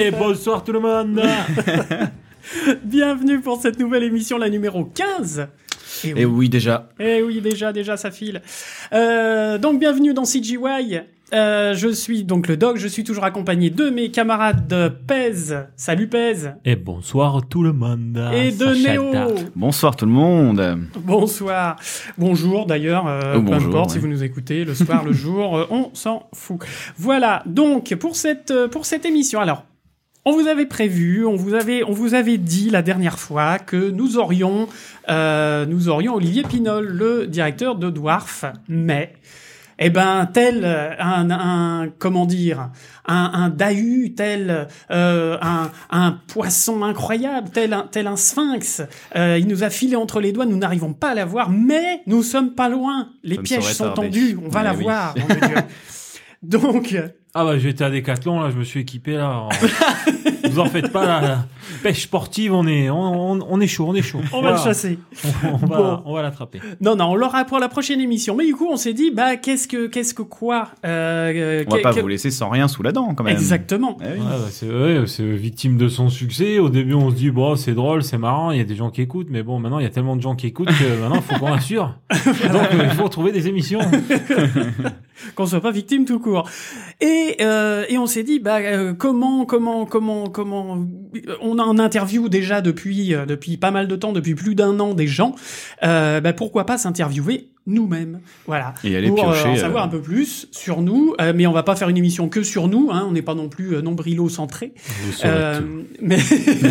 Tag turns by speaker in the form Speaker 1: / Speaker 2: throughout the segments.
Speaker 1: Et bonsoir tout le monde
Speaker 2: Bienvenue pour cette nouvelle émission, la numéro 15
Speaker 3: Et oui, oui déjà.
Speaker 2: Eh oui, déjà, déjà, ça file. Euh, donc, bienvenue dans CGY. Euh, je suis donc le doc, je suis toujours accompagné de mes camarades de Pez. Salut Pez.
Speaker 1: Et bonsoir tout le monde
Speaker 2: Et de Néo.
Speaker 3: Bonsoir tout le monde.
Speaker 2: Bonsoir. Bonjour d'ailleurs, euh,
Speaker 3: Oh,
Speaker 2: peu
Speaker 3: bonjour,
Speaker 2: importe si vous nous écoutez, le soir, le jour, euh, on s'en fout. Voilà, donc pour cette, euh, pour cette émission, alors, on vous avait prévu, on vous avait, on vous avait dit la dernière fois que nous aurions, euh, nous aurions Olivier Pinol, le directeur de Dwarf, mais, eh ben, tel euh, un, un comment dire, un, un dahu, tel euh, un, un poisson incroyable, tel un, tel un sphinx, euh, il nous a filé entre les doigts, nous n'arrivons pas à la voir, mais nous sommes pas loin. Les
Speaker 3: Ça
Speaker 2: pièges sont tendus, on va la
Speaker 3: oui.
Speaker 2: Donc,
Speaker 1: Ah bah j'étais à Decathlon là, je me suis équipé là. Vous en faites pas là. Pêche sportive, on est, on, on, on est chaud, on est chaud.
Speaker 2: on va le chasser.
Speaker 1: On, on va,
Speaker 2: Bon.
Speaker 1: on va l'attraper.
Speaker 2: Non, non, on l'aura pour la prochaine émission. Mais du coup, on s'est dit, bah, qu'est-ce que, qu'est-ce que quoi euh,
Speaker 3: On va pas
Speaker 2: que-
Speaker 3: vous laisser sans rien sous la dent quand même.
Speaker 2: Exactement.
Speaker 3: Eh oui.
Speaker 1: Ouais, bah, c'est ouais, c'est victime de son succès. Au début, on se dit bon, c'est drôle, c'est marrant, il y a des gens qui écoutent, mais bon, maintenant il y a tellement de gens qui écoutent que maintenant il faut qu'on assure. Donc euh, il faut trouver des émissions.
Speaker 2: qu'on soit pas victime tout court. Et euh, et on s'est dit bah euh, comment comment comment comment on en interview déjà depuis euh, depuis pas mal de temps depuis plus d'un an des gens euh, bah pourquoi pas s'interviewer nous-mêmes. Voilà.
Speaker 3: Et aller
Speaker 2: pour euh,
Speaker 3: piocher.
Speaker 2: en
Speaker 3: euh,
Speaker 2: savoir un peu plus sur nous euh, mais on va pas faire une émission que sur nous hein, on n'est pas non plus euh, nombrilo centré Euh, mais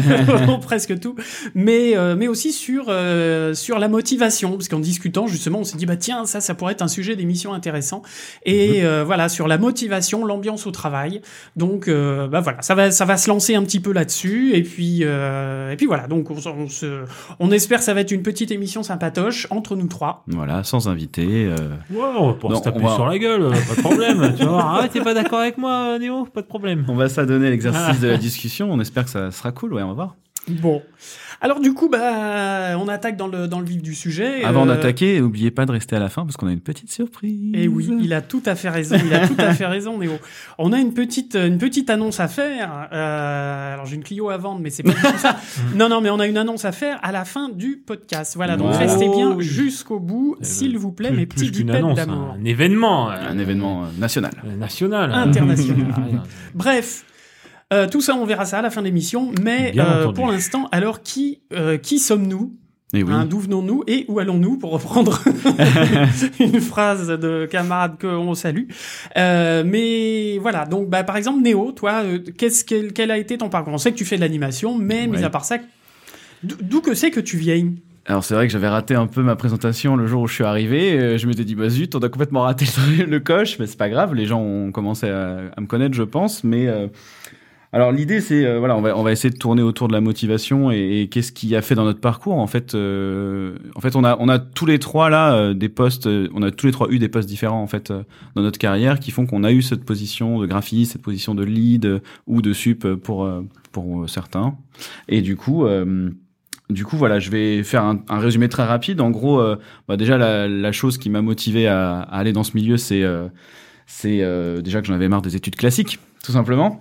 Speaker 2: presque tout, mais euh, mais aussi sur euh, sur la motivation, parce qu'en discutant justement, on s'est dit bah tiens ça ça pourrait être un sujet d'émission intéressant. Et euh, voilà sur la motivation, l'ambiance au travail. Donc euh, bah voilà, ça va ça va se lancer un petit peu là-dessus. Et puis euh, et puis voilà. Donc on, on se on espère que ça va être une petite émission sympatoche entre nous trois.
Speaker 3: Voilà, sans invité. euh,
Speaker 1: Ouais, on va
Speaker 3: Non,
Speaker 1: se taper
Speaker 3: va-
Speaker 1: sur la gueule, euh, pas de problème. tu vas voir. Ah, t'es pas d'accord avec moi, Néo? Pas de problème.
Speaker 3: On va s'adonner à l'exercice de la discussion. On espère que ça sera cool. Ouais, on va voir.
Speaker 2: Bon. Alors du coup bah on attaque dans le dans le vif du sujet.
Speaker 3: Avant
Speaker 2: Euh,
Speaker 3: d'attaquer, n'oubliez pas de rester à la fin parce qu'on a une petite surprise.
Speaker 2: Et Eh oui, il a tout à fait raison. Il a tout à fait raison, Néo. On a une petite, une petite annonce à faire. Euh, alors j'ai une Clio à vendre, mais c'est pas ça. Non, non, mais on a une annonce à faire à la fin du podcast. Voilà, donc restez bien
Speaker 1: oui.
Speaker 2: jusqu'au bout,
Speaker 1: Eh
Speaker 2: s'il
Speaker 1: ben,
Speaker 2: vous plaît,
Speaker 1: Plus-
Speaker 2: mes petits
Speaker 1: annonce,
Speaker 2: d'amour.
Speaker 1: un événement. euh,
Speaker 3: Un événement euh, national.
Speaker 1: euh, national.
Speaker 2: International. Bref. Euh, tout ça, on verra ça à la fin de l'émission. Mais euh, pour l'instant, alors qui, euh, qui sommes-nous
Speaker 3: oui.
Speaker 2: Hein, D'où venons-nous et où allons-nous pour reprendre une phrase de camarade qu'on salue. Mais voilà, donc bah, par exemple Néo, toi, qu'est-ce quel, quel a été ton parcours? On sait que tu fais de l'animation, mais mis à part ça, d'o- d'où que c'est que tu viens?
Speaker 3: Alors c'est vrai que j'avais raté un peu ma présentation le jour où je suis arrivé. Je m'étais dit bah zut, on a complètement raté le, coche, mais c'est pas grave. Les gens ont commencé à, à me connaître, je pense. Mais alors l'idée c'est euh, voilà, on va on va essayer de tourner autour de la motivation et, et qu'est-ce qui a fait dans notre parcours. En fait, euh, en fait on a on a tous les trois là euh, des postes, euh, on a tous les trois eu des postes différents en fait euh, dans notre carrière qui font qu'on a eu cette position de graphiste, cette position de lead euh, ou de sup pour pour certains. Et du coup. du coup, voilà, je vais faire un, un résumé très rapide. En gros, bah, déjà, la, la chose qui m'a motivé à, à aller dans ce milieu, c'est c'est déjà que j'en avais marre des études classiques, tout simplement.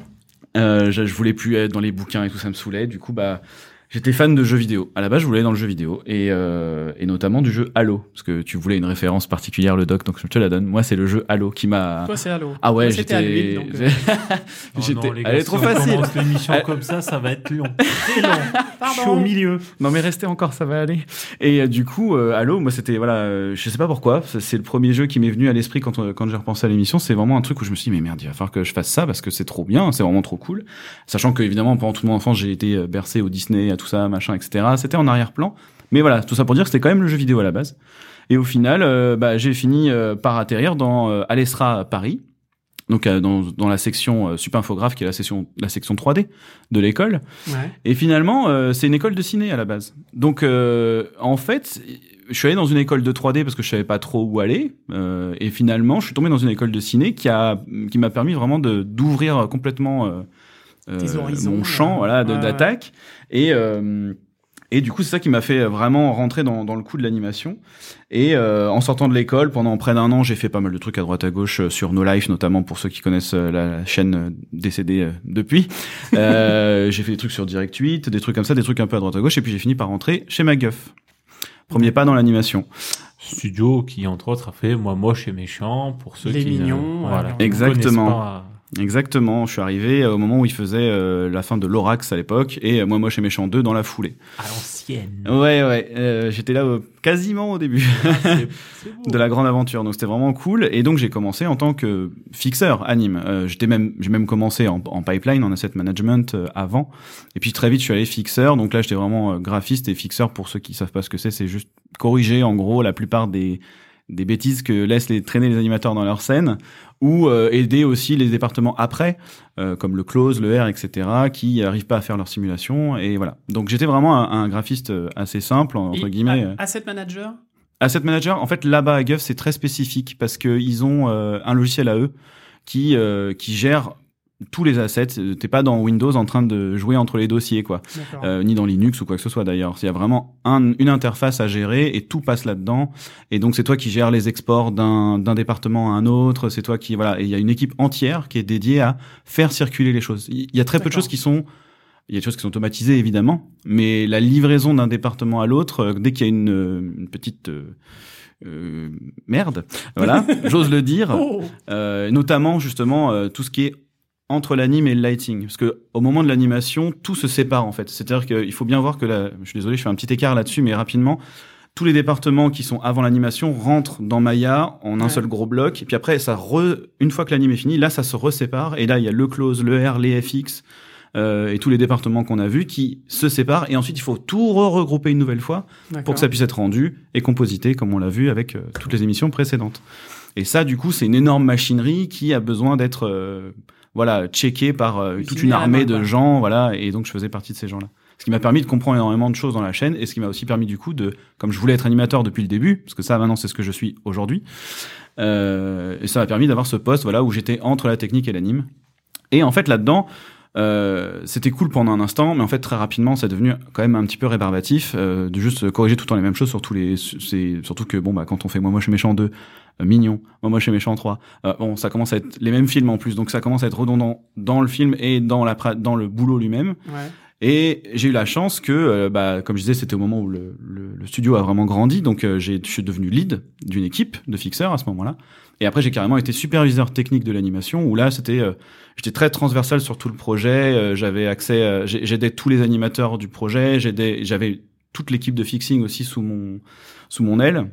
Speaker 3: Euh, je, voulais plus être dans les bouquins et tout, ça me saoulait. Du coup, bah, j'étais fan de jeux vidéo. À la base, je voulais aller dans le jeu vidéo et, euh, et notamment du jeu Halo, parce que tu voulais une référence particulière, le doc, donc je te la donne. Moi, c'est le jeu Halo qui m'a.
Speaker 2: Toi, c'est Halo.
Speaker 3: Ah ouais, j'étais.
Speaker 2: euh,
Speaker 1: Oh
Speaker 3: J'étais-
Speaker 1: non, les gars,
Speaker 3: Elle est
Speaker 1: si
Speaker 3: trop
Speaker 1: on
Speaker 3: facile.
Speaker 1: commence l'émission comme ça, ça va être long. Très long. Je suis au
Speaker 2: Pardon.
Speaker 1: milieu.
Speaker 3: Non mais restez encore, ça va aller. Et euh, du coup, euh, Halo, moi c'était voilà, euh, je sais pas pourquoi, c'est c'est le premier jeu qui m'est venu à l'esprit quand on- quand j'ai repensé à l'émission. C'est vraiment un truc où je me suis dit mais merde, il va falloir que je fasse ça parce que c'est trop bien, c'est vraiment trop cool. Sachant que évidemment pendant toute mon enfance j'ai été bercé au Disney, à tout ça, machin, etc. C'était en arrière-plan. Mais voilà, tout ça pour dire que c'était quand même le jeu vidéo à la base. Et au final, euh, bah, j'ai fini euh, par atterrir dans euh, Alessra Paris. Donc euh, dans, dans la section euh, Supinfographe qui est la section la section 3D de l'école.
Speaker 2: Ouais.
Speaker 3: Et finalement, c'est une école de ciné à la base. Donc, en fait, je suis allé dans une école de 3D parce que je savais pas trop où aller. Et finalement, je suis tombé dans une école de ciné qui a, qui m'a permis vraiment de d'ouvrir complètement euh,
Speaker 2: horizons,
Speaker 3: mon champ, voilà,
Speaker 2: ouais,
Speaker 3: d'attaque. Et euh, Et du coup, c'est ça qui m'a fait vraiment rentrer dans, dans le coup de l'animation. Et euh, en sortant de l'école, pendant près d'un an, j'ai fait pas mal de trucs à droite à gauche euh, sur No Life, notamment pour ceux qui connaissent euh, la chaîne décédée depuis. Euh, j'ai fait des trucs sur Direct 8, des trucs comme ça, des trucs un peu à droite à gauche, et puis j'ai fini par rentrer chez MacGuff. Premier pas dans l'animation.
Speaker 1: Studio qui, entre autres, a fait Moi moche et méchant pour ceux
Speaker 2: Les
Speaker 1: qui
Speaker 2: mignons,
Speaker 1: voilà,
Speaker 3: Exactement.
Speaker 1: connaissent pas.
Speaker 3: Exactement, je suis arrivé au moment où il faisait euh, la fin de l'Orax à l'époque, et euh, Moi Moche et Méchant 2 dans la foulée.
Speaker 1: À l'ancienne.
Speaker 3: Ouais, ouais, euh, j'étais là euh, quasiment au début.
Speaker 1: Beau.
Speaker 3: de la grande aventure. Donc c'était vraiment cool. Et donc j'ai commencé en tant que fixeur anime. Euh, j'étais même, j'ai même commencé en, en pipeline, en asset management euh, avant. Et puis très vite je suis allé fixeur. Donc là j'étais vraiment euh, graphiste et fixeur. Pour ceux qui savent pas ce que c'est, c'est juste corriger en gros la plupart des des bêtises que laissent les traîner les animateurs dans leur scène ou euh, aider aussi les départements après euh, comme le close le R etc qui arrivent pas à faire leur simulation et voilà. Donc j'étais vraiment un, un graphiste euh, assez simple entre
Speaker 2: Et
Speaker 3: guillemets
Speaker 2: Asset Manager?
Speaker 3: Asset Manager, en fait, là-bas à Guff, c'est très spécifique parce qu'ils ont euh, un logiciel à eux qui euh, qui gère tous les assets. T'es pas dans Windows en train de jouer entre les dossiers, quoi. Euh, ni dans Linux ou quoi que ce soit d'ailleurs. Il y a vraiment un, une interface à gérer et tout passe là-dedans. Et donc c'est toi qui gères les exports d'un département à un autre. C'est toi qui voilà. Et il y a une équipe entière qui est dédiée à faire circuler les choses. Il y a très peu de choses qui sont il y a des choses qui sont automatisées évidemment, mais la livraison d'un département à l'autre, euh, dès qu'il y a une, euh, une petite euh, euh, merde, voilà, j'ose le dire,
Speaker 2: Oh
Speaker 3: euh, notamment justement euh, tout ce qui est entre l'anime et le lighting, parce que au moment de l'animation, tout se sépare en fait. C'est-à-dire qu'il faut bien voir que la, je suis désolé, je fais un petit écart là-dessus, mais rapidement, tous les départements qui sont avant l'animation rentrent dans Maya en un
Speaker 2: Ouais.
Speaker 3: seul gros bloc, et puis après, ça re, une fois que l'anime est fini, là, ça se resépare, et là, il y a le close, le R, les FX. euh, et tous les départements qu'on a vus qui se séparent et ensuite il faut tout re regrouper une nouvelle fois pour que ça puisse être rendu et composité comme on l'a vu avec euh, toutes les émissions précédentes. Et ça, du coup, c'est une énorme machinerie qui a besoin d'être euh, voilà checkée par euh, toute une armée de gens, voilà. Et donc, je faisais partie de ces gens-là. Ce qui m'a permis de comprendre énormément de choses dans la chaîne et ce qui m'a aussi permis du coup de, comme je voulais être animateur depuis le début, parce que ça maintenant c'est ce que je suis aujourd'hui, euh, et ça m'a permis d'avoir ce poste voilà où j'étais entre la technique et l'anime. Et en fait là-dedans, euh, c'était cool pendant un instant, mais en fait très rapidement, c'est devenu quand même un petit peu rébarbatif euh, de juste corriger tout le temps les mêmes choses sur tous les. C'est surtout que bon bah quand on fait moi moi je suis méchant 2, euh, mignon, moi moi je suis méchant 3, euh, bon ça commence à être les mêmes films en plus, donc ça commence à être redondant dans le film et dans la dans le boulot lui-même.
Speaker 2: Ouais.
Speaker 3: Et j'ai eu la chance que, euh, bah, comme je disais, c'était au moment où le, le, le studio a vraiment grandi, donc euh, j'ai- je suis devenu lead d'une équipe de fixeurs à ce moment-là. Et après, j'ai carrément été superviseur technique de l'animation, où là, c'était, euh, j'étais très transversal sur tout le projet. euh, j'avais accès, euh, j'ai- j'aidais tous les animateurs du projet, j'aidais, j'avais toute l'équipe de fixing aussi sous mon sous mon aile.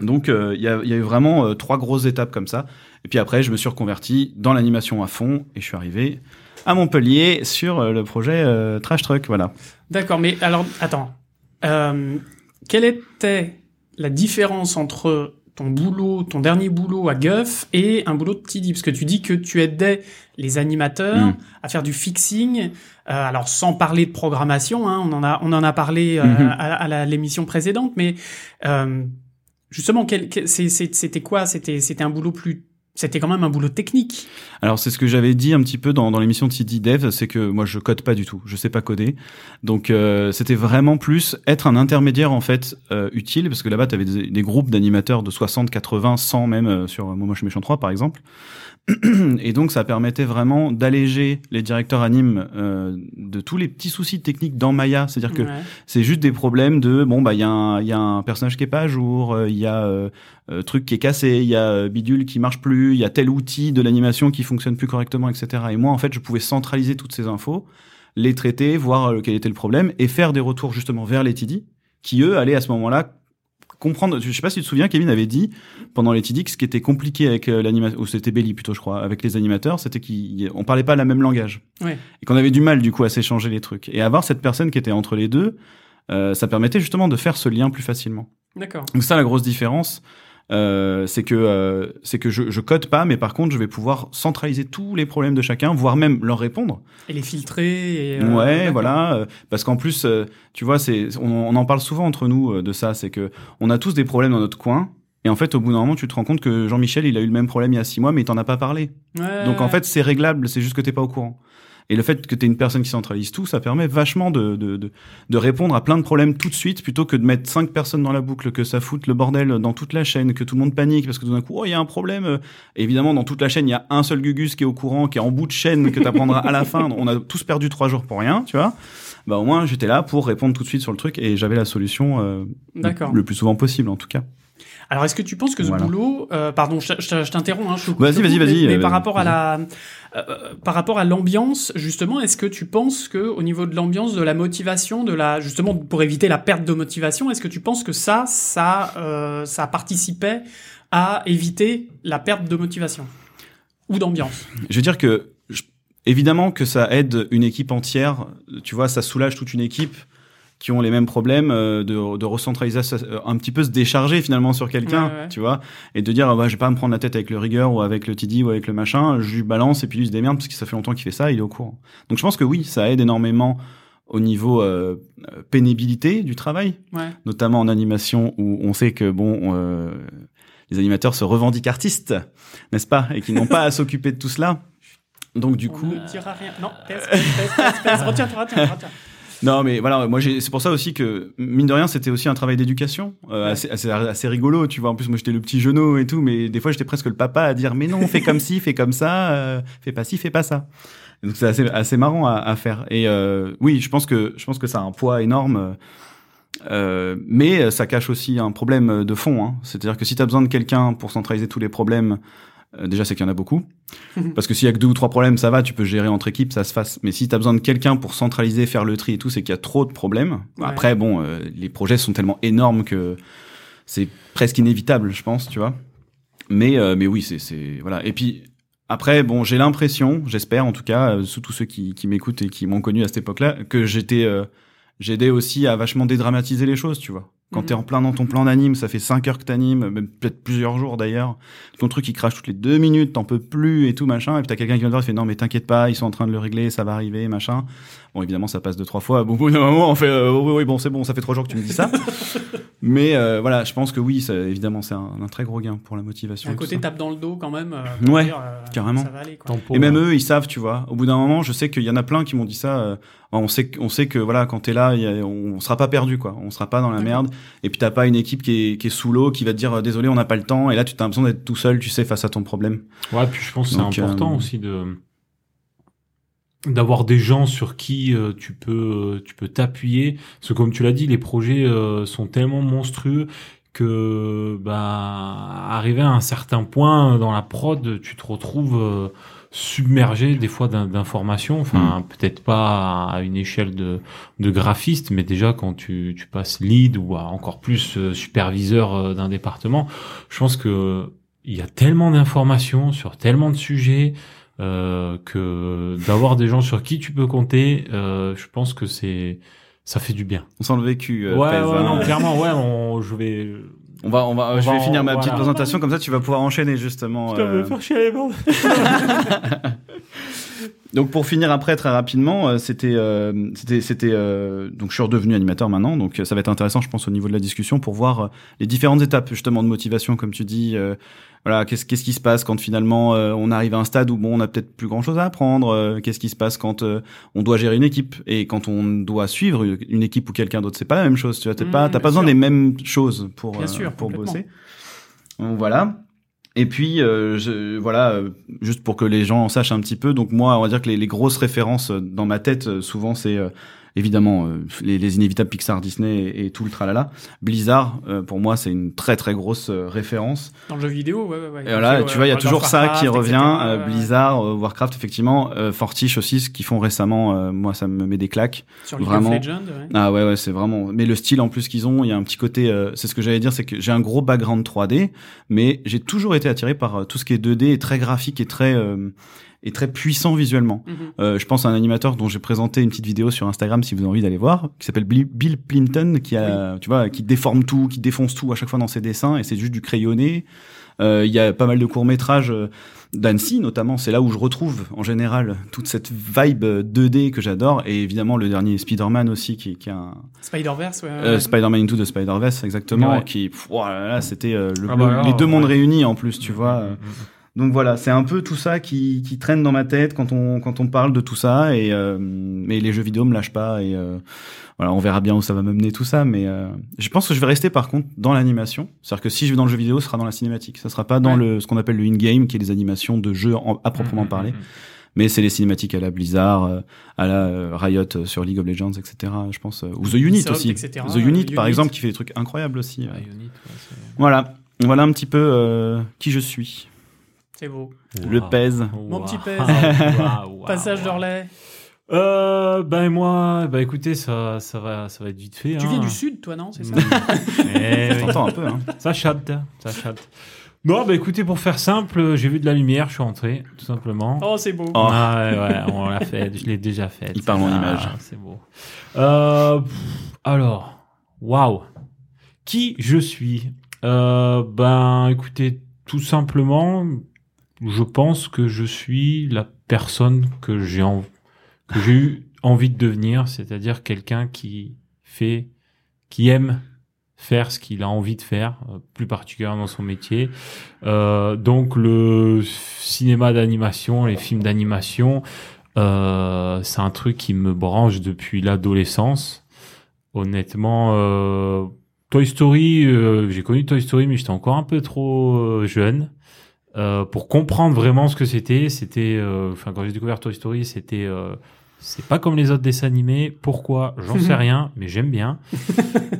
Speaker 3: Donc, euh, il y, a, y a eu vraiment euh, trois grosses étapes comme ça. Et puis après, je me suis reconverti dans l'animation à fond, et je suis arrivé à Montpellier sur euh, le projet euh, Trash Truck, voilà.
Speaker 2: D'accord, mais alors, attends. Euh, quelle était la différence entre ton boulot, ton dernier boulot à Guff et un boulot de TD Parce que tu dis que tu aidais les animateurs
Speaker 3: Mm.
Speaker 2: à faire du fixing. Euh, alors, sans parler de programmation, hein, on en a, on en a parlé euh,
Speaker 3: Mhm.
Speaker 2: à, à l'émission précédente, mais euh, justement, c'était quoi? C'était, un boulot plus, c'était quand même un boulot technique.
Speaker 3: Alors c'est ce que j'avais dit un petit peu dans, dans l'émission de CD Dev, c'est que moi je code pas du tout, je sais pas coder. Donc euh, c'était vraiment plus être un intermédiaire en fait euh, utile, parce que là-bas tu avais des, des groupes d'animateurs de 60, 80, 100 même euh, sur Momo Méchant 3 par exemple. Et donc ça permettait vraiment d'alléger les directeurs animes euh, de tous les petits soucis techniques dans Maya, c'est-à-dire que
Speaker 2: Ouais.
Speaker 3: c'est juste des problèmes de bon bah il y a un il y a un personnage qui est pas à jour, euh, il y a euh, euh, truc qui est cassé, il y a euh, bidule qui marche plus, il y a tel outil de l'animation qui fonctionne plus correctement, etc. Et moi en fait je pouvais centraliser toutes ces infos, les traiter, voir quel était le problème et faire des retours justement vers les TD qui eux allaient à ce moment-là comprendre. Je sais pas si tu te souviens, Kevin avait dit pendant les TD que ce qui était compliqué avec euh, l'animation, ou c'était Belly plutôt je crois, avec les animateurs, c'était qu'on parlait pas le même langage
Speaker 2: Ouais.
Speaker 3: et qu'on avait du mal du coup à s'échanger les trucs. Et avoir cette personne qui était entre les deux, euh, ça permettait justement de faire ce lien plus facilement.
Speaker 2: D'accord.
Speaker 3: Donc ça la grosse différence, euh, c'est que euh, c'est que je, je code pas, mais par contre je vais pouvoir centraliser tous les problèmes de chacun, voire même leur répondre.
Speaker 2: Et les filtrer. Et, euh,
Speaker 3: ouais, voilà, parce qu'en plus, tu vois, c'est on, on en parle souvent entre nous de ça, c'est que on a tous des problèmes dans notre coin. Et en fait, au bout d'un moment, tu te rends compte que Jean-Michel, il a eu le même problème il y a six mois, mais il t'en a pas parlé.
Speaker 2: Ouais,
Speaker 3: Donc en fait, c'est réglable, c'est juste que t'es pas au courant. Et le fait que tu une personne qui centralise tout, ça permet vachement de, de, de, de, répondre à plein de problèmes tout de suite, plutôt que de mettre cinq personnes dans la boucle, que ça foute le bordel dans toute la chaîne, que tout le monde panique parce que tout d'un coup, oh, il y a un problème. évidemment, dans toute la chaîne, il y a un seul Gugus qui est au courant, qui est en bout de chaîne, que tu apprendras à la fin. On a tous perdu trois jours pour rien, tu vois. Bah au moins, j'étais là pour répondre tout de suite sur le truc et j'avais la solution euh, le plus souvent possible, en tout cas.
Speaker 2: Alors, est-ce que tu penses que ce boulot, euh, pardon, je, je, t'interromps, hein,
Speaker 3: Vas-y, vas-y, vas-y.
Speaker 2: Mais, par rapport à la, euh, par rapport à l'ambiance, justement, est-ce que tu penses que au niveau de l'ambiance, de la motivation, de la, justement, pour éviter la perte de motivation, est-ce que tu penses que ça, ça, euh, ça participait à éviter la perte de motivation ou d'ambiance?
Speaker 3: Je veux dire que, évidemment que ça aide une équipe entière. Tu vois, ça soulage toute une équipe qui ont les mêmes problèmes euh, de, de recentraliser euh, un petit peu se décharger finalement sur quelqu'un tu vois et de dire ah bah, je vais pas me prendre la tête avec le rigueur ou avec le TD ou avec le machin je lui balance et puis lui se démerde parce que ça fait longtemps qu'il fait ça il est au courant donc je pense que oui ça aide énormément au niveau euh, pénibilité du travail notamment en animation où on sait que bon les animateurs se revendiquent artistes n'est-ce pas et qui n'ont pas à s'occuper de tout cela donc du coup.
Speaker 2: Ne dira rien. Non, retiens-toi, retiens, retiens.
Speaker 3: Non, mais voilà, moi c'est pour ça aussi que mine de rien, c'était aussi un travail d'éducation euh, assez, assez, assez rigolo, tu vois. En plus, moi j'étais le petit genou et tout, mais des fois j'étais presque le papa à dire mais non, fais comme ci, fais comme ça, euh, fais pas ci, fais pas ça. donc c'est assez, assez marrant à, à faire. Et euh, oui, je pense que je pense que ça a un poids énorme. Euh, mais ça cache aussi un problème de fond. Hein. C'est-à-dire que si tu as besoin de quelqu'un pour centraliser tous les problèmes, euh, déjà, c'est qu'il y en a beaucoup. Parce que s'il y a que deux ou trois problèmes, ça va, tu peux gérer entre équipes, ça se fasse. Mais si tu as besoin de quelqu'un pour centraliser, faire le tri et tout, c'est qu'il y a trop de problèmes. Après, bon, euh, les projets sont tellement énormes que c'est presque inévitable, je pense, tu vois. Mais, euh, mais oui, c'est, voilà. Et puis, après, bon, j'ai l'impression, j'espère en tout cas, sous tous ceux qui, qui m'écoutent et qui m'ont connu à cette époque-là, que j'étais, j'aidais aussi à vachement dédramatiser les choses, tu vois. Quand tu t'es en plein dans ton plan d'anime, ça fait 5 heures que t'animes, même peut-être plusieurs jours d'ailleurs. Ton truc il crache toutes les deux minutes, t'en peux plus et tout machin. Et puis t'as quelqu'un qui vient te voir et fait non mais t'inquiète pas, ils sont en train de le régler, ça va arriver machin. Bon évidemment ça passe deux trois fois. Bon, bout d'un moment on fait euh, oui, oui bon c'est bon, ça fait trois jours que tu me dis ça. mais euh, voilà, je pense que oui, ça, évidemment c'est un, un, très gros gain pour la motivation.
Speaker 2: Un côté tape dans le dos quand même.
Speaker 3: Euh, ouais, carrément. Ça va aller, quoi. Et même eux ils savent, tu vois. Au bout d'un moment, je sais qu'il y en a plein qui m'ont dit ça on sait on sait que voilà quand t'es là on, sera pas perdu quoi on sera pas dans la merde et puis t'as pas une équipe qui est, qui est sous l'eau qui va te dire désolé on n'a pas le temps et là tu as l'impression d'être tout seul tu sais face à ton problème.
Speaker 1: Ouais puis je pense que c'est important euh, aussi de d'avoir des gens sur qui euh, tu peux tu peux t'appuyer. Parce que comme tu l'as dit les projets euh, sont tellement monstrueux que bah arrivé à un certain point dans la prod tu te retrouves submergé des fois d'informations, enfin mm. peut-être pas à une échelle de, de graphiste, mais déjà quand tu, tu passes lead ou encore plus euh, superviseur euh, d'un département, je pense que il y a tellement d'informations sur tellement de sujets euh, que d'avoir des gens sur qui tu peux compter, euh, je pense que c'est ça fait du bien.
Speaker 3: On sent le vécu.
Speaker 1: ouais, ouais hein. non, clairement, ouais, on, je vais
Speaker 3: on va, on va, je vais finir ma petite présentation comme ça, tu vas pouvoir enchaîner justement.
Speaker 2: Je euh... faire chier les
Speaker 3: donc pour finir après très rapidement, euh, c'était, euh, c'était, c'était, euh, donc je suis redevenu animateur maintenant, donc ça va être intéressant, je pense, au niveau de la discussion pour voir les différentes étapes justement de motivation, comme tu dis voilà, qu'est-ce qu'est-ce qui se passe quand finalement euh, on arrive à un stade où bon, on a peut-être plus grand-chose à apprendre. Euh, qu'est-ce qui se passe quand euh, on doit gérer une équipe et quand on doit suivre une équipe ou quelqu'un d'autre, c'est pas la même chose. Tu vois, t'as pas, t'as pas besoin des mêmes choses pour pour bosser. Donc, voilà. Et puis, je, voilà, juste pour que les gens en sachent un petit peu. Donc moi, on va dire que les, les grosses références dans ma tête, souvent, c'est évidemment euh, les, les, inévitables Pixar, Disney et, tout le tralala. Blizzard, euh, pour moi, c'est une très très grosse euh, référence.
Speaker 2: Dans le jeu vidéo, ouais, ouais. ouais.
Speaker 3: Et voilà, tu vois, il y a toujours ça qui revient. Blizzard, Warcraft, effectivement, Fortiche aussi, ce qu'ils font récemment, moi, ça me met des claques.
Speaker 2: Sur
Speaker 3: vraiment.
Speaker 2: Legend,
Speaker 3: Ah ouais, ouais, c'est vraiment. Mais le style en plus qu'ils ont, il y a un petit côté. c'est ce que j'allais dire, c'est que j'ai un gros background 3D, mais j'ai toujours été attiré par tout ce qui est 2D et très graphique et très est très puissant visuellement. Mhm. euh, je pense à un animateur dont j'ai présenté une petite vidéo sur Instagram si vous avez envie d'aller voir, qui s'appelle Bill Plinton, qui a, tu vois, qui déforme tout, qui défonce tout à chaque fois dans ses dessins, et c'est juste du crayonné. Euh, il y a pas mal de courts métrages euh, d'Annecy notamment, c'est là où je retrouve en général toute cette vibe 2D que j'adore, et évidemment le dernier Spider-Man aussi, qui, qui est un
Speaker 2: Spider-Verse, ouais.
Speaker 3: Euh, Spider-Man Into the Spider-Verse, exactement, qui, là, c'était euh, le, ah bah les deux mondes réunis en plus, tu vois. Donc voilà, c'est un peu tout ça qui, qui traîne dans ma tête quand on quand on parle de tout ça et euh, mais les jeux vidéo me lâchent pas et euh, voilà, on verra bien où ça va m'amener tout ça mais euh, je pense que je vais rester par contre dans l'animation, c'est-à-dire que si je vais dans le jeu vidéo, ce sera dans la cinématique, ça sera pas dans
Speaker 2: Ouais.
Speaker 3: le ce qu'on appelle le in-game qui est les animations de jeux en- à proprement
Speaker 1: Mhm,
Speaker 3: parler,
Speaker 1: mhm.
Speaker 3: mais c'est les cinématiques à la Blizzard, euh, à la euh, Riot euh, sur League of Legends, etc. Je pense ou The Unit aussi,
Speaker 2: etc.,
Speaker 3: The Unit par exemple qui fait des trucs incroyables aussi.
Speaker 1: Ouais, Unit, ouais, c'est-
Speaker 3: Voilà, voilà un petit peu euh, qui je suis.
Speaker 2: C'est beau.
Speaker 3: Le pèse.
Speaker 2: Mon petit pèse. Passage d'Orlais.
Speaker 1: Euh, ben moi, bah écoutez, ça, ça va, ça va être vite fait.
Speaker 2: Tu
Speaker 1: hein.
Speaker 2: viens du sud, toi, non C'est ça
Speaker 1: Eh oui.
Speaker 3: T'entends un peu, hein.
Speaker 1: Ça chatte, ça chatte. Non, bah écoutez, pour faire simple, j'ai vu de la lumière, je suis rentré, tout simplement.
Speaker 2: Oh, c'est beau.
Speaker 3: Oh.
Speaker 1: Ah ouais, ouais, on l'a fait, je l'ai déjà fait.
Speaker 3: Il parle en
Speaker 1: Ah,
Speaker 3: image.
Speaker 1: C'est beau. Euh, pff, alors, waouh. Qui je suis? Euh, Ben, écoutez, tout simplement, je pense que je suis la personne que j'ai eu envie de devenir, c'est-à-dire quelqu'un qui fait, qui aime faire ce qu'il a envie de faire, euh, plus particulièrement dans son métier. Euh, donc le cinéma d'animation, les films d'animation, euh, c'est un truc qui me branche depuis l'adolescence. Honnêtement, euh, Toy Story, euh, j'ai connu Toy Story, mais j'étais encore un peu trop euh, jeune. Euh, pour comprendre vraiment ce que c'était, c'était, euh, enfin quand j'ai découvert Toy Story, c'était, euh, c'est pas comme les autres dessins animés. Pourquoi? J'en sais rien, mais j'aime bien.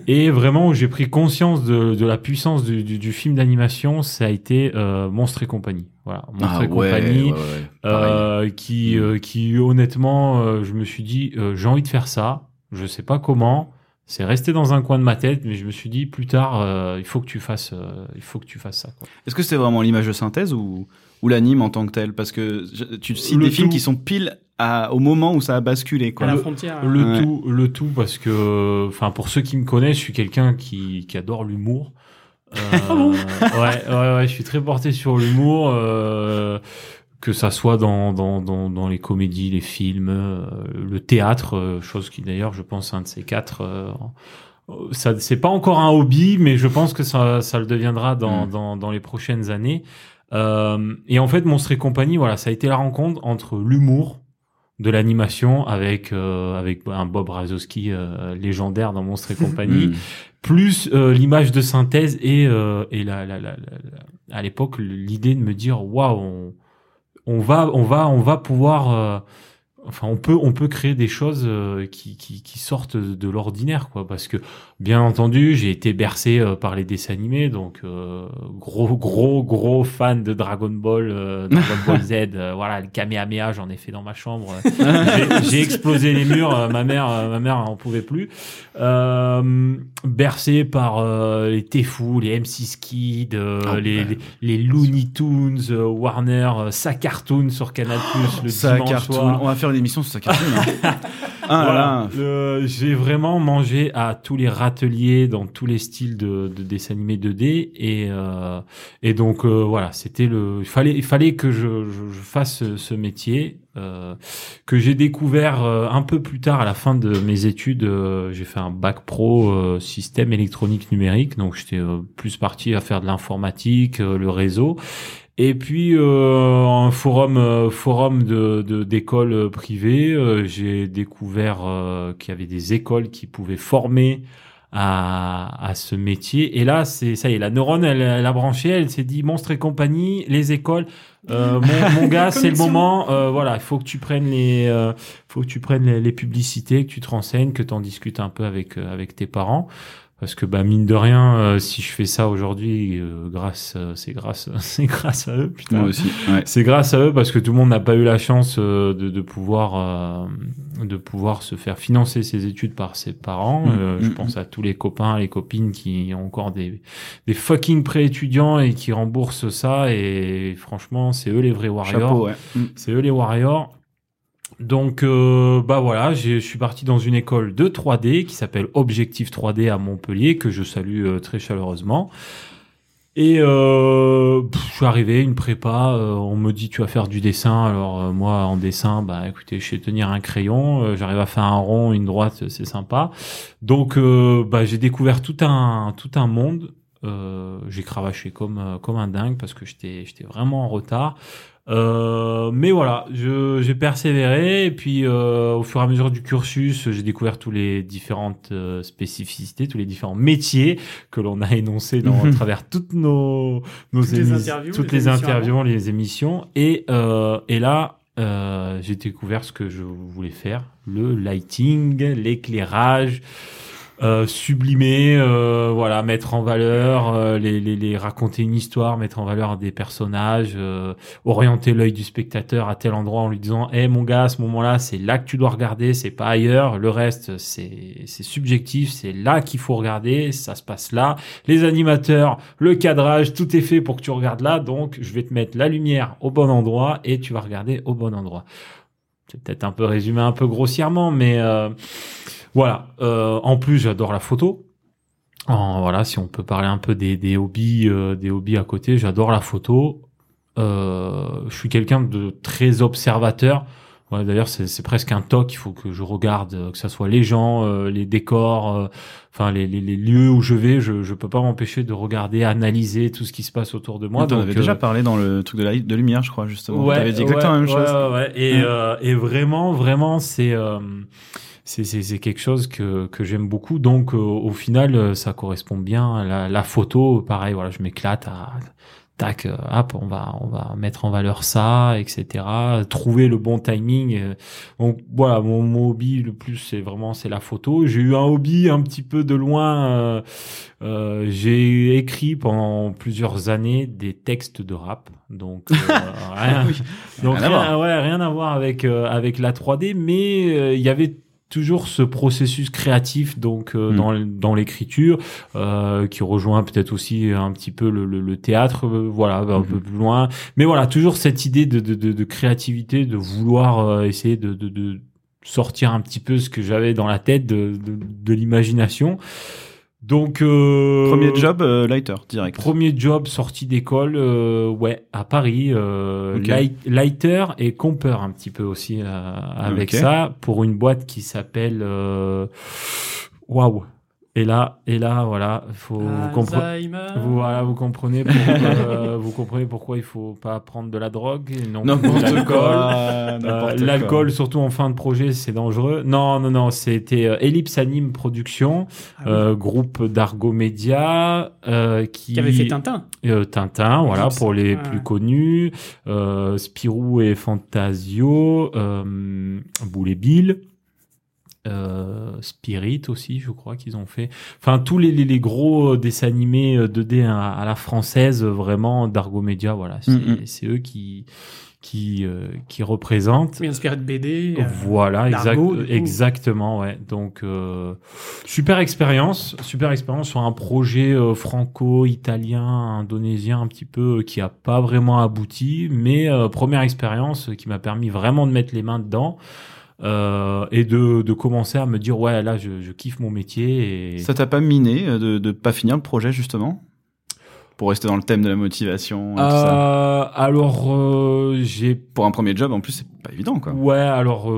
Speaker 1: Et vraiment, où j'ai pris conscience de, de la puissance du, du, du film d'animation, ça a été euh, Monstre et compagnie. Voilà, Monstre et compagnie,
Speaker 3: Ah ouais, ouais. Pareil.
Speaker 1: euh, qui,
Speaker 3: Mm.
Speaker 1: euh, qui honnêtement, euh, je me suis dit, euh, j'ai envie de faire ça. Je sais pas comment. C'est resté dans un coin de ma tête, mais je me suis dit plus tard, euh, il faut que tu fasses, euh, il faut que tu fasses ça.
Speaker 3: Est-ce que c'est vraiment l'image de synthèse ou, ou l'anime en tant que tel? Parce que je- tu cites
Speaker 1: Le
Speaker 3: des films
Speaker 1: tout.
Speaker 3: qui sont pile à, au moment où ça a basculé.
Speaker 2: À la
Speaker 1: Le-
Speaker 2: frontière.
Speaker 1: Le
Speaker 3: Ouais.
Speaker 1: tout, le tout, parce que, enfin, pour ceux qui me connaissent, je suis quelqu'un qui, qui adore l'humour. Euh, ouais, ouais, ouais, je suis très porté sur l'humour, euh, que ça soit dans, dans, dans, dans les comédies, les films, euh, le théâtre, euh, chose qui d'ailleurs, je pense, un de ces quatre. euh, ça, c'est pas encore un hobby, mais je pense que ça, ça le deviendra dans,
Speaker 3: Mm.
Speaker 1: dans, dans les prochaines années. Euh, et en fait, Monstre et compagnie, voilà, ça a été la rencontre entre l'humour de l'animation avec euh, avec un Bob Razowski euh, légendaire dans Monstre et compagnie,
Speaker 3: Mm.
Speaker 1: plus euh, l'image de synthèse et euh, et la, la, la- la- à l'époque l'idée de me dire waouh on, va on va on va pouvoir euh, enfin on peut on peut créer des choses euh, qui, qui qui sortent de l'ordinaire quoi. Parce que bien entendu j'ai été bercé euh, par les dessins animés donc euh, gros gros gros fan de Dragon Ball euh, Dragon Ball Z voilà le Kamehameha j'en ai fait dans ma chambre j'ai- explosé les murs ma mère ma mère en pouvait plus bercé par les Tefou les M6 Kids les, les Looney Tunes Warner sa cartoon sur Canal Plus le
Speaker 3: Sa
Speaker 1: dimanche
Speaker 3: cartoon.
Speaker 1: soir
Speaker 3: On va faire une émission sur sa cartoon. hein. ah
Speaker 1: voilà. J'ai vraiment mangé à tous les râteliers dans tous les styles de, de dessins animés 2D et euh, et donc euh, voilà c'était le il fallait il fallait que je, je, je fasse ce, métier euh, que j'ai découvert un peu plus tard à la fin de mes études j'ai fait un bac pro système électronique numérique donc j'étais plus parti à faire de l'informatique le réseau. Et puis un forum forum de de- d'écoles euh, privées, j'ai découvert qu'il y avait des écoles qui pouvaient former à, à ce métier. Et là, c'est ça y est, la neurone, elle, elle a branché, elle s'est dit monstre et compagnie, les écoles. Euh, mon, mon gars, c'est le moment. euh, voilà, il faut que tu prennes les, euh, faut que tu prennes les, les publicités, que tu te renseignes, que tu en discutes un peu avec euh, avec tes parents. Parce que bah mine de rien, euh, si je fais ça aujourd'hui, euh, grâce, euh, c'est grâce, c'est grâce à eux. Putain.
Speaker 3: Moi aussi. Ouais.
Speaker 1: C'est grâce à eux parce que tout le monde n'a pas eu la chance de, de pouvoir de pouvoir se faire financer ses études par ses parents.
Speaker 3: Mm,
Speaker 1: Euh, je
Speaker 3: mm,
Speaker 1: pense à tous les copains, les copines qui ont encore des des fucking pré-étudiants et qui remboursent ça. Et franchement, c'est eux les vrais warriors.
Speaker 3: Ouais. Mm.
Speaker 1: C'est eux les warriors. Donc euh, bah voilà, je suis parti dans une école de 3D qui s'appelle Objectif 3D à Montpellier que je salue euh, très chaleureusement. Et euh, je suis arrivé une prépa, euh, on me dit tu vas faire du dessin. Alors moi en dessin, bah écoutez, je sais tenir un crayon, j'arrive à faire un rond, une droite, c'est sympa. Donc bah j'ai découvert tout un tout un monde j'ai cravaché comme comme un dingue parce que j'étais j'étais vraiment en retard. Euh, mais voilà, j'ai persévéré et puis euh, au fur et à mesure du cursus, j'ai découvert tous les différentes euh, spécificités, tous les différents métiers que l'on a énoncés dans, à travers toutes nos nos
Speaker 2: Toutes les interviews,
Speaker 1: toutes
Speaker 2: les
Speaker 1: interviews, les émissions. Et euh, et là euh, j'ai découvert ce que je voulais faire, le lighting, l'éclairage, euh, sublimer, euh, voilà, mettre en valeur, euh, les, raconter une histoire, mettre en valeur des personnages, orienter l'œil du spectateur à tel endroit en lui disant, hé mon gars, à ce moment-là, c'est là que tu dois regarder, c'est pas ailleurs. Le reste, c'est subjectif, c'est là qu'il faut regarder, ça se passe là. Les animateurs, le cadrage, tout est fait pour que tu regardes là, donc je vais te mettre la lumière au bon endroit et tu vas regarder au bon endroit. Peut-être un peu résumé un peu grossièrement, mais euh, voilà. Euh, en plus, j'adore la photo. En- voilà, si on peut parler un peu des, hobbies, euh, des hobbies à côté, j'adore la photo. Je suis quelqu'un de très observateur. Ouais, D'ailleurs, c'est presque un toc. Il faut que je regarde, euh, que ça soit les gens, euh, les décors, euh, enfin les, les, les lieux où je vais. Je je peux pas m'empêcher de regarder, analyser tout ce qui se passe autour de moi.
Speaker 3: Moi, t'en avais
Speaker 1: euh,
Speaker 3: déjà parlé dans le truc de, la, de lumière, je crois, justement.
Speaker 1: Ouais,
Speaker 3: T'avais dit exactement
Speaker 1: ouais,
Speaker 3: la même chose.
Speaker 1: ouais, ouais, Et,
Speaker 3: Ouais.
Speaker 1: euh, et vraiment, vraiment, c'est euh, c'est quelque chose que que j'aime beaucoup. Donc, euh, au final, euh, ça correspond bien. à La, la photo, pareil, voilà, je m'éclate à tac, euh, hop, on va on va mettre en valeur ça, etc. Trouver le bon timing. euh. Donc voilà, mon, mon hobby le plus, c'est vraiment c'est la photo. J'ai eu un hobby un petit peu de loin. euh, euh, j'ai écrit pendant plusieurs années des textes de rap, donc euh, rien, donc
Speaker 3: Rien à
Speaker 1: ouais, rien à voir avec euh, avec la 3D, mais il y avait toujours ce processus créatif donc euh,
Speaker 3: Mm.
Speaker 1: dans dans l'écriture euh, qui rejoint peut-être aussi un petit peu le, le, le théâtre euh, voilà un peu plus loin. Mais voilà toujours cette idée de de, de, de créativité de vouloir essayer de, de de sortir un petit peu ce que j'avais dans la tête de de, de l'imagination donc euh,
Speaker 3: Premier job, euh, lighter, direct.
Speaker 1: Premier job sorti d'école, euh, ouais, à Paris, euh,
Speaker 3: Ok.
Speaker 1: light- lighter et compeur un petit peu aussi avec ça pour une boîte qui s'appelle Waouh. Et là, et là, voilà, faut vous comprenez.
Speaker 2: Alzheimer.
Speaker 1: Vous, voilà, vous comprenez pourquoi, euh, vous comprenez pourquoi il faut pas prendre de la drogue et non
Speaker 3: N'importe
Speaker 1: l'alcool.
Speaker 3: quoi.
Speaker 1: Euh. L'alcool, surtout en fin de projet, c'est dangereux. Non, non, non, c'était euh, Ellipse Anime Production,
Speaker 2: Ah oui.
Speaker 1: euh, groupe d'Argo Media, euh, qui...
Speaker 2: Qui avait fait Tintin.
Speaker 1: Euh, Tintin, voilà,
Speaker 2: Ellipse,
Speaker 1: pour les
Speaker 2: ouais.
Speaker 1: plus connus. Euh, Spirou et Fantasio, euh, Boulet Bill. Euh, Spirit aussi, je crois qu'ils ont fait. Enfin, tous les, les, les gros euh, dessins animés euh, 2D à, à la française, euh, vraiment d'Argo Media, voilà. C'est
Speaker 3: Mm, mm.
Speaker 1: c'est eux qui qui euh, qui représentent.
Speaker 2: Mais inspiré de BD. euh,
Speaker 1: Voilà, exact, exactement, ouais. Donc euh, super expérience, super expérience sur un projet euh, franco-italien, indonésien un petit peu euh, qui a pas vraiment abouti, mais euh, première expérience qui m'a permis vraiment de mettre les mains dedans. Euh, et de, de commencer à me dire ouais là je, je kiffe mon métier et
Speaker 3: Ça t'a pas miné euh, de, de pas finir le projet, justement? Pour rester dans le thème de la motivation et tout ça?
Speaker 1: Euh, alors j'ai
Speaker 3: Pour un premier job, en plus, c'est pas évident, quoi.
Speaker 1: Ouais, alors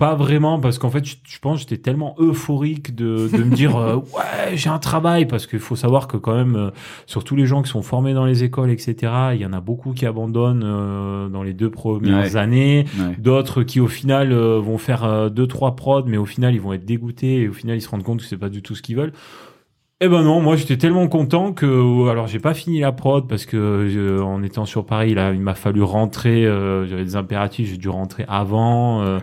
Speaker 1: pas vraiment parce qu'en fait, je, je pense j'étais tellement euphorique de, de me dire euh, ouais, j'ai un travail parce qu'il faut savoir que quand même euh, sur tous les gens qui sont formés dans les écoles, etc. Il y en a beaucoup qui abandonnent euh, dans les deux premières
Speaker 3: Ouais.
Speaker 1: années.
Speaker 3: Ouais.
Speaker 1: D'autres qui au final vont faire deux trois prods, mais au final ils vont être dégoûtés et au final ils se rendent compte que c'est pas du tout ce qu'ils veulent. Eh ben non, moi j'étais tellement content que alors j'ai pas fini la prod parce que en étant sur Paris là, il m'a fallu rentrer. J'avais des impératifs, j'ai dû rentrer avant.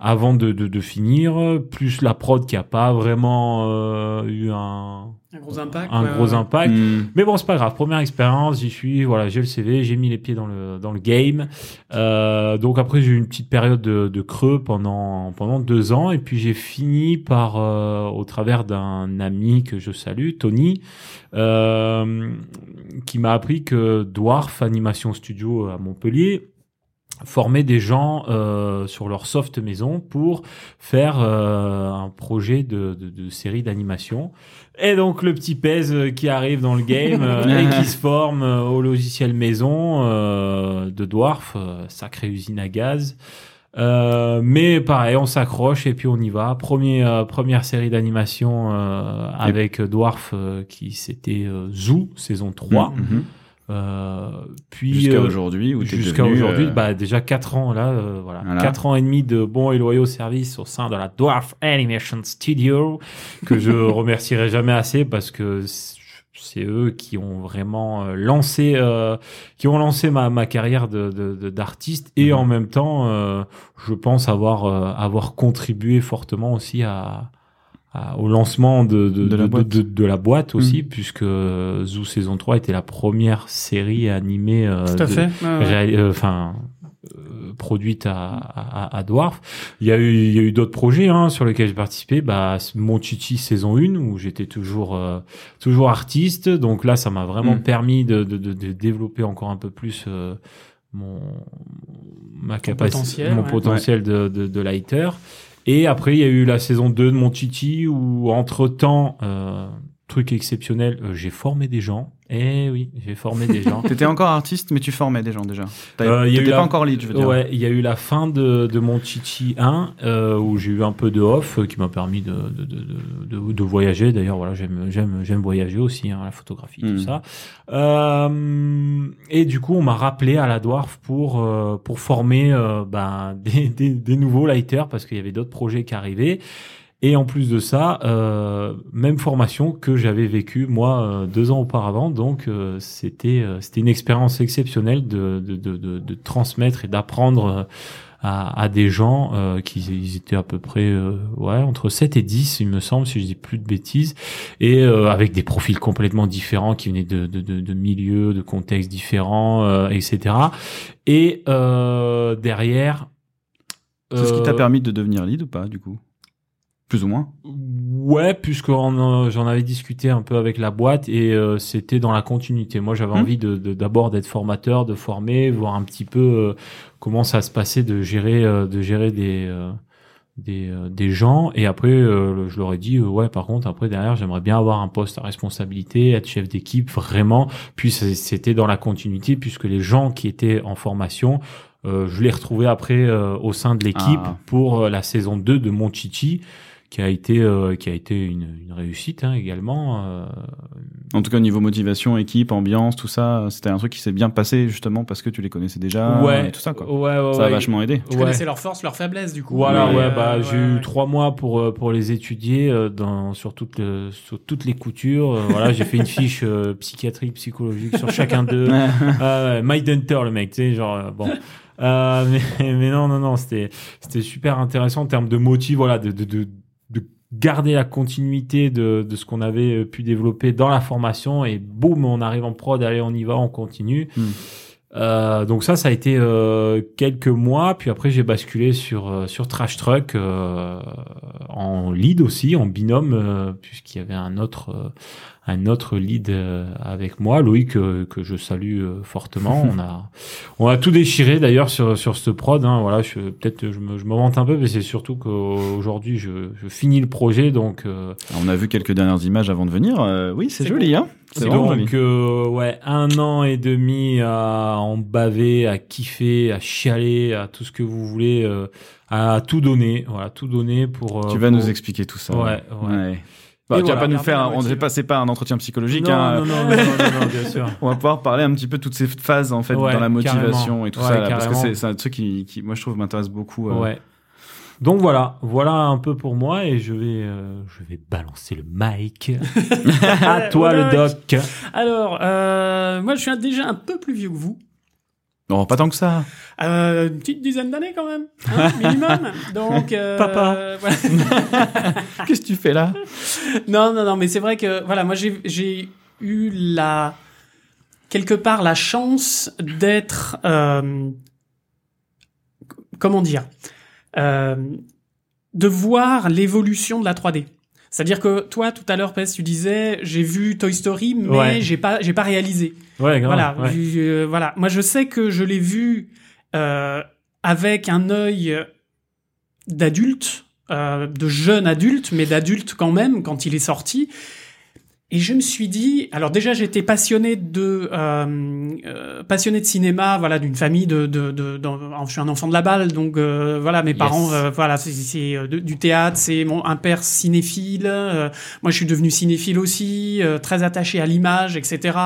Speaker 1: Avant de, de, de finir, plus la prod qui a pas vraiment euh, eu un,
Speaker 2: Un gros impact.
Speaker 1: un
Speaker 2: ouais,
Speaker 1: gros
Speaker 2: ouais.
Speaker 1: impact.
Speaker 3: Hmm.
Speaker 1: Mais bon, c'est pas grave. Première expérience, j'y suis. Voilà, j'ai le CV, j'ai mis les pieds dans le dans le game. Euh, donc après, j'ai eu une petite période de, de creux pendant pendant deux ans, et puis j'ai fini par, euh, au travers d'un ami que je salue, Tony, euh, qui m'a appris que Dwarf Animation Studio à Montpellier formait des gens euh, sur leur soft maison pour faire euh, un projet de, de, de série d'animation. Et donc le petit Pez euh, qui arrive dans le game euh, et qui se forme euh, au logiciel maison euh, de Dwarf, sacrée usine à gaz. Euh, mais pareil, on s'accroche et puis on y va. Premier, première série d'animation euh, avec Dwarf qui c'était Zoo saison 3.
Speaker 3: Mhm.
Speaker 1: Euh, puis
Speaker 3: Jusqu'à
Speaker 1: euh,
Speaker 3: aujourd'hui, où t'es
Speaker 1: jusqu'à
Speaker 3: devenu,
Speaker 1: aujourd'hui,
Speaker 3: euh,
Speaker 1: bah déjà quatre ans là, euh, voilà,
Speaker 3: Voilà.
Speaker 1: quatre ans et demi de bons et loyaux services au sein de la Dwarf Animation Studio que je remercierai jamais assez parce que c'est eux qui ont vraiment euh, lancé, euh, qui ont lancé ma, ma carrière de, d'artiste et
Speaker 3: Mhm.
Speaker 1: en même temps, euh, je pense avoir euh, avoir contribué fortement aussi à, à- au lancement de, de,
Speaker 3: De la
Speaker 1: de-
Speaker 3: boîte.
Speaker 1: de- de la boîte aussi,
Speaker 3: Mhm.
Speaker 1: puisque Zoo saison 3 était la première série animée euh,
Speaker 2: Tout à
Speaker 1: de-
Speaker 2: fait. Ouais, ouais.
Speaker 1: réal- euh, enfin euh, produite à, à, à Dwarf. Il y a eu, il y a eu d'autres projets hein, sur lesquels j'ai participé. Bah, Mon Chichi saison 1 où j'étais toujours euh, toujours artiste. Donc là, ça m'a vraiment
Speaker 3: Mm.
Speaker 1: permis de, de, de, de développer encore un peu plus euh, mon ma capacité,
Speaker 2: potentiel,
Speaker 1: mon
Speaker 2: ouais.
Speaker 1: potentiel de, de, de lighter. Et après, il y a eu la saison 2 de Mon Chichi où entre temps, euh, truc exceptionnel, euh, j'ai formé des gens. Eh oui, j'ai formé des gens.
Speaker 3: T'étais encore artiste, mais tu formais des gens déjà.
Speaker 1: Euh,
Speaker 3: T'étais
Speaker 1: la-
Speaker 3: pas encore lead, je veux dire.
Speaker 1: Ouais, il y a eu la fin de, de mon Chichi 1 euh, où j'ai eu un peu de off euh, qui m'a permis de, de, de, de, de voyager. D'ailleurs, voilà, j'aime voyager aussi, hein, la photographie, tout ça. Euh, et du coup, on m'a rappelé à la Dwarf pour pour former ben, des, des, des nouveaux lighters parce qu'il y avait d'autres projets qui arrivaient. Et en plus de ça, euh, même formation que j'avais vécue moi euh, deux ans auparavant. Donc euh, c'était euh, c'était une expérience exceptionnelle de de, de, de, de transmettre et d'apprendre euh, à, à des gens euh, qui ils étaient à peu près euh, ouais entre 7 et 10 il me semble si je dis plus de bêtises. Et euh, avec des profils complètement différents qui venaient de de, de, de milieux de contextes différents euh, etc et euh, derrière
Speaker 3: C'est ce qui t'a permis de devenir lead ou pas, du coup? Plus ou moins.
Speaker 1: Ouais, puisque euh, j'en avais discuté un peu avec la boîte et euh, c'était dans la continuité. Moi, j'avais
Speaker 3: Mhm.
Speaker 1: envie de de- d'abord d'être formateur, de former, voir un petit peu euh, comment ça se passait de gérer euh, de gérer des euh, des, euh, des gens et après euh, je leur ai dit ouais par contre après derrière j'aimerais bien avoir un poste à responsabilité être chef d'équipe vraiment puis c'était dans la continuité puisque les gens qui étaient en formation euh, je les retrouvais après euh, au sein de l'équipe
Speaker 3: Ah.
Speaker 1: pour la saison 2 de Mon Chichi qui a été euh, qui a été une, une réussite hein, également euh,
Speaker 3: En tout cas, au niveau motivation, équipe, ambiance, tout ça, c'était un truc qui s'est bien passé justement parce que tu les connaissais déjà
Speaker 1: ouais
Speaker 3: et tout ça, quoi.
Speaker 1: ouais ouais
Speaker 3: ça a
Speaker 1: ouais.
Speaker 3: vachement aidé.
Speaker 2: Tu
Speaker 1: Ouais.
Speaker 2: connaissais leurs forces, leurs faiblesses, du coup.
Speaker 1: Voilà, ouais,
Speaker 2: Euh,
Speaker 1: bah, j'ai
Speaker 2: ouais,
Speaker 1: eu
Speaker 2: ouais.
Speaker 1: trois mois pour euh, pour les étudier euh, dans sur toutes le- sur toutes les coutures. Euh, voilà, j'ai fait une fiche euh, psychiatrique, psychologique sur chacun d'eux. Ouais, Mike Hunter, le mec, tu sais, genre euh, bon. Euh, mais, mais non, non, non, c'était c'était super intéressant en termes de motif, voilà, de de, de garder la continuité de de ce qu'on avait euh, pu développer dans la formation et boum, on arrive en prod, allez, on y va, on continue.
Speaker 3: Hmm.
Speaker 1: Euh, donc ça, ça a été euh, quelques mois. Puis après, j'ai basculé sur euh, sur Trash Truck euh, en lead aussi, en binôme, euh, puisqu'il y avait un autre euh, un autre lead euh, avec moi, Loïc, euh, que je salue euh, fortement. on a on a tout déchiré d'ailleurs sur sur ce prod. Hein, voilà, je peut-être je me je me vante un peu, mais c'est surtout qu'aujourd'hui je je finis le projet, donc. euh,
Speaker 3: On a vu quelques dernières images avant de venir. Euh, oui, c'est joli, hein. C'est
Speaker 1: donc euh, ouais, un an et demi à en baver, à kiffer, à chialer, à tout ce que vous voulez, à tout donner, voilà, tout donner pour.
Speaker 3: Tu vas
Speaker 1: pour-
Speaker 3: nous expliquer tout ça.
Speaker 1: Ouais, ouais.
Speaker 3: Bah, tu vas
Speaker 1: voilà.
Speaker 3: pas nous faire, on ne passé pas un entretien psychologique.
Speaker 1: Non,
Speaker 3: hein.
Speaker 1: non, non, non, non, non, non, bien sûr.
Speaker 3: On va pouvoir parler un petit peu de toutes ces phases en fait
Speaker 1: Ouais,
Speaker 3: dans la motivation
Speaker 1: carrément.
Speaker 3: et tout
Speaker 1: Ouais,
Speaker 3: ça, là, parce que c'est c'est un truc qui, qui, moi je trouve m'intéresse beaucoup. euh.
Speaker 1: Ouais. Donc voilà, voilà un peu pour moi et je vais, euh, je vais balancer le mic. à toi le doc.
Speaker 2: Alors, euh, moi, je suis déjà un peu plus vieux que vous.
Speaker 3: Non, pas tant que ça.
Speaker 2: Euh, une petite dizaine d'années quand même, hein, minimum. Donc, euh,
Speaker 1: Papa.
Speaker 2: voilà.
Speaker 3: Qu'est-ce que tu fais là?
Speaker 2: Non, non, non, mais c'est vrai que voilà, moi j'ai j'ai eu la quelque part la chance d'être euh, comment dire euh, de voir l'évolution de la 3D. C'est-à-dire que toi tout à l'heure Pes, tu disais j'ai vu Toy Story mais
Speaker 1: Ouais.
Speaker 2: j'ai pas j'ai pas réalisé.
Speaker 1: Ouais, grave.
Speaker 2: Voilà,
Speaker 1: ouais.
Speaker 2: euh, voilà. Moi, je sais que je l'ai vu euh, avec un œil d'adulte, euh, de jeune adulte, mais d'adulte quand même quand il est sorti. Et je me suis dit, alors déjà j'étais passionné de euh, euh, passionné de cinéma, voilà, d'une famille de, de, de, je suis un enfant de la balle, donc euh, voilà, mes parents, euh, voilà, c'est euh, du théâtre, c'est mon un père cinéphile, moi je suis devenu cinéphile aussi, très attaché à l'image, etc.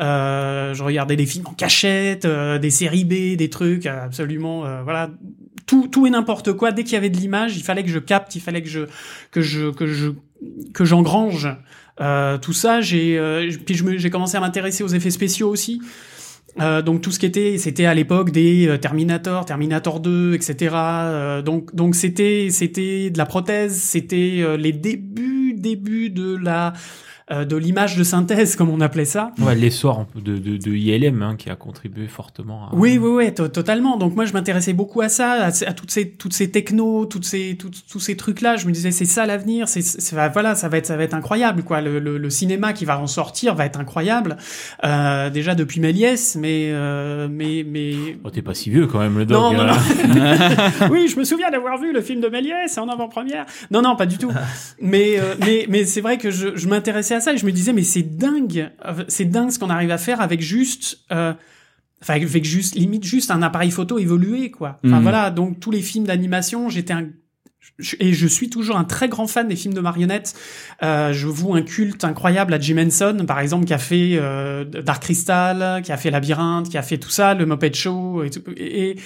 Speaker 2: je regardais des films en cachette, des séries B, des trucs absolument, voilà, tout tout et n'importe quoi. Dès qu'il y avait de l'image, il fallait que je capte, il fallait que je que je que je que j'engrange euh, tout ça, j'ai euh, puis j'ai commencé à m'intéresser aux effets spéciaux aussi. Euh, donc tout ce qui était, c'était à l'époque des euh, Terminator, Terminator 2, etc. Euh, donc donc c'était c'était de la prothèse, c'était les débuts débuts de la euh, de l'image de synthèse, comme on appelait ça.
Speaker 1: Ouais, l'essor de, de, de ILM hein, qui a contribué fortement. À...
Speaker 2: Oui, oui, oui, totalement. Donc moi, je m'intéressais beaucoup à ça, à, à, toutes ces toutes ces technos, toutes ces tous ces trucs là. Je me disais, c'est ça l'avenir. C'est voilà, ça va être ça va être incroyable, quoi. Le, le, le, cinéma qui va en sortir va être incroyable. Euh, déjà depuis Méliès, mais euh, mais mais.
Speaker 1: Oh, t'es pas si vieux quand même, le dog.
Speaker 2: Non, non, oui, je me souviens d'avoir vu le film de Méliès en avant-première. Non, non, pas du tout. Mais euh, mais mais c'est vrai que je, je m'intéressais à ça et je me disais mais c'est dingue, c'est dingue ce qu'on arrive à faire avec juste euh, enfin avec juste limite juste un appareil photo évolué quoi. Enfin mhm. voilà, donc tous les films d'animation, j'étais un et je suis toujours un très grand fan des films de marionnettes. Euh, je voue un culte incroyable à Jim Henson, par exemple, qui a fait euh, Dark Crystal, qui a fait Labyrinthe, qui a fait tout ça, le Muppet Show, et,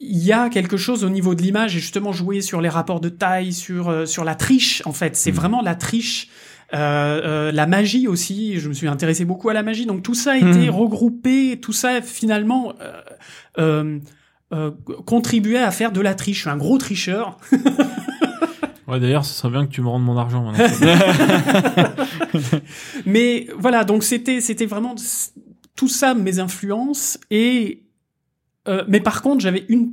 Speaker 2: il y a quelque chose au niveau de l'image et justement jouer sur les rapports de taille, sur euh, sur la triche en fait. C'est mhm. vraiment la triche euh, euh, la magie aussi, je me suis intéressé beaucoup à la magie, donc tout ça a été hmm. regroupé, tout ça finalement euh, euh, contribuait à faire de la triche. Je suis un gros tricheur.
Speaker 1: Ouais, d'ailleurs, ce serait bien que tu me rendes mon argent.
Speaker 2: Mais voilà, donc c'était c'était vraiment tout ça mes influences et euh, mais par contre j'avais une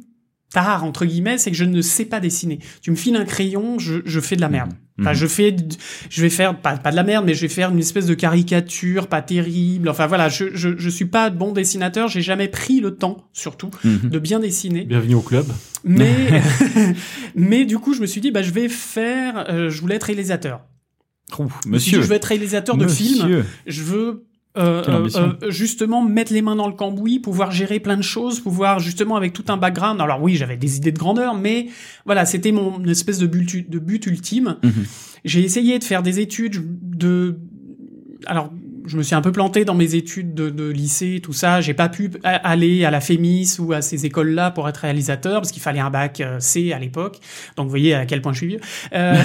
Speaker 2: tare entre guillemets, c'est que je ne sais pas dessiner. Tu me files un crayon, je, je fais de la merde. Enfin, mhm. je fais, je vais faire pas, pas de la merde, mais je vais faire une espèce de caricature pas terrible. Enfin voilà, je je, je suis pas bon dessinateur. J'ai jamais pris le temps, surtout, mhm. de bien dessiner.
Speaker 1: Bienvenue au club.
Speaker 2: Mais mais du coup, je me suis dit, bah je vais faire. Euh, je voulais être réalisateur.
Speaker 3: monsieur.
Speaker 2: je veux être réalisateur de films. Je veux euh, euh, euh, justement mettre les mains dans le cambouis, pouvoir gérer plein de choses, pouvoir justement avec tout un background. Alors oui, j'avais des idées de grandeur, mais voilà, c'était mon espèce de but, de but ultime. Mhm. J'ai essayé de faire des études de alors je me suis un peu planté dans mes études de, de lycée, tout ça. J'ai pas pu aller à la FEMIS ou à ces écoles-là pour être réalisateur parce qu'il fallait un bac euh, C à l'époque. Donc vous voyez à quel point je suis vieux. Euh,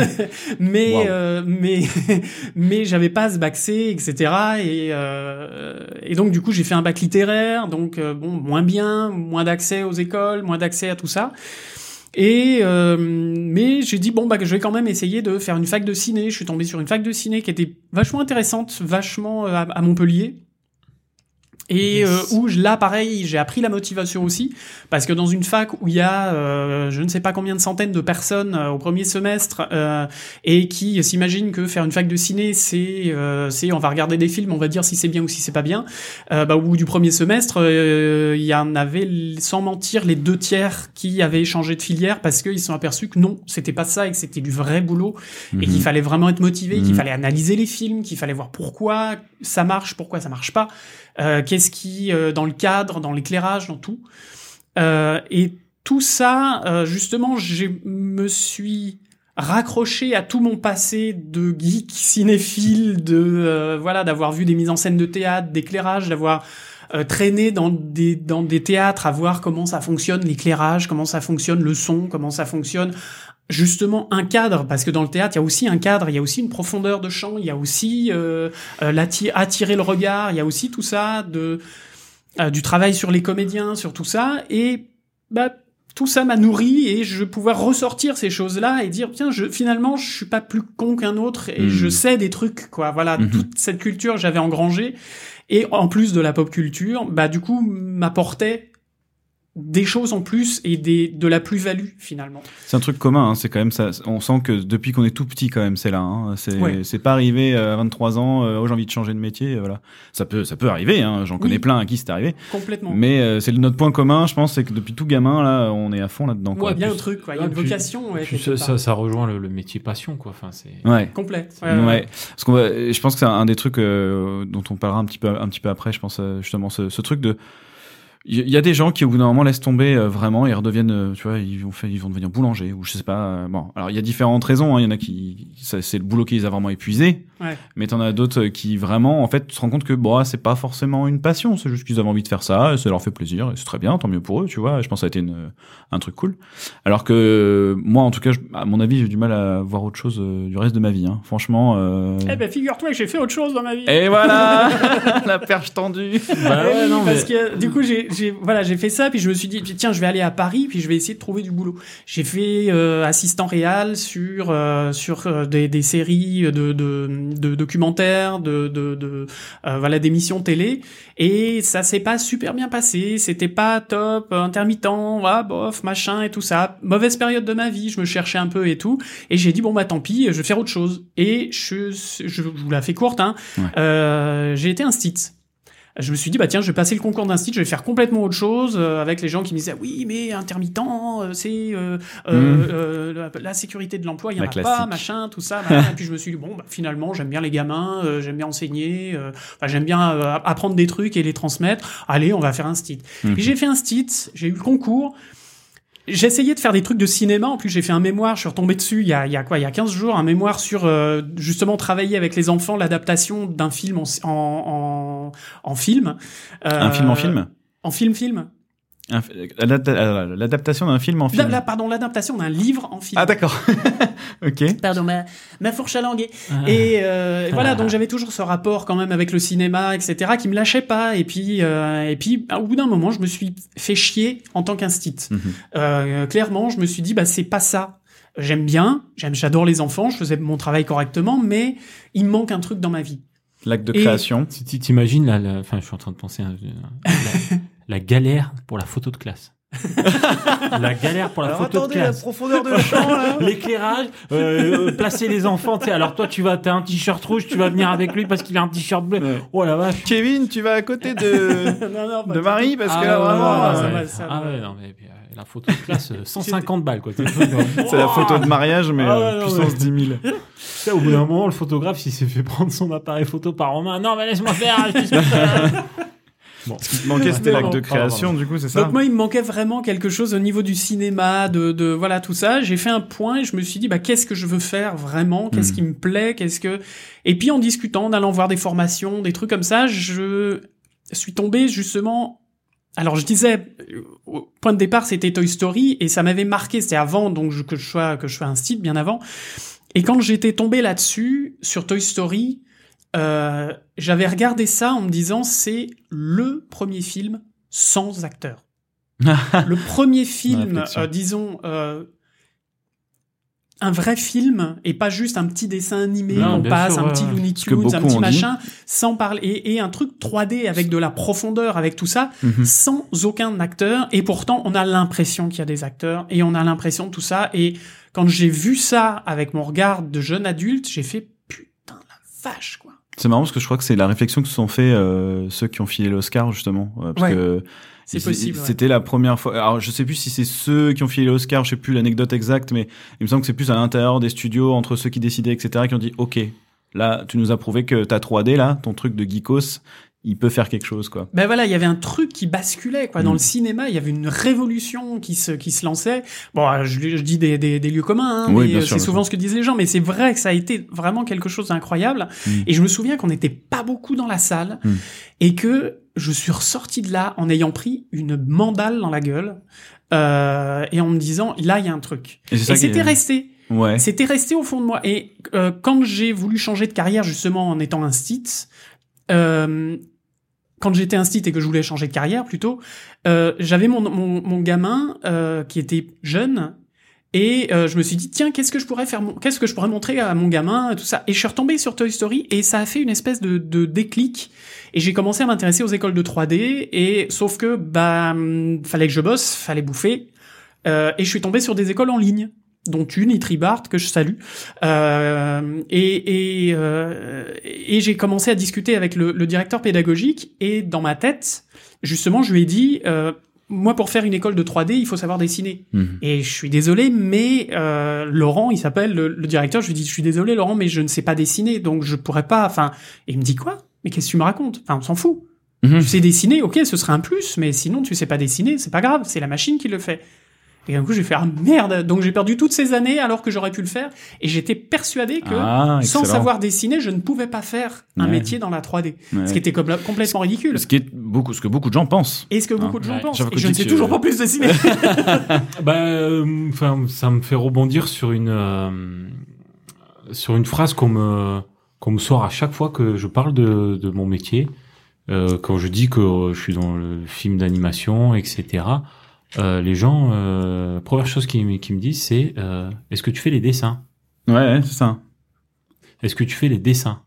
Speaker 2: mais euh, mais mais j'avais pas ce bac C, etc. Et euh, et donc du coup j'ai fait un bac littéraire, donc bon moins bien, moins d'accès aux écoles, moins d'accès à tout ça. Et euh, mais j'ai dit bon bah je vais quand même essayer de faire une fac de ciné. Je suis tombé sur une fac de ciné qui était vachement intéressante, vachement euh, à Montpellier et euh, où là pareil j'ai appris la motivation aussi parce que dans une fac où il y a euh, je ne sais pas combien de centaines de personnes euh, au premier semestre et qui s'imaginent que faire une fac de ciné c'est c'est on va regarder des films on va dire si c'est bien ou si c'est pas bien bah, au bout du premier semestre il y en avait sans mentir les deux tiers qui avaient changé de filière parce qu'ils se sont aperçus que non c'était pas ça et que c'était du vrai boulot et qu'il mhm. fallait vraiment être motivé qu'il mhm. fallait analyser les films qu'il fallait voir pourquoi ça marche pourquoi ça marche pas euh, qu'est-ce qui, euh, dans le cadre, dans l'éclairage, dans tout. Euh, et tout ça, justement, je me suis raccroché à tout mon passé de geek cinéphile, de voilà, d'avoir vu des mises en scène de théâtre, d'éclairage, d'avoir traîné dans des dans des théâtres, à voir comment ça fonctionne l'éclairage, comment ça fonctionne le son, comment ça fonctionne justement un cadre, parce que dans le théâtre, il y a aussi un cadre, il y a aussi une profondeur de champ, il y a aussi euh, euh attirer le regard, il y a aussi tout ça, de, euh, du travail sur les comédiens, sur tout ça, et bah, tout ça m'a nourri et je pouvoir ressortir ces choses-là et dire tiens je finalement je suis pas plus con qu'un autre et je hmm. sais des trucs quoi voilà hmm. toute cette culture j'avais engrangé et en plus de la pop culture bah du coup m'apportait des choses en plus et des, de la plus-value finalement.
Speaker 3: C'est un truc commun, hein, c'est quand même ça. On sent que depuis qu'on est tout petit, quand même, c'est là. Hein. C'est
Speaker 2: Ouais.
Speaker 3: c'est pas arrivé euh, à 23 ans, euh, oh, j'ai envie de changer de métier, euh, voilà. Ça peut, ça peut arriver, hein. j'en connais plein à qui c'est arrivé.
Speaker 2: Complètement.
Speaker 3: Mais euh, c'est notre point commun, je pense, c'est que depuis tout gamin, là, on est à fond là-dedans. quoi.
Speaker 2: Ouais, bien un truc, quoi. Il y a
Speaker 1: Ah,
Speaker 2: une
Speaker 1: puis-
Speaker 2: vocation, ouais,
Speaker 1: Puis
Speaker 2: quelque
Speaker 1: ça, ça, ça rejoint le, le métier passion, quoi. Enfin, c'est.
Speaker 3: Ouais.
Speaker 2: Complète.
Speaker 3: Ouais, parce qu'on va, je pense que c'est un des trucs euh, dont on parlera un petit peu, un petit peu après. Je pense euh, justement ce, ce truc de, il y a des gens qui au bout d'un moment laissent tomber euh, vraiment, ils redeviennent, euh, tu vois, ils vont faire, ils vont devenir boulanger ou je sais pas. euh, bon, alors il y a différentes raisons. hein. Il y en a qui, ça, c'est le boulot qui les a vraiment épuisés.
Speaker 2: Ouais.
Speaker 3: Mais t'en as d'autres euh, qui vraiment, en fait, se rendent compte que bon, c'est pas forcément une passion, c'est juste qu'ils avaient envie de faire ça, et ça leur fait plaisir, et c'est très bien, tant mieux pour eux, tu vois. Je pense que ça a été une, un truc cool. Alors que moi, en tout cas, je- à mon avis, j'ai du mal à voir autre chose euh, du reste de ma vie. Hein. Franchement. Euh...
Speaker 2: Eh ben, figure-toi que j'ai fait autre chose dans ma vie.
Speaker 3: Et voilà la perche tendue.
Speaker 1: Bah
Speaker 2: Eh oui,
Speaker 1: non,
Speaker 2: parce
Speaker 1: mais-
Speaker 2: que du coup j'ai j'ai voilà j'ai fait ça puis je me suis dit tiens je vais aller à Paris puis je vais essayer de trouver du boulot. J'ai fait euh, assistant réal sur euh, sur euh, des, des séries de, de, de documentaires de de, de euh, voilà d'émissions télé. Et ça s'est pas super bien passé. C'était pas top intermittent voilà bof machin et tout ça. Mauvaise période de ma vie je me cherchais un peu et tout. Et j'ai dit bon bah tant pis je vais faire autre chose. Et je je vous la fais courte hein.
Speaker 3: Ouais.
Speaker 2: euh, j'ai été instit je me suis dit bah tiens je vais passer le concours d'instit je vais faire complètement autre chose euh, avec les gens qui me disaient oui mais intermittent euh, c'est euh, euh,
Speaker 3: Mhm.
Speaker 2: euh, la, la sécurité de l'emploi il y en
Speaker 3: La
Speaker 2: a pas machin tout ça machin. et puis je me suis dit bon bah, finalement j'aime bien les gamins euh, j'aime bien enseigner euh, j'aime bien euh, apprendre des trucs et les transmettre allez on va faire un stit
Speaker 3: Mhm.
Speaker 2: puis j'ai fait un stit j'ai eu le concours j'ai essayé de faire des trucs de cinéma. En plus, j'ai fait un mémoire. Je suis retombé dessus il y a, il y a quoi Il y a 15 jours, un mémoire sur euh, justement travailler avec les enfants l'adaptation d'un film en, en, en, en film.
Speaker 3: Un film en
Speaker 2: Euh,
Speaker 3: film?
Speaker 2: En film-film.
Speaker 3: L'adaptation d'un film en
Speaker 2: Là,
Speaker 3: film.
Speaker 2: là, pardon, l'adaptation d'un livre en film.
Speaker 3: Ah d'accord. ok.
Speaker 2: Pardon, ma, ma fourche à languer.
Speaker 1: Ah.
Speaker 2: Et euh, voilà, donc j'avais toujours ce rapport quand même avec le cinéma, etc., qui me lâchait pas. Et puis, euh, et puis, au bout d'un moment, je me suis fait chier en tant qu'instit.
Speaker 3: Mhm.
Speaker 2: Euh, clairement, je me suis dit, bah c'est pas ça. J'aime bien, j'aime, j'adore les enfants, je faisais mon travail correctement, mais il me manque un truc dans ma vie.
Speaker 3: L'acte de
Speaker 2: Et-
Speaker 3: création.
Speaker 1: Tu- T'imagines la- enfin, je suis en train de penser à la, la galère pour la photo de classe. la galère pour la photo de classe.
Speaker 3: profondeur de champ.
Speaker 1: L'éclairage, euh, euh, placer les enfants. tu sais. Alors toi, tu vas, t'as un t-shirt rouge, tu vas venir avec lui parce qu'il a un t-shirt bleu.
Speaker 3: Ouais.
Speaker 1: Oh la vache.
Speaker 3: Kevin, tu vas à côté de
Speaker 2: non, non, pas
Speaker 3: de
Speaker 2: du
Speaker 3: Marie parce que
Speaker 1: Ah
Speaker 3: là vraiment.
Speaker 2: ouais,
Speaker 3: euh,
Speaker 2: ça ça
Speaker 1: Ah
Speaker 2: va.
Speaker 1: ouais, non mais puis, euh, la photo de classe, euh, 150 balles quoi. C'est
Speaker 3: la photo de mariage, mais
Speaker 1: Ah
Speaker 3: euh,
Speaker 1: non,
Speaker 3: puissance 10 000.
Speaker 1: Tu sais, au bout d'un moment, le photographe, s'est fait prendre son appareil photo par Romain. Non, mais laisse-moi faire. Bon.
Speaker 3: Ce qui te manquait, c'était l'acte de création, du coup, c'est ça
Speaker 2: Donc moi, il me manquait vraiment quelque chose au niveau du cinéma, de, de voilà tout ça. J'ai fait un point et je me suis dit bah qu'est-ce que je veux faire vraiment, qu'est-ce
Speaker 3: Mhm.
Speaker 2: qui me plaît, qu'est-ce que et puis en discutant, en allant voir des formations, des trucs comme ça, je suis tombé justement. Alors je disais euh, au point de départ c'était Toy Story et ça m'avait marqué. C'était avant donc que je sois que je sois un site bien avant. Et quand j'étais tombé là-dessus sur Toy Story, euh, j'avais regardé ça en me disant c'est le premier film sans acteur. le premier film, euh, disons, euh, un vrai film et pas juste un petit dessin animé,
Speaker 1: Non,
Speaker 2: on passe
Speaker 1: sûr,
Speaker 2: un petit. Looney Tunes, un petit
Speaker 3: dit.
Speaker 2: machin, sans parler et, et un truc 3D avec de la profondeur, avec tout ça,
Speaker 3: Mhm.
Speaker 2: sans aucun acteur. Et pourtant, on a l'impression qu'il y a des acteurs et on a l'impression de tout ça. Et quand j'ai vu ça avec mon regard de jeune adulte, j'ai fait putain la vache quoi.
Speaker 3: C'est marrant parce que je crois que c'est la réflexion que se sont fait euh, ceux qui ont filé l'Oscar justement, euh, parce
Speaker 2: Ouais,
Speaker 3: que
Speaker 2: C'est possible. ouais.
Speaker 3: C'était la première fois. Alors je sais plus si c'est ceux qui ont filé l'Oscar, je sais plus l'anecdote exacte, mais il me semble que c'est plus à l'intérieur des studios entre ceux qui décidaient, etc., qui ont dit OK, là tu nous as prouvé que ta 3D là, ton truc de geekos, il peut faire quelque chose quoi.
Speaker 2: Ben voilà, il y avait un truc qui basculait quoi dans
Speaker 3: Mm.
Speaker 2: le cinéma. Il y avait une révolution qui se qui se lançait. Bon, euh, je, je dis des, des, des lieux communs, hein,
Speaker 3: Oui,
Speaker 2: euh, c'est souvent
Speaker 3: sûr.
Speaker 2: ce que disent les gens. Mais c'est vrai que ça a été vraiment quelque chose d'incroyable.
Speaker 3: Mm.
Speaker 2: Et je me souviens qu'on n'était pas beaucoup dans la salle
Speaker 3: Mm.
Speaker 2: et que je suis ressorti de là en ayant pris une mandale dans la gueule euh, et en me disant là il y a un truc.
Speaker 3: Et
Speaker 2: c'était
Speaker 3: est-
Speaker 2: resté.
Speaker 3: Ouais.
Speaker 2: C'était resté au fond de moi. Et euh, quand j'ai voulu changer de carrière, justement en étant un stit, euh, quand j'étais un stit et que je voulais changer de carrière plutôt, euh, j'avais mon, mon, mon gamin euh, qui était jeune Et euh, je me suis dit tiens qu'est-ce que je pourrais faire, qu'est-ce que je pourrais montrer à mon gamin tout ça. Et je suis retombé sur Toy Story et ça a fait une espèce de, de déclic. Et j'ai commencé à m'intéresser aux écoles de 3D. Et sauf que bah hum, fallait que je bosse, fallait bouffer. Et je suis tombé sur des écoles en ligne dont une, Itribart, que je salue. Euh, et et, euh, et j'ai commencé à discuter avec le, le directeur pédagogique et dans ma tête, justement, je lui ai dit, euh, moi, pour faire une école de 3D, il faut savoir dessiner.
Speaker 3: Mhm.
Speaker 2: Et je suis désolé, mais euh, Laurent, il s'appelle le, le directeur, je lui dis, je suis désolé, Laurent, mais je ne sais pas dessiner, donc je pourrais pas. Enfin, et il me dit quoi? Mais qu'est-ce que tu me racontes? Enfin, on s'en fout.
Speaker 3: Mhm.
Speaker 2: Tu sais dessiner, ok, ce serait un plus, mais sinon tu sais pas dessiner, c'est pas grave, c'est la machine qui le fait. Et d'un coup, j'ai fait ah merde, donc j'ai perdu toutes ces années alors que j'aurais pu le faire, et j'étais persuadé que
Speaker 3: Ah,
Speaker 2: sans savoir dessiner, je ne pouvais pas faire un
Speaker 3: Ouais.
Speaker 2: métier dans la 3D,
Speaker 3: Ouais.
Speaker 2: ce qui était compl- complètement ridicule.
Speaker 3: Ce qui est beaucoup, ce que beaucoup de gens pensent.
Speaker 2: Et ce que beaucoup de gens
Speaker 1: Ouais.
Speaker 2: pensent. Et je ne sais toujours pas plus dessiner.
Speaker 1: Bah, euh, ça me fait rebondir sur une euh, sur une phrase qu'on me qu'on me sort à chaque fois que je parle de, de mon métier, euh, quand je dis que euh, je suis dans le film d'animation, etc. Euh, les gens, euh, première chose qu'ils me- disent, c'est euh, est-ce que tu fais les dessins?
Speaker 3: Ouais, ouais, c'est ça.
Speaker 1: Est-ce que tu fais les dessins?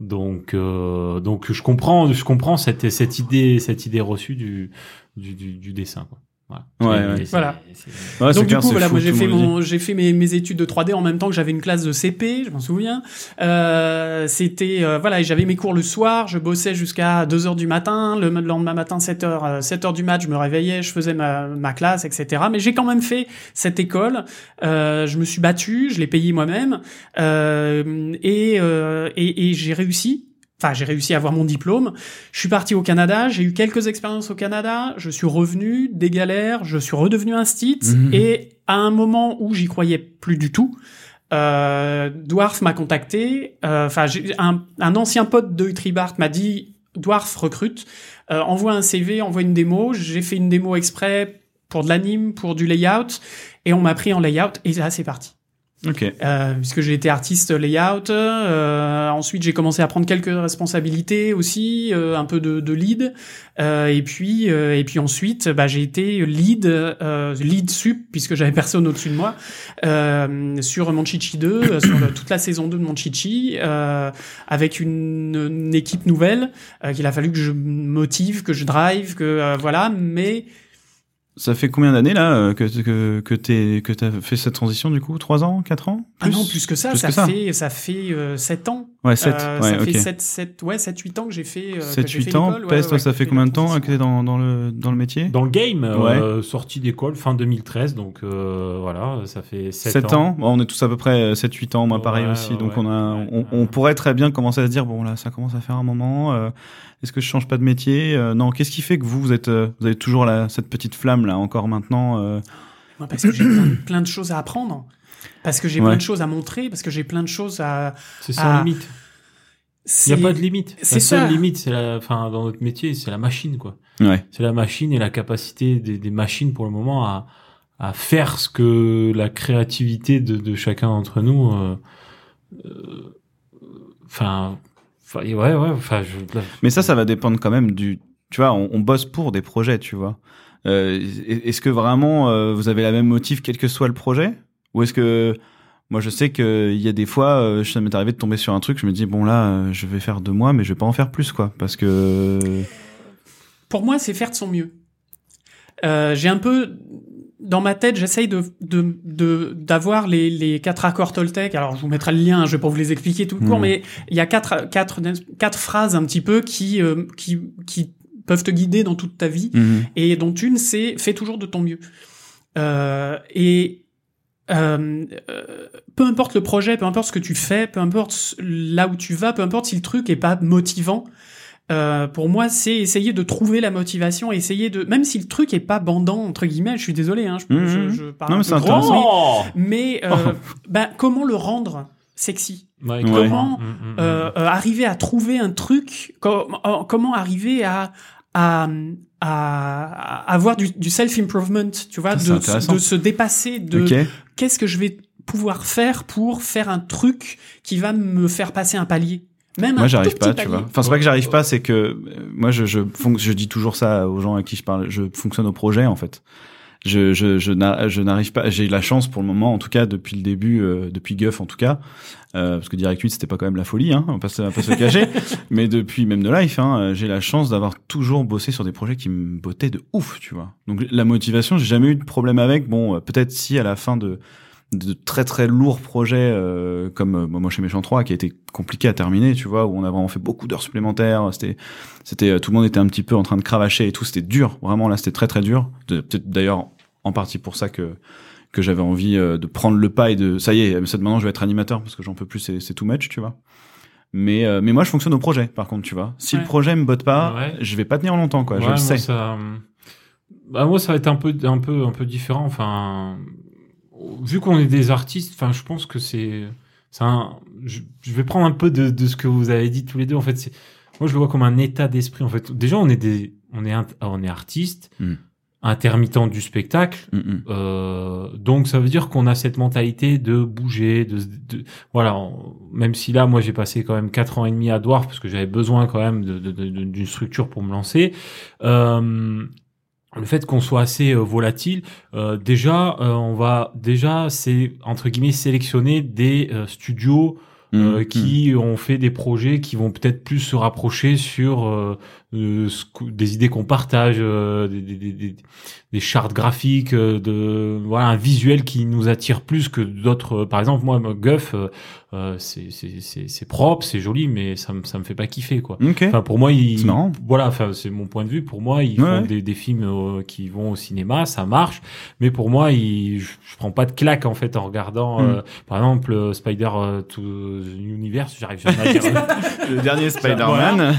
Speaker 1: Donc, euh, donc je comprends, je comprends cette cette idée cette idée reçue du du, du, du dessin. Quoi. Voilà.
Speaker 3: Ouais, ouais.
Speaker 2: Voilà.
Speaker 3: Ouais, c'est
Speaker 2: Donc du
Speaker 3: clair,
Speaker 2: coup voilà,
Speaker 3: fou,
Speaker 2: moi j'ai fait mon, j'ai fait mes, mes études de 3D en même temps que j'avais une classe de CP, je m'en souviens. Euh, c'était euh, voilà, et j'avais mes cours le soir, je bossais jusqu'à 2 heures du matin, le lendemain matin 7 heures, euh, 7 heures du mat, je me réveillais, je faisais ma, ma classe, etc. Mais j'ai quand même fait cette école. Euh, je me suis battu, je l'ai payé moi-même, euh, et, euh, et, et j'ai réussi. Enfin, j'ai réussi à avoir mon diplôme. Je suis parti au Canada, j'ai eu quelques expériences au Canada, je suis revenu, des galères, je suis redevenu un stit,
Speaker 3: Mhm.
Speaker 2: et à un moment où j'y croyais plus du tout, euh, Dwarf m'a contacté. euh, Enfin, j'ai- un, un ancien pote de Utribart m'a dit Dwarf recrute, euh, envoie un CV, envoie une démo. J'ai fait une démo exprès pour de l'anime, pour du layout, et on m'a pris en layout, et là c'est parti.
Speaker 3: Ok.
Speaker 2: Euh, puisque j'ai été artiste layout. Euh, ensuite, j'ai commencé à prendre quelques responsabilités aussi, euh, un peu de, de lead. Euh, et puis, euh, et puis ensuite, bah, j'ai été lead, euh, lead sup puisque j'avais personne au-dessus de moi sur Monchichi 2, euh, sur toute la saison 2 de Monchichi, avec une, une équipe nouvelle qu'il a fallu que je motive, que je drive, que voilà. Mais
Speaker 3: Ça fait combien d'années là euh, que que que t'es que t'as fait cette transition du coup? Trois ans, quatre ans?
Speaker 2: Ah non, plus? que ça,
Speaker 3: Plus
Speaker 2: ça,
Speaker 3: que ça.
Speaker 2: fait ça fait euh, 7 ans.
Speaker 3: Ouais, sept.
Speaker 2: Euh,
Speaker 3: ouais,
Speaker 2: ça fait. 7, 7, ouais, 7, 8 ans que j'ai fait. Euh, que
Speaker 3: 7
Speaker 2: j'ai
Speaker 3: 8
Speaker 2: fait
Speaker 3: ans.
Speaker 2: l'école, ouais,
Speaker 3: Pest,
Speaker 2: ouais,
Speaker 3: toi, ça fait combien de temps que t'es dans dans le dans le métier?
Speaker 1: Dans le game,
Speaker 3: Ouais.
Speaker 1: euh, sortie d'école fin 2013, donc euh, voilà, ça fait 7,
Speaker 3: 7 ans. Bon, on est tous à peu près 7 8 ans, moi pareil
Speaker 1: Ouais,
Speaker 3: aussi. donc
Speaker 1: ouais,
Speaker 3: on a
Speaker 1: ouais,
Speaker 3: on,
Speaker 1: ouais.
Speaker 3: on pourrait très bien commencer à se dire bon là, ça commence à faire un moment euh, est-ce que je change pas de métier Euh, Non, qu'est-ce qui fait que vous vous êtes euh, vous avez toujours la, cette petite flamme là encore maintenant euh,
Speaker 2: Moi, parce que j'ai plein, plein de choses à apprendre. Parce que j'ai
Speaker 3: Ouais.
Speaker 2: plein de choses à montrer, parce que j'ai plein de choses à.
Speaker 1: C'est sans
Speaker 2: Ah,
Speaker 1: limite. Il
Speaker 2: C'est
Speaker 1: n'y a pas de limite.
Speaker 2: c'est
Speaker 1: La seule
Speaker 2: ça.
Speaker 1: limite, c'est la, enfin, dans notre métier, c'est la machine, quoi.
Speaker 3: Ouais.
Speaker 1: C'est la machine et la capacité des, des machines pour le moment à, à faire ce que la créativité de, de chacun d'entre nous, euh, euh, enfin, enfin, ouais, ouais, enfin, je, là,
Speaker 3: Mais ça, ça va dépendre quand même du. Tu vois, on, on bosse pour des projets, tu vois. Euh, est-ce que vraiment euh, vous avez la même motive quel que soit le projet, ou est-ce que moi je sais qu'il y a des fois, euh, ça m'est arrivé de tomber sur un truc, je me dis bon là, euh, je vais faire deux mois, mais je vais pas en faire plus quoi, parce que
Speaker 2: Pour moi, c'est faire de son mieux. Euh, j'ai un peu dans ma tête, j'essaye de de de- d'avoir les les quatre accords Toltec. Alors, je vous mettrai le lien. Je vais pas vous les expliquer tout court,
Speaker 3: Mhm.
Speaker 2: mais il y a quatre quatre quatre phrases un petit peu qui euh, qui qui peuvent te guider dans toute ta vie.
Speaker 3: Mhm.
Speaker 2: et dont une c'est fais toujours de ton mieux. Euh, et euh, euh, peu importe le projet, peu importe ce que tu fais, peu importe là où tu vas, peu importe si le truc est pas motivant. Euh, pour moi, c'est essayer de trouver la motivation, essayer de, même si le truc est pas bandant entre guillemets, je suis désolé, hein, je,
Speaker 3: Mhm.
Speaker 2: je, je parle
Speaker 3: Non,
Speaker 2: un
Speaker 3: mais
Speaker 2: peu
Speaker 3: c'est
Speaker 2: trop,
Speaker 3: intéressant.
Speaker 2: mais, mais, euh,
Speaker 3: Oh.
Speaker 2: ben, comment le rendre sexy
Speaker 1: ouais,
Speaker 2: Comment,
Speaker 1: Mm, mm, mm.
Speaker 2: euh, euh, arriver à trouver un truc, com- euh, comment arriver à, à, à, à avoir du, du self-improvement, tu vois,
Speaker 3: Ça,
Speaker 2: de, de se dépasser, de qu'est-ce que je vais pouvoir faire pour faire un truc qui va me faire passer un palier. Même
Speaker 3: Moi, j'arrive pas, tu vois. Enfin, c'est pas que j'arrive pas, c'est que euh, moi, je, je, je dis toujours ça aux gens à qui je parle. Je fonctionne au projet, en fait. je je je n'a- je n'arrive pas. J'ai eu la chance pour le moment, en tout cas depuis le début, euh, depuis Guff en tout cas, euh, parce que Direct 8 c'était pas quand même la folie, hein, on va pas se, on va pas se le cacher. mais depuis même de Life, hein, euh, j'ai la chance d'avoir toujours bossé sur des projets qui me bottaient de ouf, tu vois. Donc la motivation, j'ai jamais eu de problème avec. Bon, euh, peut-être si à la fin de de très très lourds projets euh, comme euh, moi chez Méchant 3 qui a été compliqué à terminer tu vois où on a vraiment fait beaucoup d'heures supplémentaires c'était c'était euh, tout le monde était un petit peu en train de cravacher et tout c'était dur vraiment là c'était très très dur peut-être d'ailleurs en partie pour ça que que j'avais envie euh, de prendre le pas et de ça y est ça, maintenant je vais être animateur parce que j'en peux plus c'est c'est too much tu vois mais euh, mais moi je fonctionne au projet par contre tu vois si
Speaker 2: Ouais.
Speaker 3: le projet me botte pas
Speaker 1: Ouais.
Speaker 3: je vais pas tenir longtemps quoi je le sais
Speaker 1: Ça, bah, moi, ça va être un peu, un peu, un peu différent. Enfin, vu qu'on est des artistes, enfin, je pense que c'est, c'est un. Je, je vais prendre un peu de, de ce que vous avez dit tous les deux. En fait, c'est, moi, je le vois comme un état d'esprit. En fait, déjà, on est des, on est, on est artiste,
Speaker 3: Mm.
Speaker 1: intermittent du spectacle.
Speaker 3: Mm, mm.
Speaker 1: Euh, donc ça veut dire qu'on a cette mentalité de bouger, de, de- voilà. on- même si là, moi, j'ai passé quand même quatre ans et demi à Dwarf parce que j'avais besoin quand même d'une structure pour me lancer. Euh, le fait qu'on soit assez euh, volatile, euh, déjà, euh, on va déjà, c'est entre guillemets sélectionner des euh, studios euh,
Speaker 3: Mm,
Speaker 1: qui ont fait des projets qui vont peut-être plus se rapprocher sur euh, des idées qu'on partage, euh, des, des, des, des- chartes graphiques, euh, de voilà un visuel qui nous attire plus que d'autres. euh, Par exemple, moi, Guff, euh, c'est propre, c'est joli, mais ça me ça me fait pas kiffer quoi.
Speaker 3: mm. ok
Speaker 1: Enfin, pour moi, ils, voilà, enfin, c'est mon point de vue. Pour moi, ils
Speaker 3: Ouais,
Speaker 1: font des, des films euh, qui vont au cinéma, ça marche. Mais pour moi, ils, je, je prends pas de claque en fait en regardant,
Speaker 3: Mm.
Speaker 1: euh, par exemple, Spider to the Universe. J'arrive jamais à dire.
Speaker 3: le dernier Spider-Man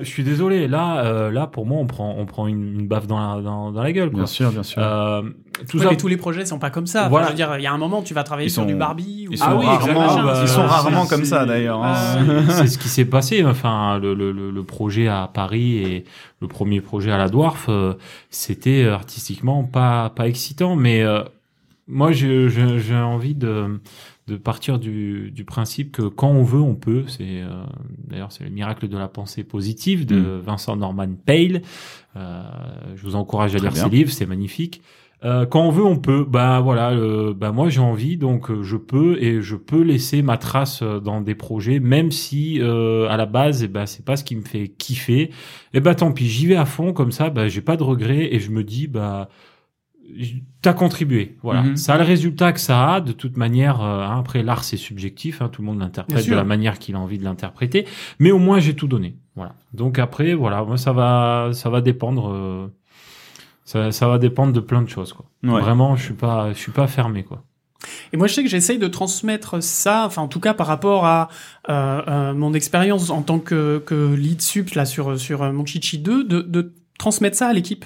Speaker 1: je suis désolé. Là, là, pour moi, on prend, on prend une, une baffe dans la, dans, dans la gueule. Quoi.
Speaker 3: bien sûr bien sûr
Speaker 1: tout
Speaker 2: Ouais,
Speaker 1: ça.
Speaker 2: mais tous les projets sont pas comme ça. Enfin,
Speaker 1: Voilà.
Speaker 2: je veux dire, il y a un moment, tu vas travailler sur du Barbie. Ou
Speaker 3: ils
Speaker 2: Ah
Speaker 3: sont
Speaker 2: oui,
Speaker 3: rarement,
Speaker 1: bah,
Speaker 3: ils sont
Speaker 1: euh,
Speaker 3: rarement comme ça d'ailleurs. hein.
Speaker 1: C'est ce qui s'est passé. Enfin, le, le, le, le projet à Paris et le premier projet à la Dwarf, euh, c'était euh, artistiquement pas pas excitant. Mais euh, moi, j'ai envie de de partir du, du principe que quand on veut, on peut. C'est euh, d'ailleurs c'est le miracle de la pensée positive de
Speaker 3: Mm.
Speaker 1: Vincent Norman Pale. Euh, je vous encourage à
Speaker 3: Très
Speaker 1: lire
Speaker 3: bien.
Speaker 1: ses livres, c'est magnifique. Euh, quand on veut, on peut. Bah voilà, euh, bah moi j'ai envie, donc euh, je peux et je peux laisser ma trace euh, dans des projets, même si euh, à la base, eh ben c'est pas ce qui me fait kiffer. Et bah tant pis, j'y vais à fond comme ça. Bah j'ai pas de regrets et je me dis bah t'as contribué. Voilà,
Speaker 3: Mhm.
Speaker 1: ça a le résultat que ça a. De toute manière, euh, hein, après l'art c'est subjectif, hein, tout le monde l'interprète de la manière qu'il a envie de l'interpréter. Mais au moins j'ai tout donné. Voilà. Donc après, voilà, moi ça va, ça va dépendre. euh, ça, ça va dépendre de plein de choses, quoi.
Speaker 3: Ouais.
Speaker 1: Vraiment, je suis pas, je suis pas fermé, quoi.
Speaker 2: Et moi, je sais que j'essaye de transmettre ça, enfin, en tout cas, par rapport à euh, euh, mon expérience en tant que, que lead sup là sur sur euh, Monchichi 2, de, de transmettre ça à l'équipe.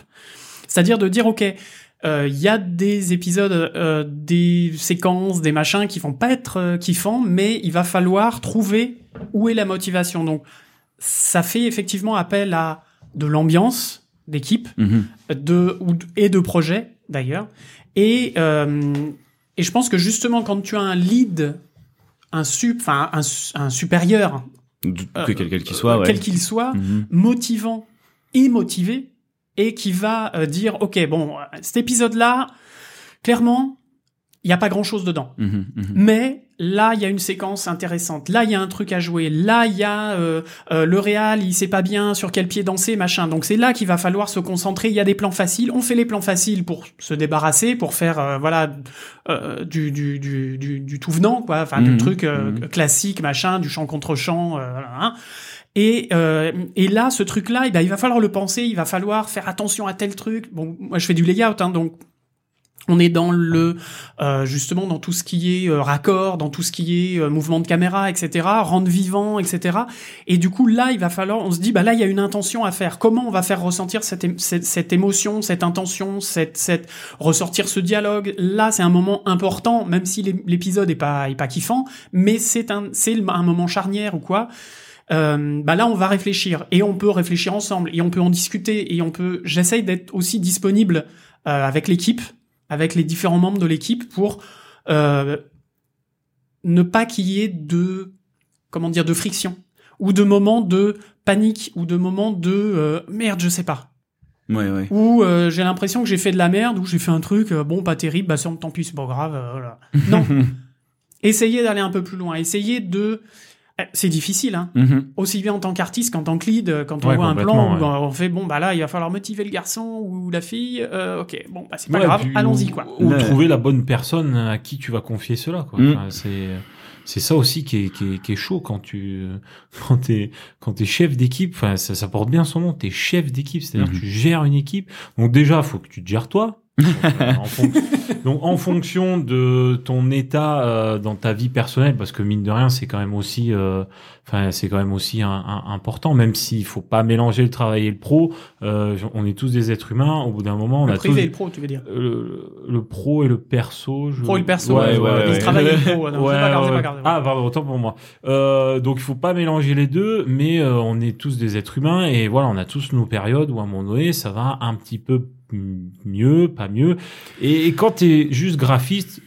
Speaker 2: C'est-à-dire de dire, ok, euh, il y a des épisodes, euh, des séquences, des machins qui vont pas être euh, kiffants, mais il va falloir trouver où est la motivation. Donc, ça fait effectivement appel à de l'ambiance d'équipe,
Speaker 3: Mhm.
Speaker 2: de et de projets d'ailleurs. Et euh, et je pense que justement quand tu as un lead, un sup, enfin un, un supérieur,
Speaker 3: D-
Speaker 2: Euh,
Speaker 3: que quel qu'il soit, ouais.
Speaker 2: quel qu'il soit,
Speaker 3: Mhm.
Speaker 2: motivant et motivé, et qui va euh, dire ok bon cet épisode là, clairement il y a pas grand chose dedans.
Speaker 3: Mhm.
Speaker 2: Mais là, il y a une séquence intéressante. Là, il y a un truc à jouer. Là, il y a euh, euh, le réal, il sait pas bien sur quel pied danser, machin. Donc c'est là qu'il va falloir se concentrer. Il y a des plans faciles. On fait les plans faciles pour se débarrasser, pour faire euh, voilà euh, du, du, du, du, du tout venant, quoi. Enfin, du
Speaker 3: Mhm,
Speaker 2: truc euh,
Speaker 3: mhm.
Speaker 2: classique, machin, du chant contre chant. Euh, hein. Et, euh, et là, ce truc-là, eh ben, il va falloir le penser, il va falloir faire attention à tel truc. Bon, moi, je fais du layout, hein, donc on est dans le euh, justement dans tout ce qui est euh, raccord, dans tout ce qui est euh, mouvement de caméra, etc., rendre vivant, etc. Et du coup là, il va falloir, on se dit bah là il y a une intention à faire. Comment on va faire ressentir cette, cette, cette émotion, cette intention, cette, cette ressortir ce dialogue? Là, c'est un moment important, même si l'é- l'épisode est pas est pas kiffant, mais c'est un c'est un moment charnière ou quoi. Euh, bah là on va réfléchir et on peut réfléchir ensemble et on peut en discuter et on peut j'essaye d'être aussi disponible euh, avec l'équipe avec les différents membres de l'équipe pour euh, ne pas qu'il y ait de comment dire de friction ou de moments de panique ou de moments de euh, merde je sais pas
Speaker 3: Ouais, ouais.
Speaker 2: où euh, j'ai l'impression que j'ai fait de la merde, où j'ai fait un truc, bon, pas terrible, bah tant pis, c'est pas grave. voilà. Non. essayez d'aller un peu plus loin. Essayez de. Eh, C'est difficile, hein.
Speaker 3: Mhm.
Speaker 2: Aussi bien en tant qu'artiste qu'en tant que lead, euh, quand on
Speaker 1: Ouais,
Speaker 2: voit un plan
Speaker 1: complètement,
Speaker 2: où
Speaker 1: ouais.
Speaker 2: on fait bon, bah là, il va falloir motiver le garçon ou la fille. euh, ok, bon, bah c'est pas
Speaker 1: Ouais,
Speaker 2: grave, allons-y, quoi.
Speaker 1: Ou
Speaker 3: Ouais.
Speaker 1: trouver la bonne personne à qui tu vas confier cela. Quoi.
Speaker 3: Mm.
Speaker 1: Enfin, c'est c'est ça aussi qui est, qui est, qui est chaud quand tu quand t'es quand t'es chef d'équipe. Enfin, ça, ça porte bien son nom. T'es chef d'équipe, c'est-à-dire
Speaker 3: Mhm.
Speaker 1: que tu gères une équipe. Donc déjà, faut que tu te gères toi. Donc, euh, en, fon- donc, en fonction de ton état euh, dans ta vie personnelle, parce que mine de rien, c'est quand même aussi, euh, enfin, c'est quand même aussi un, un- important, même s'il faut pas mélanger le travail et le pro. euh, on est tous des êtres humains. Au bout d'un moment, on
Speaker 2: Le
Speaker 1: a
Speaker 2: privé et
Speaker 1: tous
Speaker 2: le pro, tu veux dire.
Speaker 1: le, le pro et le perso. Je...
Speaker 2: Pro et le perso,
Speaker 1: Ouais,
Speaker 3: ouais, ouais,
Speaker 2: Il
Speaker 3: ouais.
Speaker 2: travaille et le pro, non, c'est pas grave, c'est pas grave.
Speaker 1: Ah, pardon, autant pour moi. Euh, donc, il faut pas mélanger les deux, mais euh, on est tous des êtres humains et voilà, on a tous nos périodes où à un moment donné, ça va un petit peu mieux, pas mieux. Et, et quand tu es juste graphiste,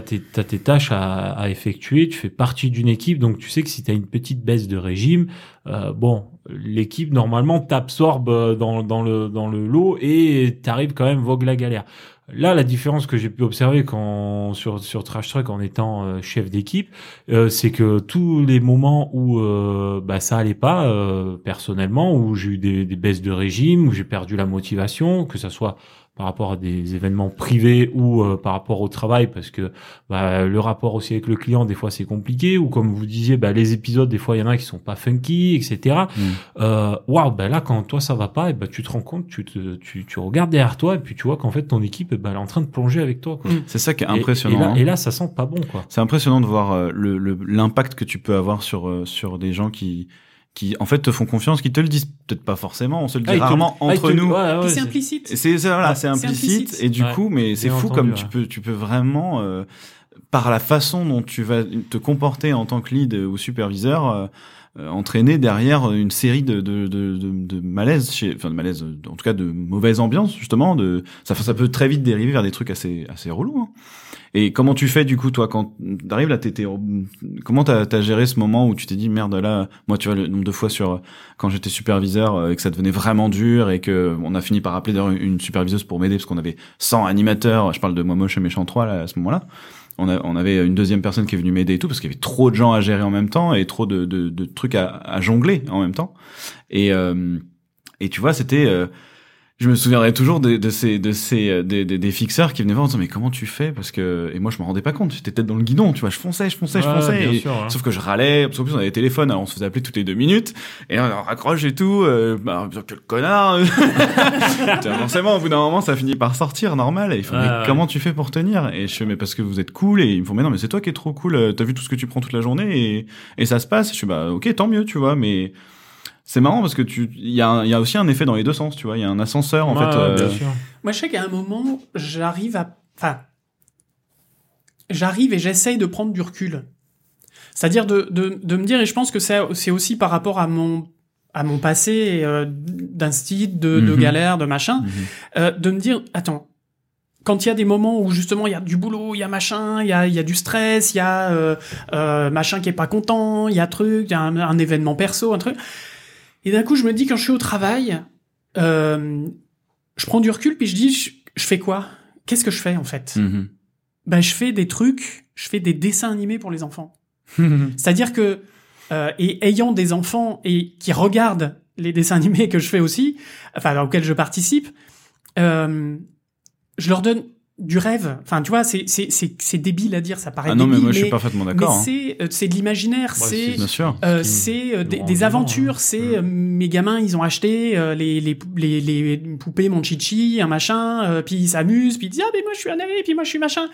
Speaker 1: tu as tes, tâches à, effectuer, tu fais partie d'une équipe, donc tu sais que si tu as une petite baisse de régime, euh, bon, l'équipe normalement t'absorbe euh, dans, dans, le, lot et t'arrives quand même vogue la galère. Là, la différence que j'ai pu observer quand sur sur Trash Truck en étant euh, chef d'équipe, euh, c'est que tous les moments où euh, bah ça allait pas euh, personnellement, où j'ai eu des, des baisses de régime, où j'ai perdu la motivation, que ça soit par rapport à des événements privés ou euh, par rapport au travail, parce que bah, le rapport aussi avec le client des fois c'est compliqué, ou comme vous disiez, bah, les épisodes des fois il y en a qui sont pas funky, etc.
Speaker 3: Mm.
Speaker 1: Euh, Waouh, bah là quand toi ça va pas, et bah tu te rends compte, tu te tu, tu regardes derrière toi et puis tu vois qu'en fait ton équipe, ben, elle est en train de plonger avec toi. Quoi.
Speaker 2: Mm.
Speaker 3: C'est ça qui est impressionnant.
Speaker 1: Et, là,
Speaker 3: hein.
Speaker 1: et là, ça sent pas bon, quoi.
Speaker 3: C'est impressionnant de voir euh, le- le- l'impact que tu peux avoir sur euh, sur des gens qui qui en fait te font confiance, qui te le disent peut-être pas forcément, on se le dit
Speaker 1: Ah, te-
Speaker 3: rarement
Speaker 1: ah,
Speaker 3: entre
Speaker 1: te-
Speaker 3: nous.
Speaker 1: ouais, ouais,
Speaker 2: Puis c'est implicite.
Speaker 3: C'est voilà,
Speaker 2: Ouais,
Speaker 3: c'est implicite,
Speaker 2: implicite.
Speaker 3: et du
Speaker 1: Ouais,
Speaker 3: coup, mais c'est fou
Speaker 1: entendu,
Speaker 3: comme
Speaker 1: ouais.
Speaker 3: tu peux tu peux vraiment euh, par la façon dont tu vas te comporter en tant que lead ou superviseur. euh, entraîner derrière une série de de de, de, de malaises chez enfin de malaises euh, en tout cas de mauvaise ambiance justement de ça ça peut très vite dériver vers des trucs assez assez relous hein. Et comment tu fais du coup toi quand t'arrives là t'étais comment t'as as géré ce moment où tu t'es dit merde là moi tu vois le nombre de fois sur quand j'étais superviseur euh, et que ça devenait vraiment dur et que on a fini par appeler d'ailleurs une superviseuse pour m'aider parce qu'on avait 100 animateurs je parle de moi moche et méchant 3 là à ce moment-là. On, a, on avait une deuxième personne qui est venue m'aider et tout parce qu'il y avait trop de gens à gérer en même temps et trop de, de, de trucs à, à jongler en même temps. Et euh, et tu vois c'était euh, je me souviendrai toujours de, de ces de ces euh, des, des, des fixeurs qui venaient voir en disant mais comment tu fais? Parce que et moi je me rendais pas compte. J'étais peut-être dans le guidon tu vois. Je fonçais je fonçais je
Speaker 1: Ouais,
Speaker 3: fonçais et-
Speaker 1: sûr, hein.
Speaker 3: sauf que je râlais parce qu'en plus on avait des téléphones alors on se faisait appeler toutes les deux minutes et on raccroche et tout euh, bah quel connard. Forcément au bout d'un moment ça finit par sortir normal et il faut
Speaker 1: Ouais,
Speaker 3: mais
Speaker 1: ouais.
Speaker 3: comment tu fais pour tenir? Et je fais mais parce que vous êtes cool et ils me font mais non mais c'est toi qui es trop cool euh, t'as vu tout ce que tu prends toute la journée et et ça se passe. Je suis bah ok tant mieux tu vois mais c'est marrant parce que tu il y a un- il y a aussi un effet dans les deux sens tu vois il y a un ascenseur en
Speaker 1: Ouais,
Speaker 3: fait
Speaker 1: ouais,
Speaker 3: euh,
Speaker 1: bien sûr.
Speaker 2: Moi, je sais qu'à un moment, j'arrive à. Enfin. J'arrive et j'essaye de prendre du recul. C'est-à-dire de, de, de me dire, et je pense que c'est c'est aussi par rapport à mon, à mon passé euh, d'instit, de, de
Speaker 3: Mhm.
Speaker 2: galère, de machin,
Speaker 3: Mhm.
Speaker 2: euh, de me dire, attends, quand il y a des moments où justement il y a du boulot, il y a machin, il y a, il y a du stress, il y a euh, euh, machin qui est pas content, il y a truc, il y a un, un événement perso, un truc. Et d'un coup, je me dis quand je suis au travail, euh, je prends du recul puis je dis, je, je fais quoi? Qu'est-ce que je fais en fait?
Speaker 3: Mhm.
Speaker 2: Ben, je fais des trucs, je fais des dessins animés pour les enfants. C'est-à-dire que, euh, et ayant des enfants et qui regardent les dessins animés que je fais aussi, enfin auxquels je participe, euh, je leur donne du rêve. Enfin, tu vois, c'est c'est c'est c'est débile à dire, ça paraît
Speaker 3: ah non mais
Speaker 2: débile,
Speaker 3: moi je suis parfaitement
Speaker 2: mais
Speaker 3: d'accord hein.
Speaker 2: c'est euh, c'est de l'imaginaire, c'est euh, c'est euh, des, des
Speaker 1: vivants,
Speaker 2: aventures,
Speaker 1: hein.
Speaker 2: c'est euh, mes gamins, ils ont acheté euh, les, les, les, les poupées mon chichi, un machin, euh, puis ils s'amusent, puis ils disent ah mais moi je suis un et puis moi je suis machin.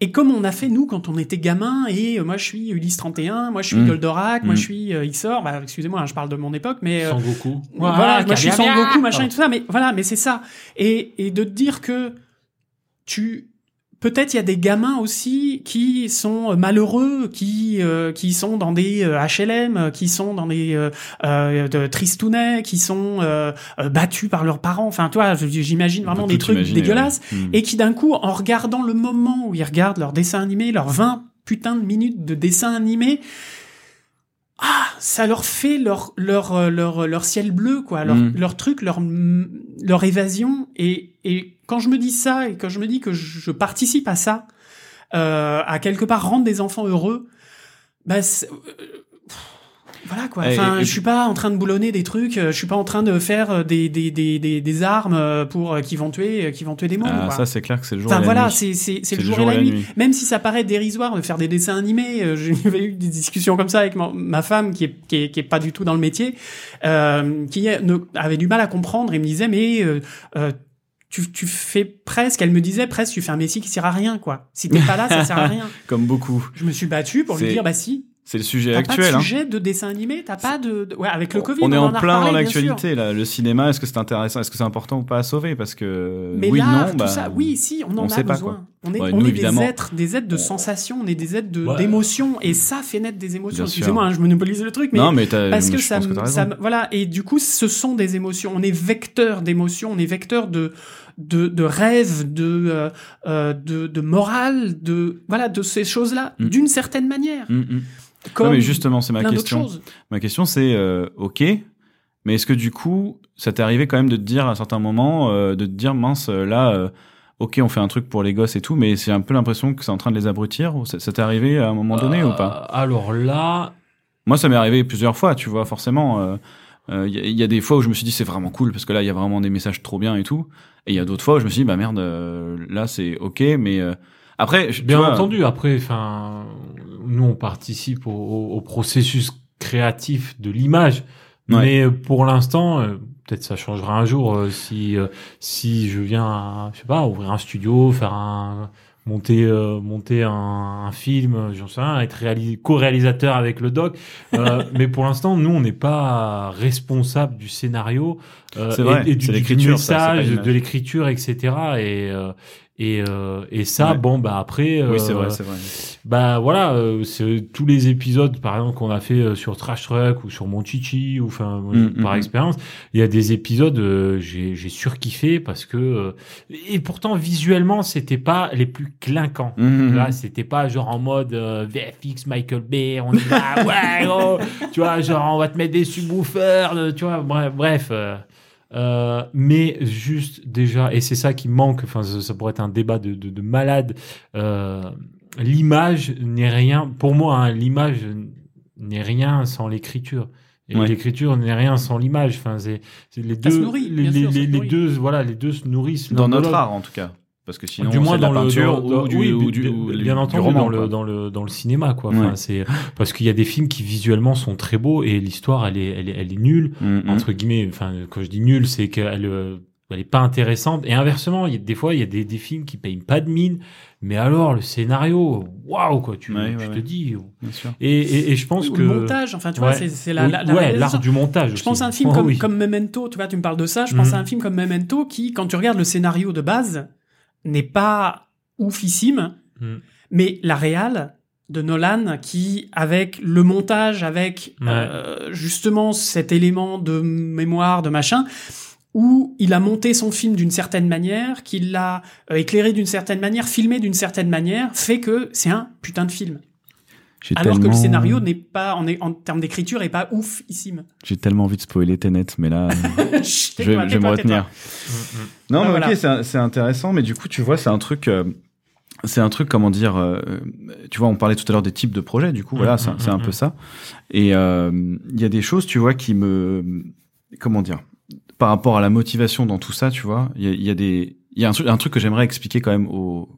Speaker 2: Et comme on a fait nous quand on était gamin, et euh, moi je suis Ulysse 31, moi je suis
Speaker 3: Mm.
Speaker 2: Goldorak, moi
Speaker 3: Mm.
Speaker 2: je suis euh, Ixor, bah excusez-moi, hein, je parle de mon époque, mais euh,
Speaker 1: Sangoku.
Speaker 2: voilà, moi je suis. Sangoku, machin et tout ça, mais voilà, mais c'est ça. Et, et de te dire que tu peut-être il y a des gamins aussi qui sont malheureux, qui euh, qui sont dans des euh, HLM, qui sont dans des euh, euh, de tristounets, qui sont euh, euh, battus par leurs parents. Enfin, toi, j'imagine vraiment des trucs dégueulasses
Speaker 3: ouais. Mhm.
Speaker 2: et qui d'un coup, en regardant le moment où ils regardent leur dessin animé, leurs 20 putains de minutes de dessin animé, ah, ça leur fait leur leur euh, leur leur ciel bleu quoi, leur
Speaker 3: Mm.
Speaker 2: leur truc, leur leur évasion et et quand je me dis ça et quand je me dis que je participe à ça, euh, à quelque part rendre des enfants heureux, bah euh, voilà quoi. Enfin, je suis pas en train de boulonner des trucs, je suis pas en train de faire euh, des des des des, des armes euh, pour qui vont tuer qui vont tuer des mondes.
Speaker 3: Ah,
Speaker 2: quoi.
Speaker 3: ça, c'est clair que c'est le jour
Speaker 2: Enfin
Speaker 3: et la
Speaker 2: voilà, c'est c'est c'est le jour et la nuit. Même si ça paraît dérisoire de faire des dessins animés, j'ai eu des discussions comme ça avec ma, ma femme qui est, qui est qui est pas du tout dans le métier, euh, qui ne- avait du mal à comprendre et me disait mais euh, tu, tu fais presque, elle me disait presque, tu fais un métier qui sert à rien quoi. Si t'es pas là, ça sert à rien.
Speaker 3: Comme beaucoup.
Speaker 2: Je me suis battu pour lui dire bah si,
Speaker 3: C'est le sujet
Speaker 2: t'as
Speaker 3: actuel.
Speaker 2: pas de
Speaker 3: hein.
Speaker 2: sujet de dessin animé, t'as pas de, ouais avec le Covid.
Speaker 3: on est en plein
Speaker 2: reparlé,
Speaker 3: dans l'actualité là. Le cinéma, est-ce que c'est intéressant? Est-ce que c'est important ou pas à sauver? Parce que
Speaker 2: Mais
Speaker 3: oui,
Speaker 2: l'art,
Speaker 3: non,
Speaker 2: tout
Speaker 3: bah,
Speaker 2: ça, oui, si, on en
Speaker 3: on
Speaker 2: a
Speaker 3: sait pas,
Speaker 2: besoin. On est,
Speaker 3: Ouais,
Speaker 2: on
Speaker 3: nous,
Speaker 2: est des êtres, des êtres de sensations, on est des êtres de-
Speaker 1: Ouais.
Speaker 2: d'émotions, et ça fait naître des émotions. Excusez-moi, hein, je monopolise le truc, mais
Speaker 3: non, mais t'as-
Speaker 2: parce que ça,
Speaker 3: que t'as
Speaker 2: ça voilà, et du coup, ce sont des émotions. On est vecteur d'émotions, on est vecteur de de, de rêves, de, euh, euh, de de morale, de voilà, de ces choses-là,
Speaker 3: Mm.
Speaker 2: d'une certaine manière.
Speaker 3: Mm, mm.
Speaker 2: Comme
Speaker 3: non, mais justement, c'est ma question. Ma question, c'est euh, ok, mais est-ce que du coup, ça t'est arrivé quand même de te dire à un certain moment, euh, de te dire mince, là, euh, ok, on fait un truc pour les gosses et tout, mais c'est un peu l'impression que c'est en train de les abrutir. ou Ça, ça t'est arrivé à un moment donné ou pas?
Speaker 1: Alors là,
Speaker 3: Moi, ça m'est arrivé plusieurs fois, tu vois, forcément. euh, euh, Il y, a- il y a des fois où je me suis dit c'est vraiment cool parce que là il y a vraiment des messages trop bien et tout. Et il y a d'autres fois où je me suis dit bah merde, euh, là c'est ok, mais euh, après, je-
Speaker 1: bien
Speaker 3: vois,
Speaker 1: entendu, après, enfin, nous on participe au, processus créatif de l'image,
Speaker 3: Ouais.
Speaker 1: mais pour l'instant, euh, peut-être ça changera un jour euh, si euh, si je viens, à, je sais pas, ouvrir un studio, faire un monter euh, monter un, un film, euh, j'en sais rien, être réalis- co-réalisateur avec le doc. Euh, mais pour l'instant, nous on n'est pas responsable du scénario euh,
Speaker 3: vrai,
Speaker 1: et, et du, du
Speaker 3: ça,
Speaker 1: message, de l'écriture, etc. Et euh, et, euh, et ça,
Speaker 3: Ouais.
Speaker 1: bon bah après,
Speaker 3: oui c'est
Speaker 1: euh,
Speaker 3: vrai, c'est vrai.
Speaker 1: bah voilà, euh, c'est tous les épisodes, par exemple, qu'on a fait euh, sur Trash Truck ou sur Mon Chichi, ou enfin moi,
Speaker 3: Mm,
Speaker 1: par
Speaker 3: mm,
Speaker 1: expérience, il y a des épisodes euh, j'ai j'ai surkiffé parce que euh, et pourtant visuellement c'était pas les plus clinquants.
Speaker 3: Mhm.
Speaker 1: Là, c'était pas genre en mode euh, VFX Michael Bay, on y va, ouais, oh, tu vois, genre on va te mettre des subwoofers, tu vois, bref, bref. Euh, mais juste déjà, et c'est ça qui manque, enfin ça, ça pourrait être un débat de, de, de malade, euh, l'image n'est rien, pour moi, hein, l'image n'est rien sans l'écriture. Et
Speaker 3: Ouais.
Speaker 1: l'écriture n'est rien sans l'image. Enfin, c'est les
Speaker 2: Ça se
Speaker 1: deux,
Speaker 2: nourrit,
Speaker 1: les,
Speaker 2: sûr,
Speaker 1: deux, voilà, les deux se nourrissent
Speaker 3: Dans notre art en tout cas, parce que sinon
Speaker 1: du moins dans
Speaker 3: la
Speaker 1: le
Speaker 3: peinture
Speaker 1: dans- dans-
Speaker 3: ou du,
Speaker 1: oui,
Speaker 3: ou du, ou
Speaker 1: bien
Speaker 3: du
Speaker 1: entendu
Speaker 3: roman,
Speaker 1: dans le dans le dans le cinéma quoi enfin
Speaker 3: Ouais.
Speaker 1: c'est parce qu'il y a des films qui visuellement sont très beaux et l'histoire elle est elle est, elle est nulle
Speaker 3: Mhm.
Speaker 1: entre guillemets enfin quand je dis nulle c'est qu'elle euh, elle est pas intéressante et inversement il y a des fois il y a des, des films qui payent pas de mine mais alors le scénario waouh quoi tu,
Speaker 3: Ouais,
Speaker 1: tu
Speaker 3: ouais,
Speaker 1: te
Speaker 3: ouais.
Speaker 1: dis
Speaker 3: Bien sûr.
Speaker 1: et, et, et je pense
Speaker 2: Ou
Speaker 1: que
Speaker 2: le montage, enfin tu vois,
Speaker 1: Ouais.
Speaker 2: c'est c'est la, la, la
Speaker 1: l'art du montage
Speaker 2: Je
Speaker 1: aussi.
Speaker 2: pense à un film
Speaker 1: Oh,
Speaker 2: comme,
Speaker 1: oui.
Speaker 2: comme Memento, tu vois, tu me parles de ça, je pense
Speaker 1: Mhm.
Speaker 2: à un film comme Memento qui, quand tu regardes le scénario de base, n'est pas oufissime,
Speaker 1: Mhm.
Speaker 2: mais la réal de Nolan qui, avec le montage, avec
Speaker 1: Ouais.
Speaker 2: euh, justement cet élément de mémoire, de machin, où il a monté son film d'une certaine manière, qu'il l'a euh, éclairé d'une certaine manière, filmé d'une certaine manière, fait que c'est un putain de film. Alors que le scénario n'est pas, en, en termes d'écriture, est pas oufissime.
Speaker 3: J'ai tellement envie de spoiler Tenet, mais là,
Speaker 2: Chut,
Speaker 3: je, vais- je vais me retenir.
Speaker 1: Mm, mm.
Speaker 3: Non,
Speaker 2: Ah,
Speaker 3: mais
Speaker 2: voilà.
Speaker 3: ok, c'est intéressant, mais du coup, tu vois, c'est un truc, euh, c'est un truc, comment dire, euh, tu vois, on parlait tout à l'heure des types de projets, du coup, voilà,
Speaker 1: Mhm,
Speaker 3: c'est un peu ça. Et euh, il y a des choses, tu vois, qui me, comment dire, par rapport à la motivation dans tout ça, tu vois, il y a, il y a des, il y a un truc, un truc que j'aimerais expliquer quand même aux,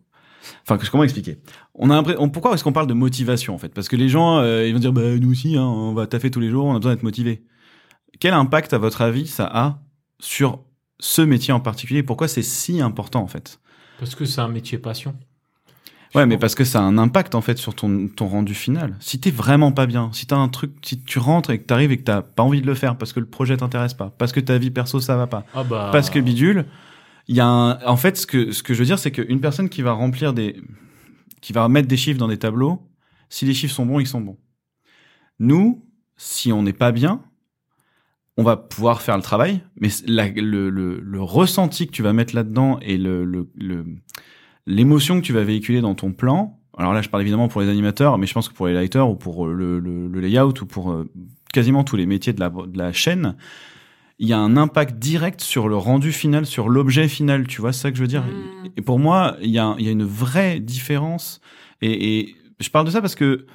Speaker 3: Enfin, comment expliquer? On a on- pourquoi est-ce qu'on parle de motivation en fait? Parce que les gens, euh, ils vont dire, bah nous aussi, hein, on va taffer tous les jours, on a besoin d'être motivé. Quel impact, à votre avis, ça a sur ce métier en particulier? Pourquoi c'est si important en fait?
Speaker 1: Parce que c'est un métier passion.
Speaker 3: Ouais, mais parce que ça a un impact en fait sur ton, ton rendu final. Si t'es vraiment pas bien, si t'as un truc, si tu rentres et que t'arrives et que t'as pas envie de le faire parce que le projet t'intéresse pas, parce que ta vie perso ça va pas,
Speaker 1: ah bah.
Speaker 3: parce que bidule, il y a un, en fait ce que ce que je veux dire c'est qu'une personne qui va remplir des, qui va mettre des chiffres dans des tableaux, si les chiffres sont bons, ils sont bons. Nous, si on n'est pas bien, on va pouvoir faire le travail, mais le, le, le ressenti que tu vas mettre là-dedans et le, l'émotion que tu vas véhiculer dans ton plan, alors là, je parle évidemment pour les animateurs, mais je pense que pour les lighters ou pour le layout ou pour euh, quasiment tous les métiers de la, de la chaîne, il y a un impact direct sur le rendu final, sur l'objet final. Tu vois, c'est ça que je veux dire.
Speaker 2: Mm.
Speaker 3: Et pour moi, il y, a, y a une vraie différence. Et, et je parle de ça parce que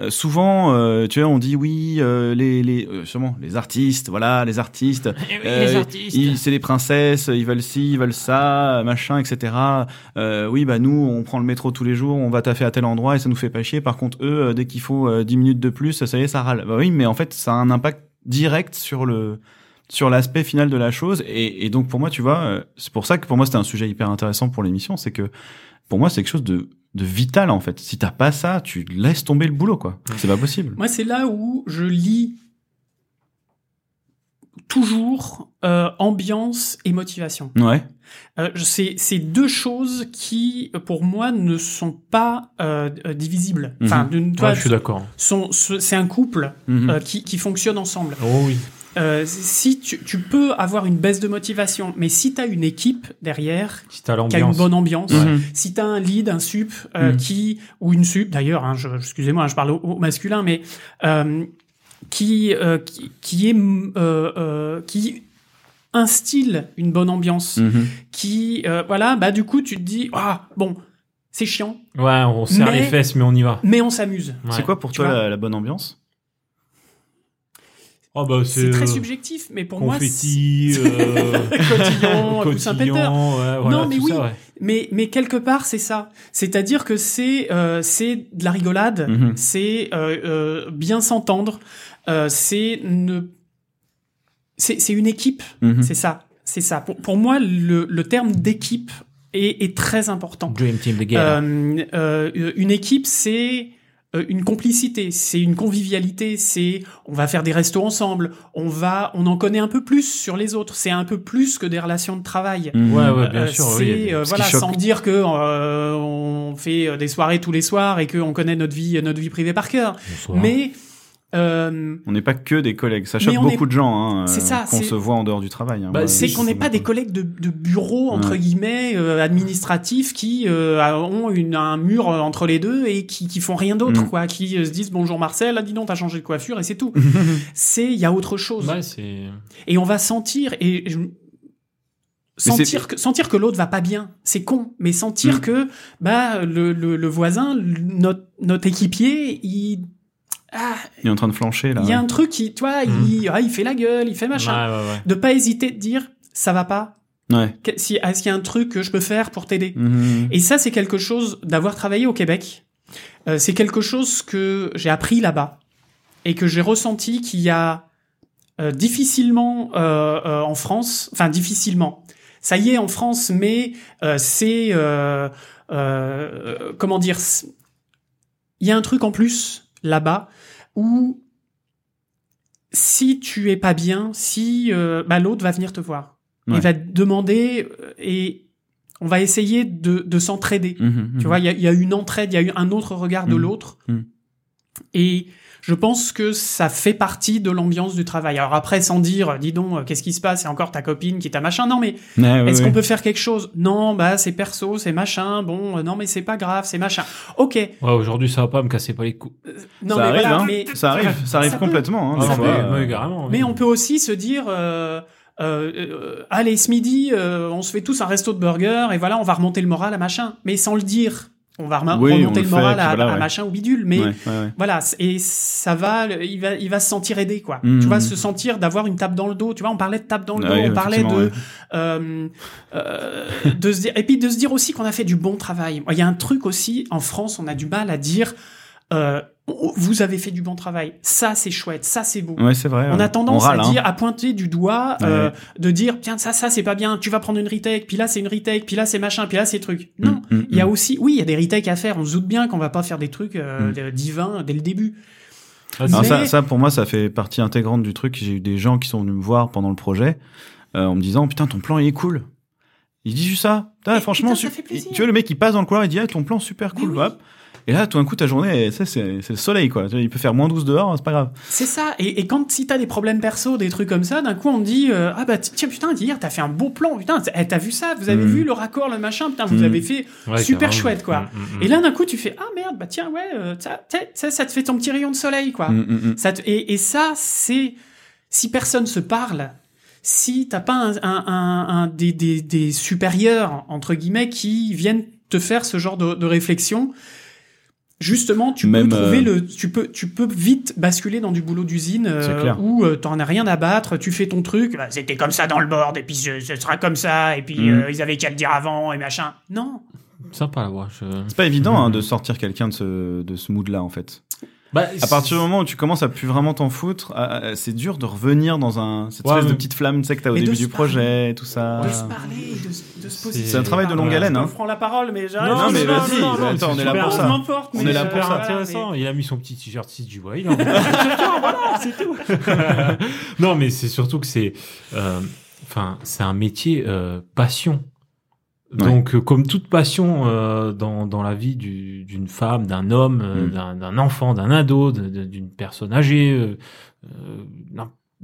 Speaker 3: euh, souvent, euh, tu vois, on dit oui, euh, les, les, sûrement, les artistes, voilà, les artistes, euh, ils- c'est les princesses, ils veulent ci, ils veulent ça, machin, etc. Oui, bah nous, on prend le métro tous les jours, on va taffer à tel endroit et ça nous fait pas chier. Par contre, eux, dès qu'il faut euh, 10 minutes de plus, ça y est, ça râle. Bah oui, mais en fait, ça a un impact direct sur le sur l'aspect final de la chose et, et donc pour moi tu vois euh, c'est pour ça que pour moi c'était un sujet hyper intéressant pour l'émission c'est que pour moi c'est quelque chose de de vital en fait si t'as pas ça tu laisses tomber le boulot quoi c'est pas possible
Speaker 2: Moi, c'est là où je lis toujours euh, ambiance et motivation.
Speaker 3: ouais
Speaker 2: Euh, c'est c'est deux choses qui, pour moi, ne sont pas euh, divisibles. Enfin,
Speaker 1: Ouais,
Speaker 2: vois,
Speaker 1: je suis d'accord.
Speaker 2: c'est un couple
Speaker 3: Mhm.
Speaker 2: euh, qui, qui fonctionne ensemble.
Speaker 1: Oh oui.
Speaker 2: Euh, si tu, tu peux avoir une baisse de motivation, mais si tu as une équipe derrière
Speaker 1: Si
Speaker 2: qui a une bonne ambiance, si tu as un lead, un sup euh,
Speaker 3: Mhm.
Speaker 2: qui ou une sup d'ailleurs, hein, excusez-moi, je parle au, au masculin, mais euh, qui, euh, qui qui est euh, euh, qui instille une bonne ambiance,
Speaker 3: Mhm.
Speaker 2: qui euh, voilà, bah du coup tu te dis ah bon c'est chiant,
Speaker 1: Ouais, on serre
Speaker 2: Mais-
Speaker 1: les fesses, mais on y va.
Speaker 2: mais on s'amuse.
Speaker 1: Ouais.
Speaker 3: c'est quoi pour
Speaker 2: Tu
Speaker 3: toi la bonne ambiance?
Speaker 1: Oh bah
Speaker 2: C'est très
Speaker 1: euh,
Speaker 2: subjectif, mais pour moi
Speaker 1: confetti, euh,
Speaker 2: Cotillon,
Speaker 1: cotillon, ouais, voilà,
Speaker 2: Non, mais
Speaker 1: tout
Speaker 2: oui.
Speaker 1: ça, ouais.
Speaker 2: Mais, mais quelque part, c'est ça. C'est-à-dire que c'est euh, c'est de la rigolade,
Speaker 3: Mhm.
Speaker 2: c'est euh, euh, bien s'entendre, euh, c'est ne... c'est c'est une équipe,
Speaker 3: Mhm.
Speaker 2: c'est ça. C'est ça. Pour, pour moi, le, le terme d'équipe est, est très important.
Speaker 1: Dream Team together.
Speaker 2: Euh, euh, une équipe, c'est euh, une complicité, c'est une convivialité, c'est on va faire des restos ensemble, on va, on en connaît un peu plus sur les autres. C'est un peu plus que des relations de travail.
Speaker 3: Mhm.
Speaker 1: Ouais, ouais, bien
Speaker 2: Euh,
Speaker 1: sûr.
Speaker 2: c'est
Speaker 1: oui.
Speaker 2: euh, voilà sans dire que euh, on fait euh, des soirées tous les soirs et qu'on connaît notre vie notre vie privée par cœur.
Speaker 1: Bonsoir.
Speaker 2: Mais euh,
Speaker 3: on n'est pas que des collègues ça choque beaucoup
Speaker 2: est-
Speaker 3: de gens hein,
Speaker 2: C'est
Speaker 3: euh,
Speaker 2: ça,
Speaker 3: qu'on
Speaker 2: c'est-
Speaker 3: se voit en dehors du travail hein.
Speaker 1: Bah,
Speaker 2: c'est qu'on n'est pas des collègues de, de bureau entre
Speaker 3: Ouais.
Speaker 2: guillemets euh, administratifs qui euh, ont une, un mur entre les deux et qui, qui font rien d'autre
Speaker 3: Mm.
Speaker 2: quoi, qui euh, se disent bonjour Marcel, ah dis donc t'as changé de coiffure et c'est tout. c'est il y a autre chose
Speaker 1: Ouais, c'est.
Speaker 2: et on va sentir et je- sentir que sentir que l'autre va pas bien c'est con mais sentir
Speaker 3: Mm.
Speaker 2: que bah le, le, le voisin le- notre notre équipier il ah,
Speaker 3: il est en train de flancher là
Speaker 2: il y a
Speaker 3: ouais.
Speaker 2: un truc qui toi
Speaker 1: Mm.
Speaker 2: il, ah, il fait la gueule il fait machin
Speaker 1: Ouais, ouais, ouais.
Speaker 2: de pas hésiter de dire ça va pas
Speaker 3: ouais
Speaker 2: si est-ce qu'il y a un truc que je peux faire pour t'aider
Speaker 3: Mhm.
Speaker 2: et ça c'est quelque chose d'avoir travaillé au Québec Euh, c'est quelque chose que j'ai appris là-bas et que j'ai ressenti qu'il y a euh, difficilement euh, euh, en France enfin difficilement ça y est en France mais euh, c'est euh, euh, comment dire c'est- il y a un truc en plus là-bas où si tu es pas bien si euh, bah, l'autre va venir te voir
Speaker 3: Ouais.
Speaker 2: il va te demander euh, et on va essayer de, de s'entraider.
Speaker 3: Mhm.
Speaker 2: Tu vois, il y a, y a une entraide, il y a eu un autre regard de l'autre. Et je pense que ça fait partie de l'ambiance du travail. Alors après, sans dire, dis donc, euh, qu'est-ce qui se passe C'est encore ta copine qui t'a machin. Non, mais est-ce qu'on peut faire quelque chose? Non, bah c'est perso, c'est machin. Bon, euh, non, mais c'est pas grave, c'est machin. Ok.
Speaker 1: Ouais, aujourd'hui, ça va pas me casser pas les coups.
Speaker 2: Non,
Speaker 3: ça
Speaker 2: mais
Speaker 3: arrive,
Speaker 2: voilà,
Speaker 3: hein.
Speaker 2: mais
Speaker 3: ça arrive, ça arrive
Speaker 2: Ça peut.
Speaker 3: complètement. Hein,
Speaker 1: Ah,
Speaker 3: des
Speaker 2: ça
Speaker 3: fois,
Speaker 2: peut.
Speaker 1: ouais,
Speaker 3: euh,
Speaker 1: ouais, carrément.
Speaker 2: Mais on peut aussi se dire, euh, euh, euh, allez, ce midi, euh, on se fait tous un resto de burger et voilà, on va remonter le moral à machin. Mais sans le dire, on va
Speaker 3: on
Speaker 2: remonter
Speaker 3: le
Speaker 2: moral à,
Speaker 3: voilà,
Speaker 2: à
Speaker 3: ouais.
Speaker 2: machin ou bidule. Mais
Speaker 3: ouais, ouais, ouais.
Speaker 2: voilà, et ça va, il va, il va se sentir aidé, quoi.
Speaker 3: Mhm.
Speaker 2: Tu vois, se sentir d'avoir une tape dans le dos. Tu vois, on parlait de tape dans le
Speaker 3: Ah
Speaker 2: dos, on parlait de, euh, euh, de se dire, et puis de se dire aussi qu'on a fait du bon travail. Il y a un truc aussi en France, on a du mal à dire, euh, vous avez fait du bon travail. Ça, c'est chouette. Ça, c'est beau.
Speaker 3: Ouais, c'est vrai.
Speaker 2: On a tendance
Speaker 3: râle,
Speaker 2: à
Speaker 3: hein.
Speaker 2: dire, à pointer du doigt, euh,
Speaker 3: Ouais.
Speaker 2: de dire, tiens, ça, ça, c'est pas bien, tu vas prendre une retake, puis là, c'est une retake, puis là, c'est machin, puis là, c'est truc. Non.
Speaker 3: Mm, mm,
Speaker 2: Il y a
Speaker 3: mm.
Speaker 2: aussi, oui, il y a des retakes à faire. On se doute bien qu'on va pas faire des trucs euh,
Speaker 3: Mm.
Speaker 2: divins dès le début.
Speaker 1: Ah,
Speaker 2: Mais-
Speaker 3: ça, ça, pour moi, ça fait partie intégrante du truc. J'ai eu des gens qui sont venus me voir pendant le projet euh, en me disant putain ton plan il est cool. Il dit juste ça.
Speaker 2: Et
Speaker 3: franchement,
Speaker 2: putain, ça
Speaker 3: tu vois le mec il passe dans le couloir il dit ah, ton plan super cool.
Speaker 2: oui.
Speaker 3: hop. Et là, tout d'un coup, ta journée, c'est c'est c'est le soleil, quoi. Il peut faire moins 12 dehors, c'est pas grave.
Speaker 2: C'est ça. Et, et quand si t'as des problèmes perso, des trucs comme ça, d'un coup on te dit euh, ah bah tiens putain hier t'as fait un beau plan putain t'as eh, t'as vu ça? Vous avez
Speaker 3: Mm.
Speaker 2: vu le raccord le machin? Putain vous
Speaker 3: Mm.
Speaker 2: avez fait
Speaker 1: Ouais,
Speaker 2: super
Speaker 1: carrément.
Speaker 2: chouette quoi.
Speaker 1: Mm, mm.
Speaker 2: Et là d'un coup tu fais ah merde bah tiens ouais euh, ça, ça, te fait ton petit rayon de soleil quoi. Ça te- et, et ça c'est si personne se parle. Si t'as pas un, un, un, un- des, des, des supérieurs entre guillemets qui viennent te faire ce genre de, de réflexion, justement tu
Speaker 3: Même,
Speaker 2: peux trouver
Speaker 3: euh,
Speaker 2: le tu peux tu peux vite basculer dans du boulot d'usine euh, où euh, t'en as rien à battre, tu fais ton truc, bah, c'était comme ça dans le board et puis ce, ce sera comme ça et puis euh, ils avaient qu'à le dire avant et machin. Non,
Speaker 1: Sympa la voix. je-
Speaker 3: C'est pas évident hein, de sortir quelqu'un de ce, de ce mood-là, en fait.
Speaker 1: Bah,
Speaker 3: À partir du moment où tu commences à plus vraiment t'en foutre, c'est dur de revenir dans un, cette
Speaker 1: Ouais,
Speaker 3: espèce de
Speaker 1: mais-
Speaker 3: petite flamme, tu sais, que t'as au
Speaker 2: Mais
Speaker 3: début du projet, et tout ça.
Speaker 2: de se parler, de, se- de se positionner.
Speaker 3: C'est un travail de longue haleine, hein.
Speaker 2: me prends la parole, mais j'arrête.
Speaker 3: Non, mais vas-y,
Speaker 2: non, non,
Speaker 3: attends, on est là pour ça. On
Speaker 2: mais
Speaker 3: est là pour ça.
Speaker 1: intéressant.
Speaker 2: mais-
Speaker 1: Il a mis son petit t-shirt 6 du bois. Il de- voilà, c'est tout. non, mais c'est surtout que c'est, euh, enfin, c'est un métier euh, passion. Donc, euh, comme toute passion euh, dans, dans la vie du- d'une femme, d'un homme, euh,
Speaker 3: Mm.
Speaker 1: d'un- enfant, d'un ado, d'une personne âgée, euh,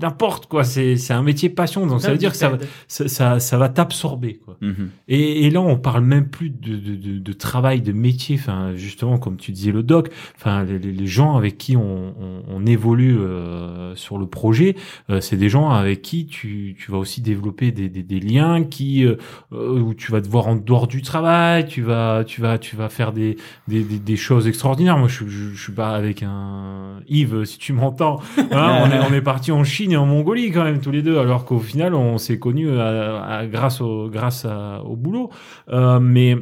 Speaker 1: n'importe quoi, c'est c'est un métier passion. Donc, ça veut dire que ça, va- ça, ça, ça va t'absorber. quoi.
Speaker 3: Mhm.
Speaker 1: Et, et là, on parle même plus de, de, de, de travail, de métier. Enfin, justement, comme tu disais, le doc. Enfin, les, gens avec qui on, on, on évolue euh, sur le projet, euh, c'est des gens avec qui tu, tu vas aussi développer des, des, des liens, qui euh, euh, où tu vas te voir en dehors du travail. Tu vas, tu vas, tu vas faire des, des, des, des choses extraordinaires. Moi, je, je, je suis pas avec un Yves, si tu m'entends. Hein, on est, on est parti en Chine et en Mongolie quand même tous les deux, alors qu'au final, on s'est connus à- à- grâce au grâce à- au boulot. Euh, mais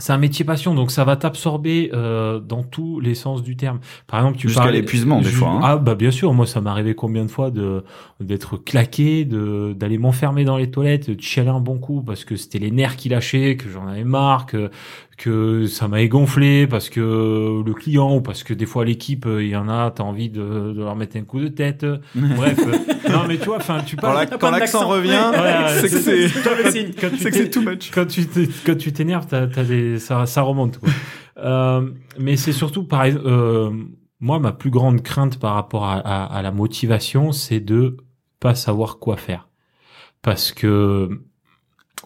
Speaker 1: c'est un métier passion, donc ça va t'absorber euh, dans tous les sens du terme. Par exemple, tu
Speaker 3: Jusqu'à l'épuisement, des fois, hein.
Speaker 1: Ah bah bien sûr, moi ça m'est arrivé combien de fois de d'être claqué, de d'aller m'enfermer dans les toilettes, de chialer un bon coup parce que c'était les nerfs qui lâchaient, que j'en avais marre, que que ça m'avait gonflé parce que le client ou parce que des fois l'équipe, euh, il y en a, t'as envie de, de leur mettre un coup de tête. Bref, non mais tu vois, enfin tu
Speaker 3: Quand
Speaker 1: parles.
Speaker 3: quand
Speaker 2: pas
Speaker 3: l'accent revient,
Speaker 2: Ouais,
Speaker 3: c'est que c'est,
Speaker 1: quand tu
Speaker 3: c'est que
Speaker 1: t'es-
Speaker 3: c'est too much.
Speaker 1: quand tu quand tu t'énerves, t'as, t'as des, ça, ça remonte. Quoi. euh, mais c'est surtout par euh, moi ma plus grande crainte par rapport à, à, à la motivation, c'est de pas savoir quoi faire, parce que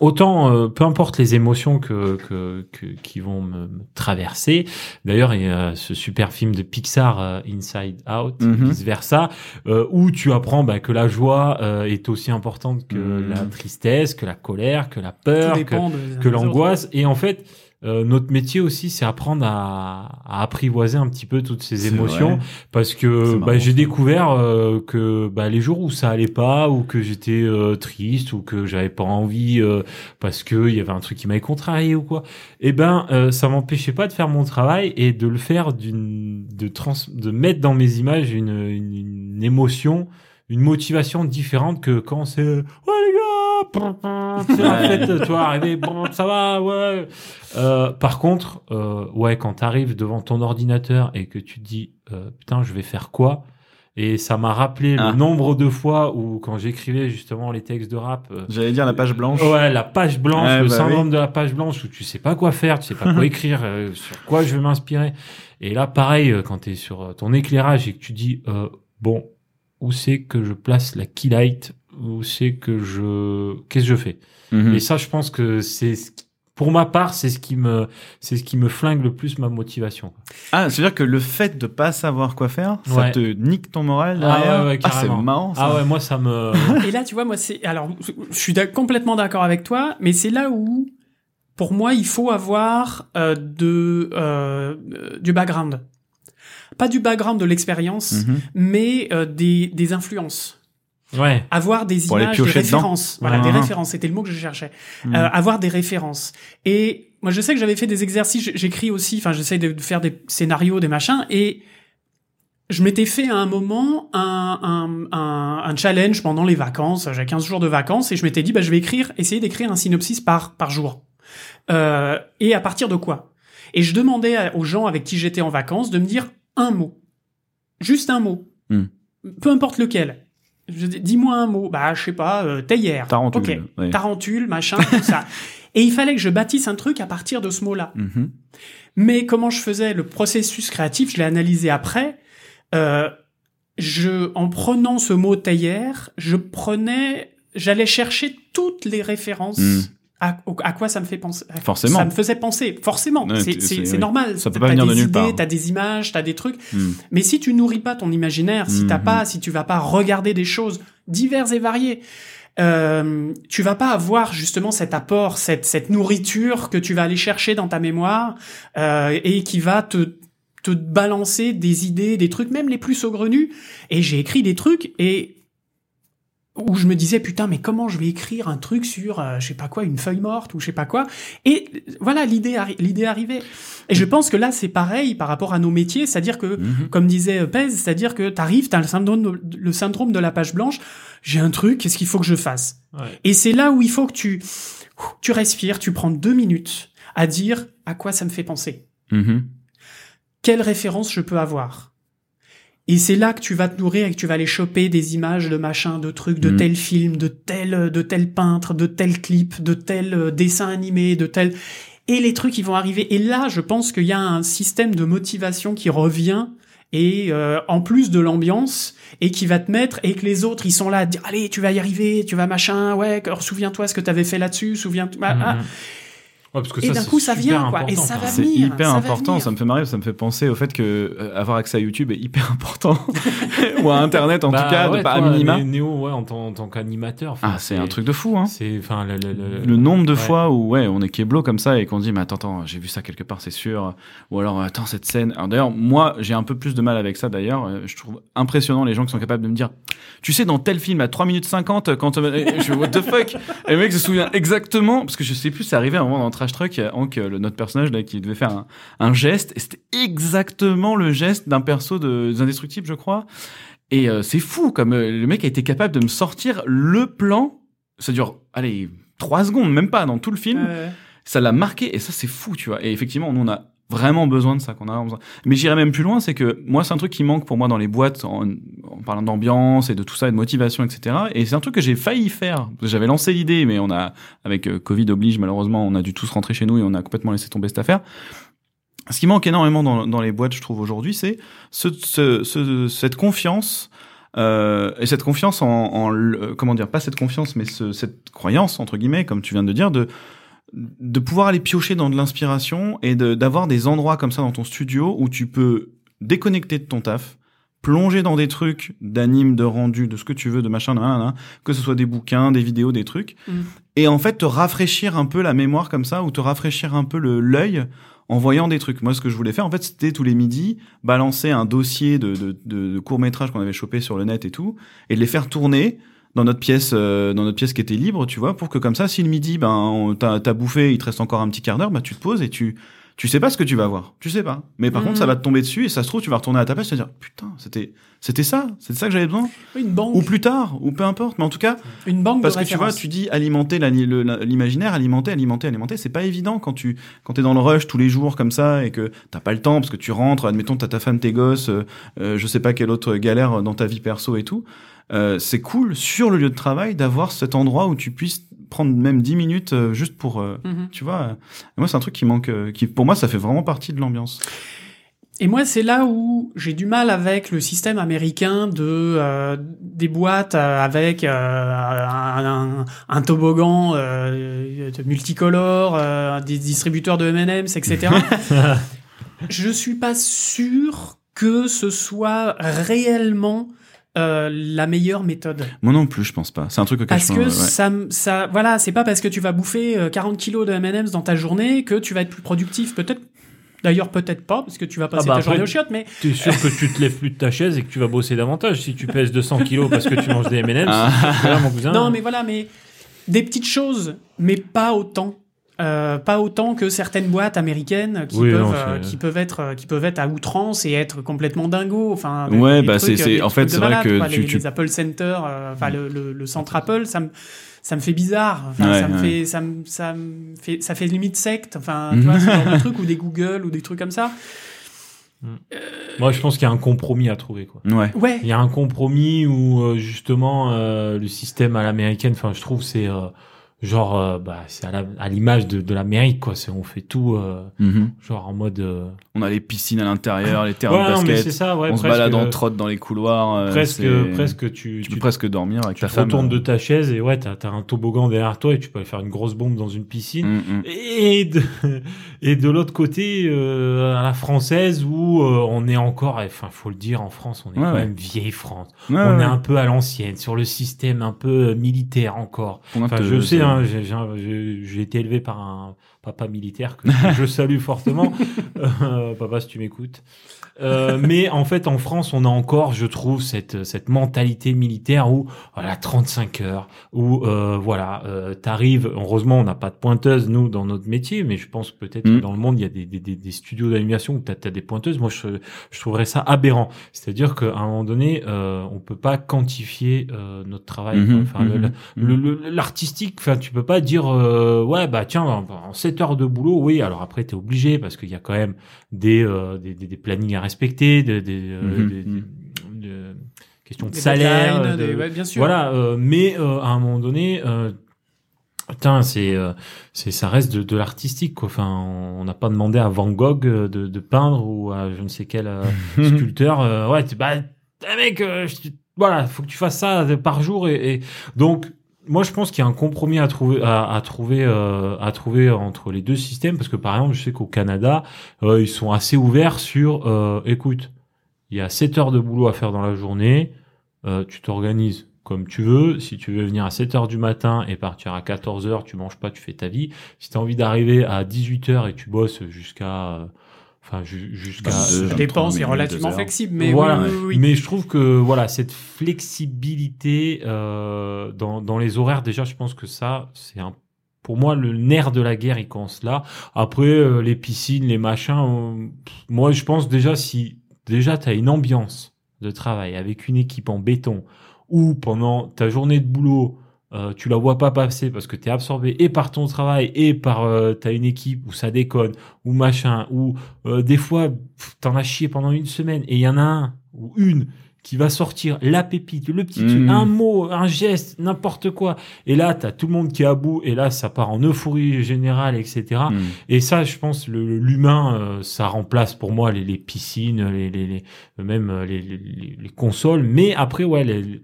Speaker 1: autant euh, peu importe les émotions que, que, que qui vont me, me traverser. D'ailleurs, il y a ce super film de Pixar euh, Inside Out,
Speaker 3: Mhm.
Speaker 1: vice versa, euh, où tu apprends bah, que la joie euh, est aussi importante que
Speaker 3: Mhm.
Speaker 1: la tristesse, que la colère, que la peur, que, que l'angoisse. Et en fait, euh, notre métier aussi, c'est apprendre à, à apprivoiser un petit peu toutes ces émotions,
Speaker 3: vrai.
Speaker 1: parce que bah, j'ai découvert euh, que bah, les jours où ça allait pas, ou que j'étais euh, triste, ou que j'avais pas envie euh, parce que il y avait un truc qui m'avait contrarié ou quoi, eh ben euh, ça m'empêchait pas de faire mon travail et de le faire d'une de trans de mettre dans mes images une, une, une émotion une motivation différente que quand c'est les gars sais, en fait toi arrivé bon ça va ouais euh, par contre euh, ouais quand t'arrives devant ton ordinateur et que tu te dis euh, putain je vais faire quoi? Et ça m'a rappelé
Speaker 3: Ah.
Speaker 1: le nombre de fois où quand j'écrivais justement les textes de rap euh,
Speaker 3: J'allais dire la page blanche.
Speaker 1: Ouais, la page blanche, le
Speaker 3: bah
Speaker 1: syndrome de la page blanche où tu sais pas quoi faire, tu sais pas quoi écrire, euh, sur quoi je vais m'inspirer. Et là, pareil, quand tu es sur ton éclairage et que tu dis, euh, bon, où c'est que je place la key light Où c'est que je... Qu'est-ce que je fais?
Speaker 3: Mhm.
Speaker 1: Et ça, je pense que c'est... ce qui- Pour ma part, c'est ce qui me, c'est ce qui me flingue le plus ma motivation.
Speaker 3: Ah, c'est-à-dire que le fait de pas savoir quoi faire, ça
Speaker 1: Ouais.
Speaker 3: te nique ton moral
Speaker 1: Ah ouais, ouais,
Speaker 3: Ah, c'est marrant ça.
Speaker 1: Ah ouais, moi, ça me...
Speaker 2: Et là, tu vois, moi, c'est. Alors, je suis complètement d'accord avec toi, mais c'est là où, pour moi, il faut avoir euh, de, euh, euh, du background. Pas du background de l'expérience,
Speaker 3: Mhm.
Speaker 2: mais euh, des, des influences.
Speaker 1: Ouais.
Speaker 2: Avoir des
Speaker 3: Pour
Speaker 2: images, des
Speaker 3: dedans.
Speaker 2: références. Voilà, des références, c'était le mot que je cherchais.
Speaker 3: Mhm.
Speaker 2: Euh, avoir des références. Et moi, je sais que j'avais fait des exercices, j'écris aussi, enfin, j'essaie de faire des scénarios, des machins, et je m'étais fait à un moment un, un, un, un challenge pendant les vacances, j'ai 15 jours de vacances, et je m'étais dit, bah, je vais écrire, essayer d'écrire un synopsis par, par jour. Euh, et à partir de quoi? Et je demandais à- aux gens avec qui j'étais en vacances de me dire un mot. Juste un mot.
Speaker 3: Hmm.
Speaker 2: Peu importe lequel. Dis-moi un mot. Bah, je sais pas, euh, théière.
Speaker 3: Tarentule,
Speaker 2: Ok.
Speaker 3: ouais.
Speaker 2: Tarentule, machin, tout ça. Et il fallait que je bâtisse un truc à partir de ce mot-là.
Speaker 3: Mhm.
Speaker 2: Mais comment je faisais le processus créatif, je l'ai analysé après. Euh, je, en prenant ce mot théière, je prenais, j'allais chercher toutes les références.
Speaker 3: Mm.
Speaker 2: À, à quoi ça me fait penser?
Speaker 3: Forcément.
Speaker 2: Ça me faisait penser, forcément.
Speaker 3: Ouais,
Speaker 2: c'est
Speaker 3: oui.
Speaker 2: normal.
Speaker 3: Ça peut pas venir de nulle
Speaker 2: idées,
Speaker 3: part.
Speaker 2: T'as des images, t'as des trucs.
Speaker 3: Mm.
Speaker 2: Mais si tu nourris pas ton imaginaire, si t'as
Speaker 3: Mhm.
Speaker 2: pas, si tu vas pas regarder des choses diverses et variées, euh, tu vas pas avoir justement cet apport, cette, cette nourriture que tu vas aller chercher dans ta mémoire euh, et qui va te te balancer des idées, des trucs, même les plus saugrenus. Et j'ai écrit des trucs et où je me disais putain mais comment je vais écrire un truc sur euh, je sais pas quoi une feuille morte ou je sais pas quoi et voilà l'idée arri- l'idée arrivait et je pense que là c'est pareil par rapport à nos métiers c'est-à-dire que
Speaker 3: Mhm.
Speaker 2: comme disait euh, Pez, c'est-à-dire que t'arrives, t'as le syndrome, de, le syndrome de la page blanche. J'ai un truc, qu'est-ce qu'il faut que je fasse?
Speaker 1: Ouais.
Speaker 2: Et c'est là où il faut que tu, tu respires, tu prends deux minutes à dire à quoi ça me fait penser,
Speaker 3: Mhm.
Speaker 2: quelle référence je peux avoir? Et c'est là que tu vas te nourrir et que tu vas aller choper des images de machin, de trucs, de
Speaker 3: Mhm.
Speaker 2: tel film, de tel, de tel peintre, de tel clip, de tel euh, dessin animé, de tel. Et les trucs, ils vont arriver. Et là, je pense qu'il y a un système de motivation qui revient et euh, en plus de l'ambiance et qui va te mettre et que les autres ils sont là à te dire allez tu vas y arriver tu vas machin ouais alors, souviens-toi ce que t'avais fait là-dessus souviens-toi
Speaker 1: Mhm.
Speaker 2: ah,
Speaker 1: Ouais, parce que
Speaker 2: Et
Speaker 1: ça,
Speaker 2: d'un coup, ça vient, quoi, et ça va
Speaker 1: enfin.
Speaker 3: C'est
Speaker 2: venir,
Speaker 3: hyper
Speaker 2: ça va
Speaker 3: important,
Speaker 2: venir.
Speaker 3: ça me fait marrer, ça me fait penser au fait que euh, avoir accès à YouTube est hyper important ou à internet en
Speaker 1: Bah
Speaker 3: tout cas,
Speaker 1: ouais,
Speaker 3: de pas à minima.
Speaker 1: Né- Néo, ouais, en tant, en tant qu'animateur.
Speaker 3: Ah, c'est un truc de fou hein.
Speaker 1: C'est, enfin, le, le, le-
Speaker 3: Le nombre de
Speaker 1: ouais.
Speaker 3: fois où ouais, on est kéblo comme ça et qu'on dit mais attends attends, j'ai vu ça quelque part, c'est sûr. Ou alors attends cette scène. Alors d'ailleurs, moi, j'ai un peu plus de mal avec ça d'ailleurs, Euh, je trouve impressionnant les gens qui sont capables de me dire "Tu sais dans tel film à 3 minutes 50 quand euh, je what the fuck? Et le mec se souvient exactement parce que je sais plus, c'est arrivé à un moment dans Trash Truck, a Hank, le notre personnage là qui devait faire un, un geste et c'était exactement le geste d'un perso de des Indestructibles, je crois. Et euh, c'est fou comme euh, le mec a été capable de me sortir le plan. Ça dure allez, trois secondes, même pas dans tout le film
Speaker 2: Euh,
Speaker 3: ça l'a marqué et ça c'est fou tu vois et effectivement nous on a vraiment besoin de ça qu'on a besoin. Mais j'irais même plus loin c'est que moi c'est un truc qui manque pour moi dans les boîtes en, parlant d'ambiance et de tout ça et de motivation etc et c'est un truc que j'ai failli faire. J'avais lancé l'idée mais on a avec euh, Covid oblige malheureusement on a dû tous rentrer chez nous et on a complètement laissé tomber cette affaire. Ce qui manque énormément dans, les boîtes je trouve aujourd'hui c'est ce, ce, ce- cette confiance euh, et cette confiance en, en comment dire pas cette confiance mais ce, cette croyance entre guillemets comme tu viens de dire de de pouvoir aller piocher dans de l'inspiration et de- d'avoir des endroits comme ça dans ton studio où tu peux déconnecter de ton taf, plonger dans des trucs d'anime, de rendu, de ce que tu veux, de machin, nan, nan, nan, que ce soit des bouquins, des vidéos, des trucs,
Speaker 2: Mm.
Speaker 3: et en fait te rafraîchir un peu la mémoire comme ça ou te rafraîchir un peu le l'œil en voyant des trucs. Moi, ce que je voulais faire, en fait, c'était tous les midis balancer un dossier de, de, de, de courts métrages qu'on avait chopé sur le net et tout, et de les faire tourner dans notre pièce, euh, dans notre pièce qui était libre, tu vois, pour que comme ça, si le midi, ben, t'as bouffé, il te reste encore un petit quart d'heure, bah tu te poses et tu tu sais pas ce que tu vas voir, tu sais pas. Mais par
Speaker 2: Mhm.
Speaker 3: contre, ça va te tomber dessus et ça se trouve, tu vas retourner à ta place et te dire putain, c'était c'était ça, c'était ça que j'avais besoin.
Speaker 2: une banque
Speaker 3: Ou plus tard, ou peu importe. Mais en tout cas,
Speaker 2: une banque
Speaker 3: parce
Speaker 2: de
Speaker 3: que tu vois, tu dis alimenter l'imaginaire, alimenter, alimenter, alimenter, c'est pas évident quand tu quand t'es dans le rush tous les jours comme ça et que t'as pas le temps parce que tu rentres, admettons t'as ta femme, tes gosses, euh, euh, je sais pas quelle autre galère dans ta vie perso et tout. Euh, c'est cool sur le lieu de travail d'avoir cet endroit où tu puisses prendre même 10 minutes euh, juste pour euh,
Speaker 2: Mhm.
Speaker 3: tu vois moi c'est un truc qui manque qui pour moi ça fait vraiment partie de l'ambiance
Speaker 2: Et moi, c'est là où j'ai du mal avec le système américain de euh, des boîtes avec euh, un, toboggan euh, multicolore, des distributeurs de M&M's, etc. Je suis pas sûr que ce soit réellement euh, la meilleure méthode.
Speaker 3: moi non plus je pense pas c'est un truc auquel
Speaker 2: Parce
Speaker 3: je
Speaker 2: que
Speaker 3: ouais.
Speaker 2: ça, ça, voilà, c'est pas parce que tu vas bouffer euh, 40 kilos de M&M's dans ta journée que tu vas être plus productif. Peut-être, d'ailleurs peut-être pas, parce que tu vas passer
Speaker 1: bah
Speaker 2: ta journée aux chiottes, mais
Speaker 1: T'es sûr que tu te lèves plus de ta chaise et que tu vas bosser davantage si tu pèses 200 kilos parce que tu manges des M&M's.
Speaker 3: Ah.
Speaker 1: Voilà, mon cousin.
Speaker 2: non, mais voilà, mais des petites choses, mais pas autant. Euh, pas autant que certaines boîtes américaines qui
Speaker 1: Oui,
Speaker 2: peuvent
Speaker 1: non,
Speaker 2: euh, qui peuvent être euh, qui peuvent être à outrance et être complètement dingo enfin
Speaker 3: Ouais,
Speaker 2: des
Speaker 3: bah,
Speaker 2: trucs,
Speaker 3: c'est- en fait, c'est vrai
Speaker 2: malade,
Speaker 3: que
Speaker 2: quoi.
Speaker 3: tu-
Speaker 2: les,
Speaker 3: tu-
Speaker 2: les Apple Center euh, enfin le, le, le centre Apple ça me ça me fait bizarre enfin,
Speaker 3: Ouais,
Speaker 2: ça me
Speaker 3: ouais.
Speaker 2: fait ça me, ça me fait ça fait limite secte enfin
Speaker 3: Mhm.
Speaker 2: tu vois ce genre de truc ou des Google ou des trucs comme ça
Speaker 1: Moi, je pense qu'il y a un compromis à trouver, quoi.
Speaker 3: ouais
Speaker 2: ouais
Speaker 1: Il y a un compromis où, justement, euh, le système à l'américaine, enfin, je trouve, c'est, euh, genre euh, bah c'est à l'image de, de l'Amérique quoi c'est on fait tout euh,
Speaker 3: Mhm.
Speaker 1: genre en mode euh...
Speaker 3: On a les piscines à l'intérieur, les terrains
Speaker 1: ouais,
Speaker 3: de
Speaker 1: non,
Speaker 3: basket.
Speaker 1: ça ouais
Speaker 3: on se balade en trotte dans les couloirs.
Speaker 1: presque presque tu
Speaker 3: Tu peux presque dormir avec
Speaker 1: tu
Speaker 3: ta
Speaker 1: te
Speaker 3: femme.
Speaker 1: retournes de ta chaise et ouais t'as as un toboggan derrière toi et tu peux aller faire une grosse bombe dans une piscine
Speaker 3: Mm, mm.
Speaker 1: et de, et de l'autre côté euh, à la française où euh, on est encore enfin faut le dire en France on est
Speaker 3: Ouais,
Speaker 1: quand
Speaker 3: ouais.
Speaker 1: même vieille France.
Speaker 3: Ouais,
Speaker 1: on est un peu à l'ancienne sur le système un peu euh, militaire encore. Enfin, je sais, hein, j'ai été élevé par un papa militaire que je salue fortement. Euh, papa, si tu m'écoutes. Euh, mais en fait, en France, on a encore, je trouve, cette cette mentalité militaire où voilà 35 heures, où euh, voilà, euh, t'arrives. Heureusement, on n'a pas de pointeuse nous dans notre métier, mais je pense peut-être que
Speaker 3: Mm.
Speaker 1: dans le monde, il y a des des, des, studios d'animation où t'as as des pointeuses. Moi, je je trouverais ça aberrant. C'est-à-dire qu'à un moment donné, euh, on peut pas quantifier euh, notre travail.
Speaker 3: Mhm,
Speaker 1: Enfin, le- l'artistique enfin tu peux pas dire euh, ouais bah tiens en, en 7 heures de boulot oui alors après t'es obligé parce qu'il y a quand même des euh, des, des, des plannings à respecter des, des, euh,
Speaker 3: Mhm,
Speaker 1: des-
Speaker 3: mhm.
Speaker 1: questions de salaire de-
Speaker 2: ouais, bien sûr.
Speaker 1: voilà euh, mais à un moment donné Putain, c'est c'est ça reste de, de l'artistique quoi. Enfin, on n'a pas demandé à Van Gogh de, de peindre ou à je ne sais quel sculpteur. euh, ouais, tu, bah, eh, mec, euh, je- voilà, faut que tu fasses ça par jour et, et- donc moi je pense qu'il y a un compromis à trouver à, à trouver euh, à trouver entre les deux systèmes parce que par exemple je sais qu'au Canada euh, ils sont assez ouverts sur euh, écoute il y a 7 heures de boulot à faire dans la journée euh, tu t'organises comme tu veux. Si tu veux venir à 7 heures du matin et partir à 14 heures tu manges pas tu fais ta vie. Si tu as envie d'arriver à 18 heures et tu bosses jusqu'à euh, enfin ju- jusqu'à
Speaker 2: Ça
Speaker 3: deux,
Speaker 2: dépend,
Speaker 3: 23
Speaker 2: c'est
Speaker 3: minutes,
Speaker 2: relativement flexible, mais
Speaker 1: Voilà.
Speaker 2: oui, oui, oui, oui.
Speaker 1: mais je trouve que voilà cette flexibilité euh, dans, dans les horaires déjà je pense que ça c'est un pour moi le nerf de la guerre il commence là après euh, les piscines les machins euh, pff, moi je pense déjà si déjà tu as une ambiance de travail avec une équipe en béton où pendant ta journée de boulot euh, tu la vois pas passer parce que tu es absorbé et par ton travail et par euh, t'as une équipe où ça déconne ou machin ou euh, des fois t'en as chié pendant une semaine et il y en a un ou une qui va sortir la pépite, le petit
Speaker 3: Mhm.
Speaker 1: un mot, un geste, n'importe quoi. Et là, t'as tout le monde qui est à bout, et là, ça part en euphorie générale, etc.
Speaker 3: Mm.
Speaker 1: Et ça, je pense, l'humain, euh, ça remplace pour moi les, les piscines, les, les, les- même les, les, les- les consoles. Mais après, ouais, les-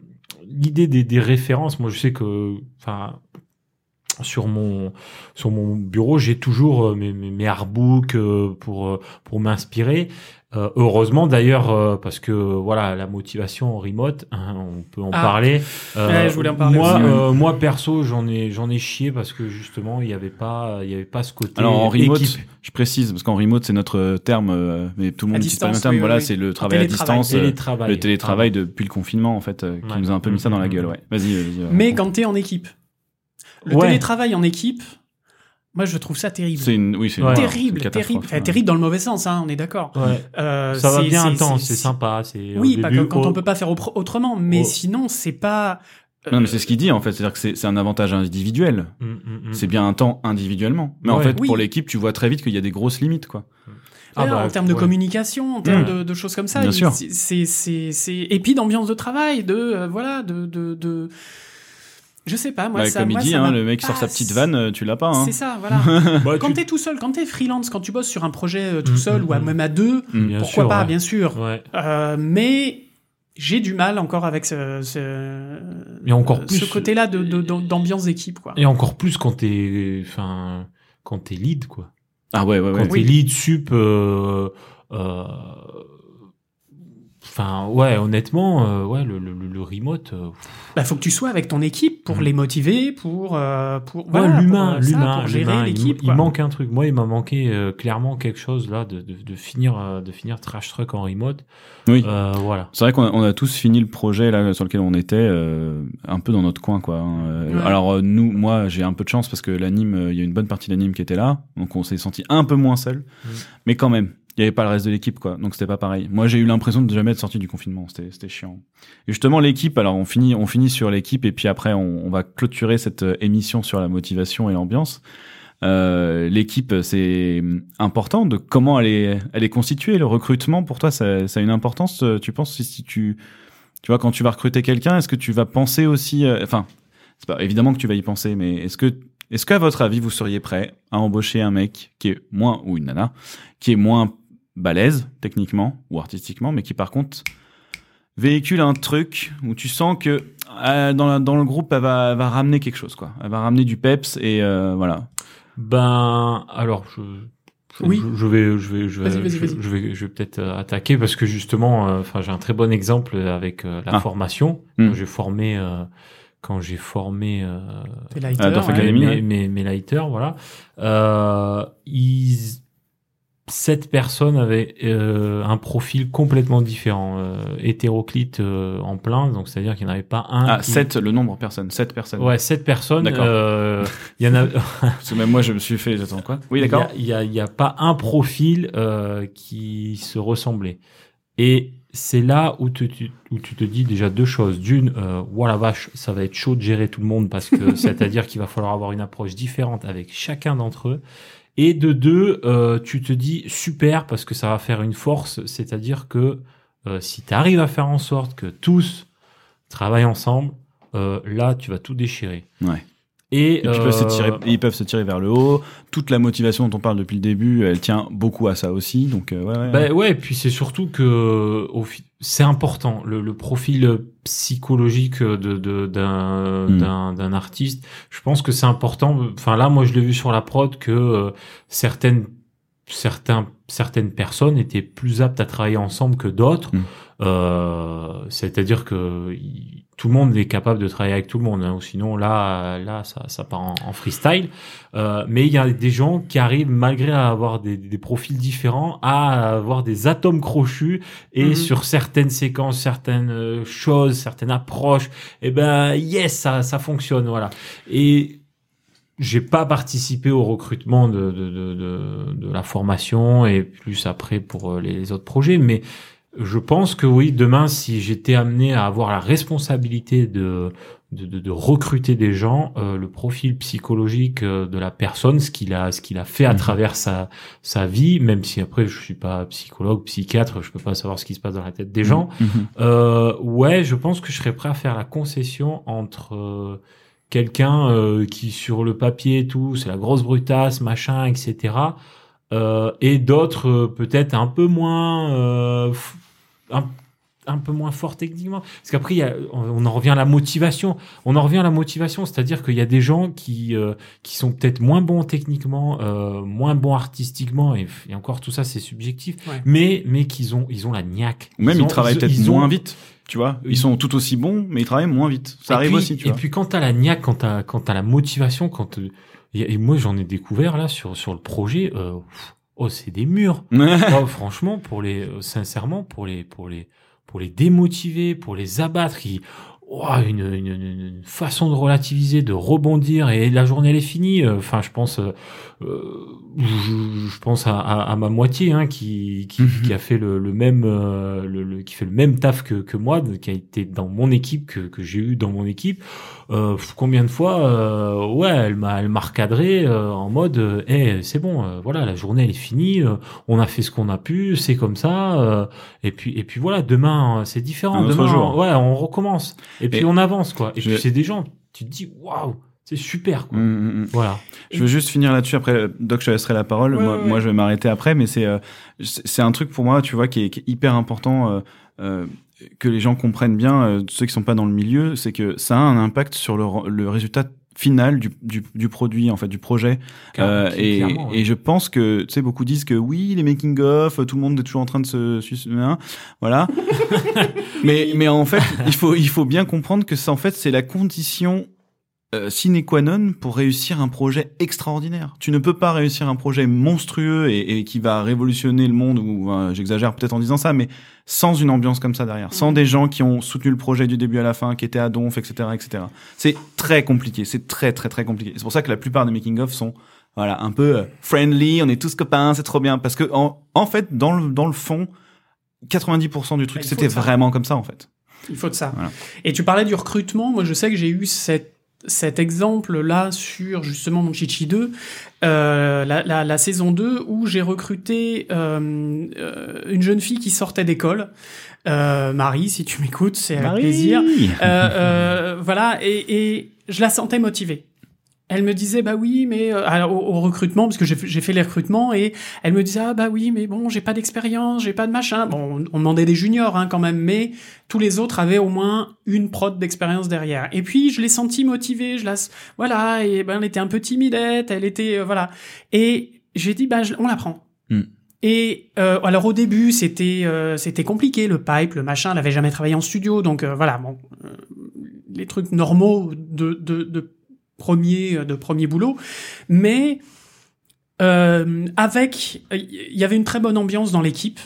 Speaker 1: l'idée des, références, moi, je sais que, sur mon bureau, j'ai toujours euh, mes, mes, artbooks euh, euh, pour m'inspirer. Euh, heureusement d'ailleurs euh, parce que voilà la motivation en remote, hein, on peut en
Speaker 2: Ah.
Speaker 1: parler. Euh,
Speaker 2: Ouais, je voulais en parler
Speaker 1: moi,
Speaker 2: aussi, ouais.
Speaker 1: moi perso, j'en ai j'en ai chié parce que justement il y avait pas il y avait pas ce côté
Speaker 3: Alors en remote,
Speaker 1: équipe.
Speaker 3: je précise parce qu'en remote c'est notre terme, euh, mais tout le monde utilise pas le même terme.
Speaker 2: oui,
Speaker 3: voilà,
Speaker 2: oui,
Speaker 3: c'est le travail à distance,
Speaker 1: télétravail.
Speaker 3: le télétravail depuis le confinement en fait, euh, qui
Speaker 1: Ouais.
Speaker 3: nous a un peu mis ça dans la
Speaker 1: Mhm.
Speaker 3: gueule. Ouais. Vas-y, vas-y. euh,
Speaker 2: Mais quand tu es en équipe, le
Speaker 1: Ouais.
Speaker 2: télétravail en équipe, moi je trouve ça terrible.
Speaker 3: c'est une, oui, c'est une
Speaker 1: Ouais.
Speaker 2: terrible,
Speaker 3: catastrophe,
Speaker 2: terrible, Enfin,
Speaker 3: ouais.
Speaker 2: terrible dans le mauvais sens, hein, on est d'accord.
Speaker 1: Ouais.
Speaker 2: Euh,
Speaker 1: Ça va bien
Speaker 2: c'est-
Speaker 1: intense,
Speaker 2: c'est-
Speaker 1: sympa, c'est au
Speaker 2: Oui, pas
Speaker 1: début,
Speaker 2: quand, quand
Speaker 1: oh,
Speaker 2: on peut pas faire autre- autrement, mais
Speaker 1: Oh.
Speaker 2: sinon c'est pas. euh,
Speaker 3: Non, mais c'est ce qu'il dit en fait, c'est-à-dire que c'est un avantage individuel.
Speaker 1: mm, mm, mm.
Speaker 3: C'est bien un temps individuellement, mais en
Speaker 1: Ouais.
Speaker 3: fait
Speaker 2: Oui.
Speaker 3: pour l'équipe, tu vois très vite qu'il y a des grosses limites quoi.
Speaker 1: Ah
Speaker 2: Ouais,
Speaker 1: bah,
Speaker 2: en termes de
Speaker 1: ouais.
Speaker 2: communication, en termes de, de choses comme ça,
Speaker 3: Bien
Speaker 2: il-
Speaker 3: sûr.
Speaker 2: c'est- c'est c'est c'est et puis d'ambiance de travail, de euh, voilà, de de de. Je sais pas, moi
Speaker 3: Ouais,
Speaker 2: ça.
Speaker 3: comme
Speaker 2: moi,
Speaker 3: il dit,
Speaker 2: ça
Speaker 3: hein, le mec
Speaker 2: pas-
Speaker 3: sort sa petite vanne, euh, tu l'as pas. Hein.
Speaker 2: C'est ça, voilà.
Speaker 1: Bah,
Speaker 2: quand
Speaker 1: tu-
Speaker 2: t'es tout seul, quand t'es freelance, quand tu bosses sur un projet euh, tout
Speaker 1: Mm,
Speaker 2: seul
Speaker 1: mm,
Speaker 2: ou à-
Speaker 1: mm.
Speaker 2: même à deux,
Speaker 3: Mm.
Speaker 1: Bien
Speaker 2: pourquoi
Speaker 1: sûr,
Speaker 2: pas,
Speaker 1: ouais.
Speaker 2: bien sûr.
Speaker 1: Ouais.
Speaker 2: Euh, mais j'ai du mal encore avec ce, ce,
Speaker 1: Et encore
Speaker 2: euh,
Speaker 1: plus-
Speaker 2: ce côté-là de, de- de- d'ambiance d'équipe, quoi.
Speaker 1: Et encore plus quand t'es, enfin, quand t'es lead, quoi.
Speaker 3: Ah ouais, ouais, ouais.
Speaker 1: Quand t'es lead sup, euh, euh, enfin, ouais, honnêtement, euh, ouais, le, le, remote, euh,
Speaker 2: Bah, faut que tu sois avec ton équipe pour
Speaker 1: Mm.
Speaker 2: les motiver, pour, euh, pour,
Speaker 1: ouais,
Speaker 2: voilà,
Speaker 1: l'humain,
Speaker 2: pour, euh, ça,
Speaker 1: l'humain,
Speaker 2: pour gérer
Speaker 1: il,
Speaker 2: l'équipe,
Speaker 1: il
Speaker 2: quoi.
Speaker 1: manque un truc. Moi, il m'a manqué euh, clairement quelque chose là de, de, de finir, euh, de finir Trash Truck en remote.
Speaker 3: Oui.
Speaker 1: Euh, voilà.
Speaker 3: C'est vrai qu'on a, on a tous fini le projet là sur lequel on était euh, un peu dans notre coin quoi. hein.
Speaker 2: Ouais.
Speaker 3: Alors euh, nous, moi j'ai un peu de chance parce que l'anime, euh, il y a une bonne partie de l'anime qui était là, donc on s'est senti un peu moins seul,
Speaker 1: Mm.
Speaker 3: mais quand même, il y avait pas le reste de l'équipe quoi, donc c'était pas pareil. Moi j'ai eu l'impression de jamais être sorti du confinement, c'était c'était chiant. Et justement l'équipe, alors on finit on finit sur l'équipe et puis après on, on va clôturer cette euh, émission sur la motivation et l'ambiance. Euh, l'équipe, c'est important de comment elle est, elle est constituée. Le recrutement, pour toi, ça, ça a une importance. euh, Tu penses? Si, si tu, tu vois, quand tu vas recruter quelqu'un, est-ce que tu vas penser aussi, euh, enfin, c'est pas évidemment que tu vas y penser, mais est-ce que Est-ce qu'à votre avis, vous seriez prêt à embaucher un mec qui est moins, ou une nana, qui est moins balèze techniquement ou artistiquement, mais qui par contre véhicule un truc où tu sens que euh, dans, la- dans le groupe, elle va, elle va ramener quelque chose, quoi. Elle va ramener du peps et euh, voilà.
Speaker 1: Ben, alors, je, je,
Speaker 2: Oui.
Speaker 1: je, je vais, je vais, je vais,
Speaker 2: Vas-y, vas-y,
Speaker 1: je,
Speaker 2: vas-y.
Speaker 1: je vais, je vais peut-être euh, attaquer parce que justement, euh, enfin, j'ai un très bon exemple avec euh, la
Speaker 3: Ah.
Speaker 1: formation. Quand j'ai formé, euh, quand j'ai formé euh,
Speaker 2: T'es lighter,
Speaker 3: Dorf
Speaker 2: ouais.
Speaker 3: Academy,
Speaker 1: mes,
Speaker 3: ouais.
Speaker 1: mes, mes lighters, voilà. Euh, ils, sept personnes avaient euh, un profil complètement différent, euh, hétéroclite euh, en plein, donc c'est-à-dire qu'il n'y en avait pas un.
Speaker 3: Ah,
Speaker 1: qui-
Speaker 3: 7, le nombre de personnes. 7 personnes.
Speaker 1: Ouais, sept personnes.
Speaker 3: D'accord.
Speaker 1: euh, Il y en a.
Speaker 3: Parce que même moi, je me suis fait, attends quoi? Oui, d'accord.
Speaker 1: Il y a, il y a pas un profil euh, qui se ressemblait. Et c'est là où, tu- tu- où tu te dis déjà deux choses. D'une, euh, voilà vache, ça va être chaud de gérer tout le monde parce que c'est-à-dire qu'il va falloir avoir une approche différente avec chacun d'entre eux. Et de deux, euh, tu te dis super parce que ça va faire une force, c'est-à-dire que euh, si tu arrives à faire en sorte que tous travaillent ensemble, euh, là tu vas tout déchirer.
Speaker 3: Ouais.
Speaker 1: Et,
Speaker 3: Et puis, ils peuvent, se
Speaker 1: euh,
Speaker 3: tirer, ils peuvent se tirer vers le haut. Toute la motivation dont on parle depuis le début, elle tient beaucoup à ça aussi. Donc, euh, ouais, ouais,
Speaker 1: Ben ouais, et puis c'est surtout que c'est important le, le profil psychologique de de- d'un
Speaker 3: Mm.
Speaker 1: d'un d'un artiste. Je pense que c'est important. Enfin là, moi je l'ai vu sur la prod que euh, certaines certains certaines personnes étaient plus aptes à travailler ensemble que d'autres.
Speaker 3: Mm.
Speaker 1: Euh, C'est-à-dire que tout le monde est capable de travailler avec tout le monde. hein, ou sinon là là ça ça part en, en freestyle. Euh, mais il y a des gens qui arrivent, malgré avoir des, des profils différents, à avoir des atomes crochus et
Speaker 2: Mhm.
Speaker 1: sur certaines séquences, certaines euh, choses, certaines approches, et ben yes, ça, ça fonctionne, voilà. Et j'ai pas participé au recrutement de, de, de, de, de la formation et plus après pour euh, les autres projets, mais je pense que oui, demain, si j'étais amené à avoir la responsabilité de, de, de, de recruter des gens, euh, le profil psychologique euh, de la personne, ce qu'il a, ce qu'il a fait à
Speaker 3: Mhm.
Speaker 1: travers sa, sa vie, même si après je suis pas psychologue, psychiatre, je peux pas savoir ce qui se passe dans la tête des gens.
Speaker 3: Mhm.
Speaker 1: Euh, ouais, je pense que je serais prêt à faire la concession entre euh, quelqu'un euh, qui sur le papier et tout, c'est la grosse brutasse, machin, etc. Euh, et d'autres euh, peut-être un peu moins euh, un, un peu moins fort techniquement parce qu'après il y a- on on en revient à la motivation on en revient à la motivation c'est-à-dire qu'il y a des gens qui euh, qui sont peut-être moins bons techniquement euh, moins bons artistiquement et, et encore tout ça c'est subjectif
Speaker 2: Ouais.
Speaker 1: mais mais qu'ils ont ils ont la niaque
Speaker 3: Ou même
Speaker 1: Ils
Speaker 3: ils,
Speaker 1: ont-
Speaker 3: travaillent
Speaker 1: ils-
Speaker 3: peut-être
Speaker 1: ils ont-
Speaker 3: moins vite. Tu vois, ils sont tout aussi bons, mais ils travaillent moins vite. Ça
Speaker 1: et
Speaker 3: arrive
Speaker 1: puis-
Speaker 3: aussi, tu
Speaker 1: et
Speaker 3: vois.
Speaker 1: puis quand t'as la niaque, quand t'as quand t'as la motivation, quand et, et moi j'en ai découvert là sur sur le projet. euh, oh c'est des murs. Oh, franchement pour les euh, sincèrement pour les pour les pour les démotiver, pour les abattre, ils, oh, une, une, une- façon de relativiser, de rebondir et la journée elle est finie. Euh, Enfin je pense euh, je, je pense à, à, à ma moitié hein, qui qui,
Speaker 3: Mhm.
Speaker 1: qui a fait le, le même euh, le, le- qui fait le même taf que que moi, qui a été dans mon équipe que que j'ai eu dans mon équipe. Euh, combien de fois euh, ouais elle m'a elle m'a recadré euh, en mode euh, Eh, c'est bon euh, voilà la journée elle est finie euh, on a fait ce qu'on a pu c'est comme ça euh, et puis et puis voilà demain euh, c'est différent demain
Speaker 3: jour.
Speaker 1: ouais on recommence et puis
Speaker 3: Et
Speaker 1: on avance quoi et puis c'est des gens tu te dis waouh c'est super quoi
Speaker 3: Mm, mm, mm.
Speaker 1: voilà
Speaker 3: Je veux juste finir là-dessus. Après, Doc, je te laisserai la parole.
Speaker 2: Ouais,
Speaker 3: moi,
Speaker 2: ouais,
Speaker 3: moi, je vais m'arrêter après, mais c'est euh, c'est un truc pour moi, tu vois, qui est, qui est hyper important euh, euh, que les gens comprennent bien. euh, ceux qui sont pas dans le milieu, c'est que ça a un impact sur le, le résultat final du, du, du produit, en fait, du projet. Euh, et,
Speaker 1: ouais.
Speaker 3: et je pense que, tu sais, beaucoup disent que oui, les making of, tout le monde est toujours en train de se, se- hein, voilà. mais, mais en fait, il faut, il faut bien comprendre que ça, en fait, c'est la condition euh, sine qua non pour réussir un projet extraordinaire. Tu ne peux pas réussir un projet monstrueux et, et qui va révolutionner le monde, ou euh, j'exagère peut-être en disant ça, mais sans une ambiance comme ça derrière, sans
Speaker 2: Mhm.
Speaker 3: des gens qui ont soutenu le projet du début à la fin, qui étaient à donf, etc., etc. C'est très compliqué, c'est très très très compliqué. C'est pour ça que la plupart des making-of sont voilà un peu euh, friendly, on est tous copains, c'est trop bien, parce que en, en fait dans le dans le fond, 90% du truc
Speaker 2: faut
Speaker 3: c'était vraiment comme ça en fait.
Speaker 2: Il faut de ça.
Speaker 3: Voilà.
Speaker 2: Et tu parlais du recrutement. Moi, je sais que j'ai eu cette, cet exemple-là sur justement mon Chichi 2, euh, la, la, la saison 2, où j'ai recruté euh, euh, une jeune fille qui sortait d'école. Euh, Marie, si tu m'écoutes, c'est avec plaisir. Euh, euh, voilà, et, et je la sentais motivée. Elle me disait bah oui mais euh, alors, au, au recrutement parce que j'ai fait- les recrutements et elle me disait ah bah oui mais bon j'ai pas d'expérience j'ai pas de machin. Bon on, on demandait des juniors hein, quand même mais tous les autres avaient au moins une prod d'expérience derrière. Et puis je l'ai sentie motivée je la voilà et ben elle était un peu timidette elle était euh, voilà. Et j'ai dit bah je- on la prend
Speaker 3: Hmm.
Speaker 2: et euh, alors au début c'était euh, c'était compliqué le pipe le machin elle avait jamais travaillé en studio donc euh, voilà bon euh, les trucs normaux de de, de premier de premier boulot mais euh, avec il y avait une très bonne ambiance dans l'équipe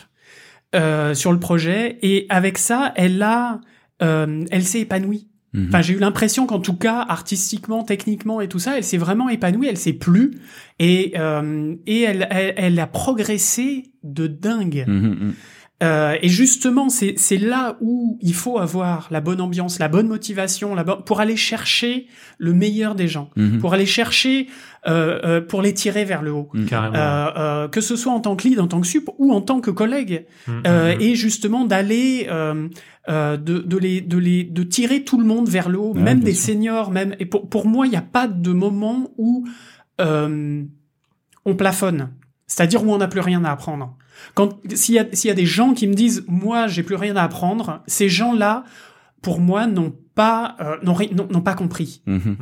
Speaker 2: euh, sur le projet et avec ça elle a euh, elle s'est épanouie
Speaker 3: Mhm.
Speaker 2: Enfin, j'ai eu l'impression qu'en tout cas, artistiquement, techniquement et tout ça, elle s'est vraiment épanouie, elle s'est plu et euh, et elle, elle elle a progressé de dingue.
Speaker 3: Mhm, mhm.
Speaker 2: Euh, et justement, c'est là où il faut avoir la bonne ambiance, la bonne motivation, la bonne pour aller chercher le meilleur des gens,
Speaker 3: Mhm.
Speaker 2: pour aller chercher euh, euh, pour les tirer vers le haut.
Speaker 1: Carrément.
Speaker 2: Euh, euh, que ce soit en tant que lead, en tant que sup ou en tant que collègue,
Speaker 1: mm.
Speaker 2: et justement d'aller euh, euh, de, de les de les de tirer tout le monde vers le haut,
Speaker 3: Ouais,
Speaker 2: même des
Speaker 3: sûr.
Speaker 2: seniors, même et pour pour moi il n'y a pas de moment où euh, on plafonne, c'est-à-dire où on n'a plus rien à apprendre. Quand s'il y a s'il y a des gens qui me disent moi j'ai plus rien à apprendre, ces gens-là pour moi n'ont pas euh, n'ont ri- n'ont n'ont pas compris
Speaker 3: Mhm.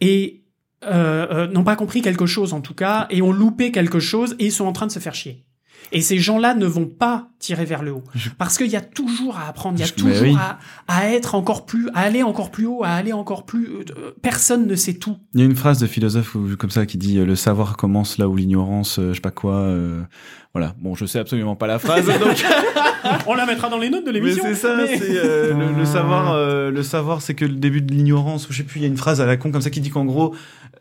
Speaker 2: et euh, euh, n'ont pas compris quelque chose en tout cas et ont loupé quelque chose et ils sont en train de se faire chier. Et ces gens-là ne vont pas tirer vers le haut parce qu'il y a toujours à apprendre, il y a toujours
Speaker 3: oui.
Speaker 2: à, à être encore plus, à aller encore plus haut, à aller encore plus. euh, personne ne sait tout.
Speaker 3: Il y a une phrase de philosophe comme ça qui dit euh, le savoir commence là où l'ignorance, euh, je sais pas quoi. euh, voilà. Bon, je sais absolument pas la phrase. donc...
Speaker 2: On la mettra dans les notes de
Speaker 3: Mais
Speaker 2: l'émission.
Speaker 3: c'est ça,
Speaker 2: mais-
Speaker 3: c'est euh, le, le savoir. euh, le savoir, c'est que le début de l'ignorance. Ou je sais plus. Il y a une phrase à la con comme ça qui dit qu'en gros,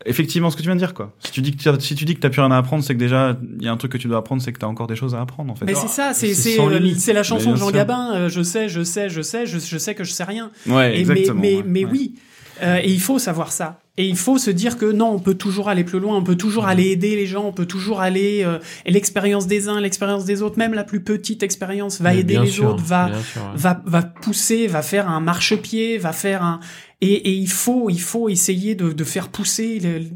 Speaker 3: effectivement, ce que tu viens de dire, quoi. Si tu dis que t'as- si tu dis que t'as plus rien à apprendre, c'est que déjà il y a un truc que tu dois apprendre, c'est que t'as encore des choses à apprendre en fait.
Speaker 2: Mais c'est ça, c'est
Speaker 1: c'est
Speaker 2: euh, la chanson de Jean
Speaker 3: sûr.
Speaker 2: Gabin. euh, je sais, je sais, je sais, je, je sais que je sais rien.
Speaker 3: Ouais,
Speaker 2: Et mais
Speaker 3: exactement.
Speaker 2: mais,
Speaker 3: ouais,
Speaker 2: mais
Speaker 3: ouais.
Speaker 2: oui. Euh, et il faut savoir ça. Et il faut se dire que non, on peut toujours aller plus loin, on peut toujours aller aider les gens, on peut toujours aller. euh, et l'expérience des uns, l'expérience des autres, même la plus petite expérience va
Speaker 1: Mais
Speaker 2: aider les
Speaker 1: sûr,
Speaker 2: autres, va
Speaker 1: bien sûr, ouais.
Speaker 2: va va pousser, va faire un marchepied, va faire un. Et, et il faut il faut essayer de, de faire pousser les,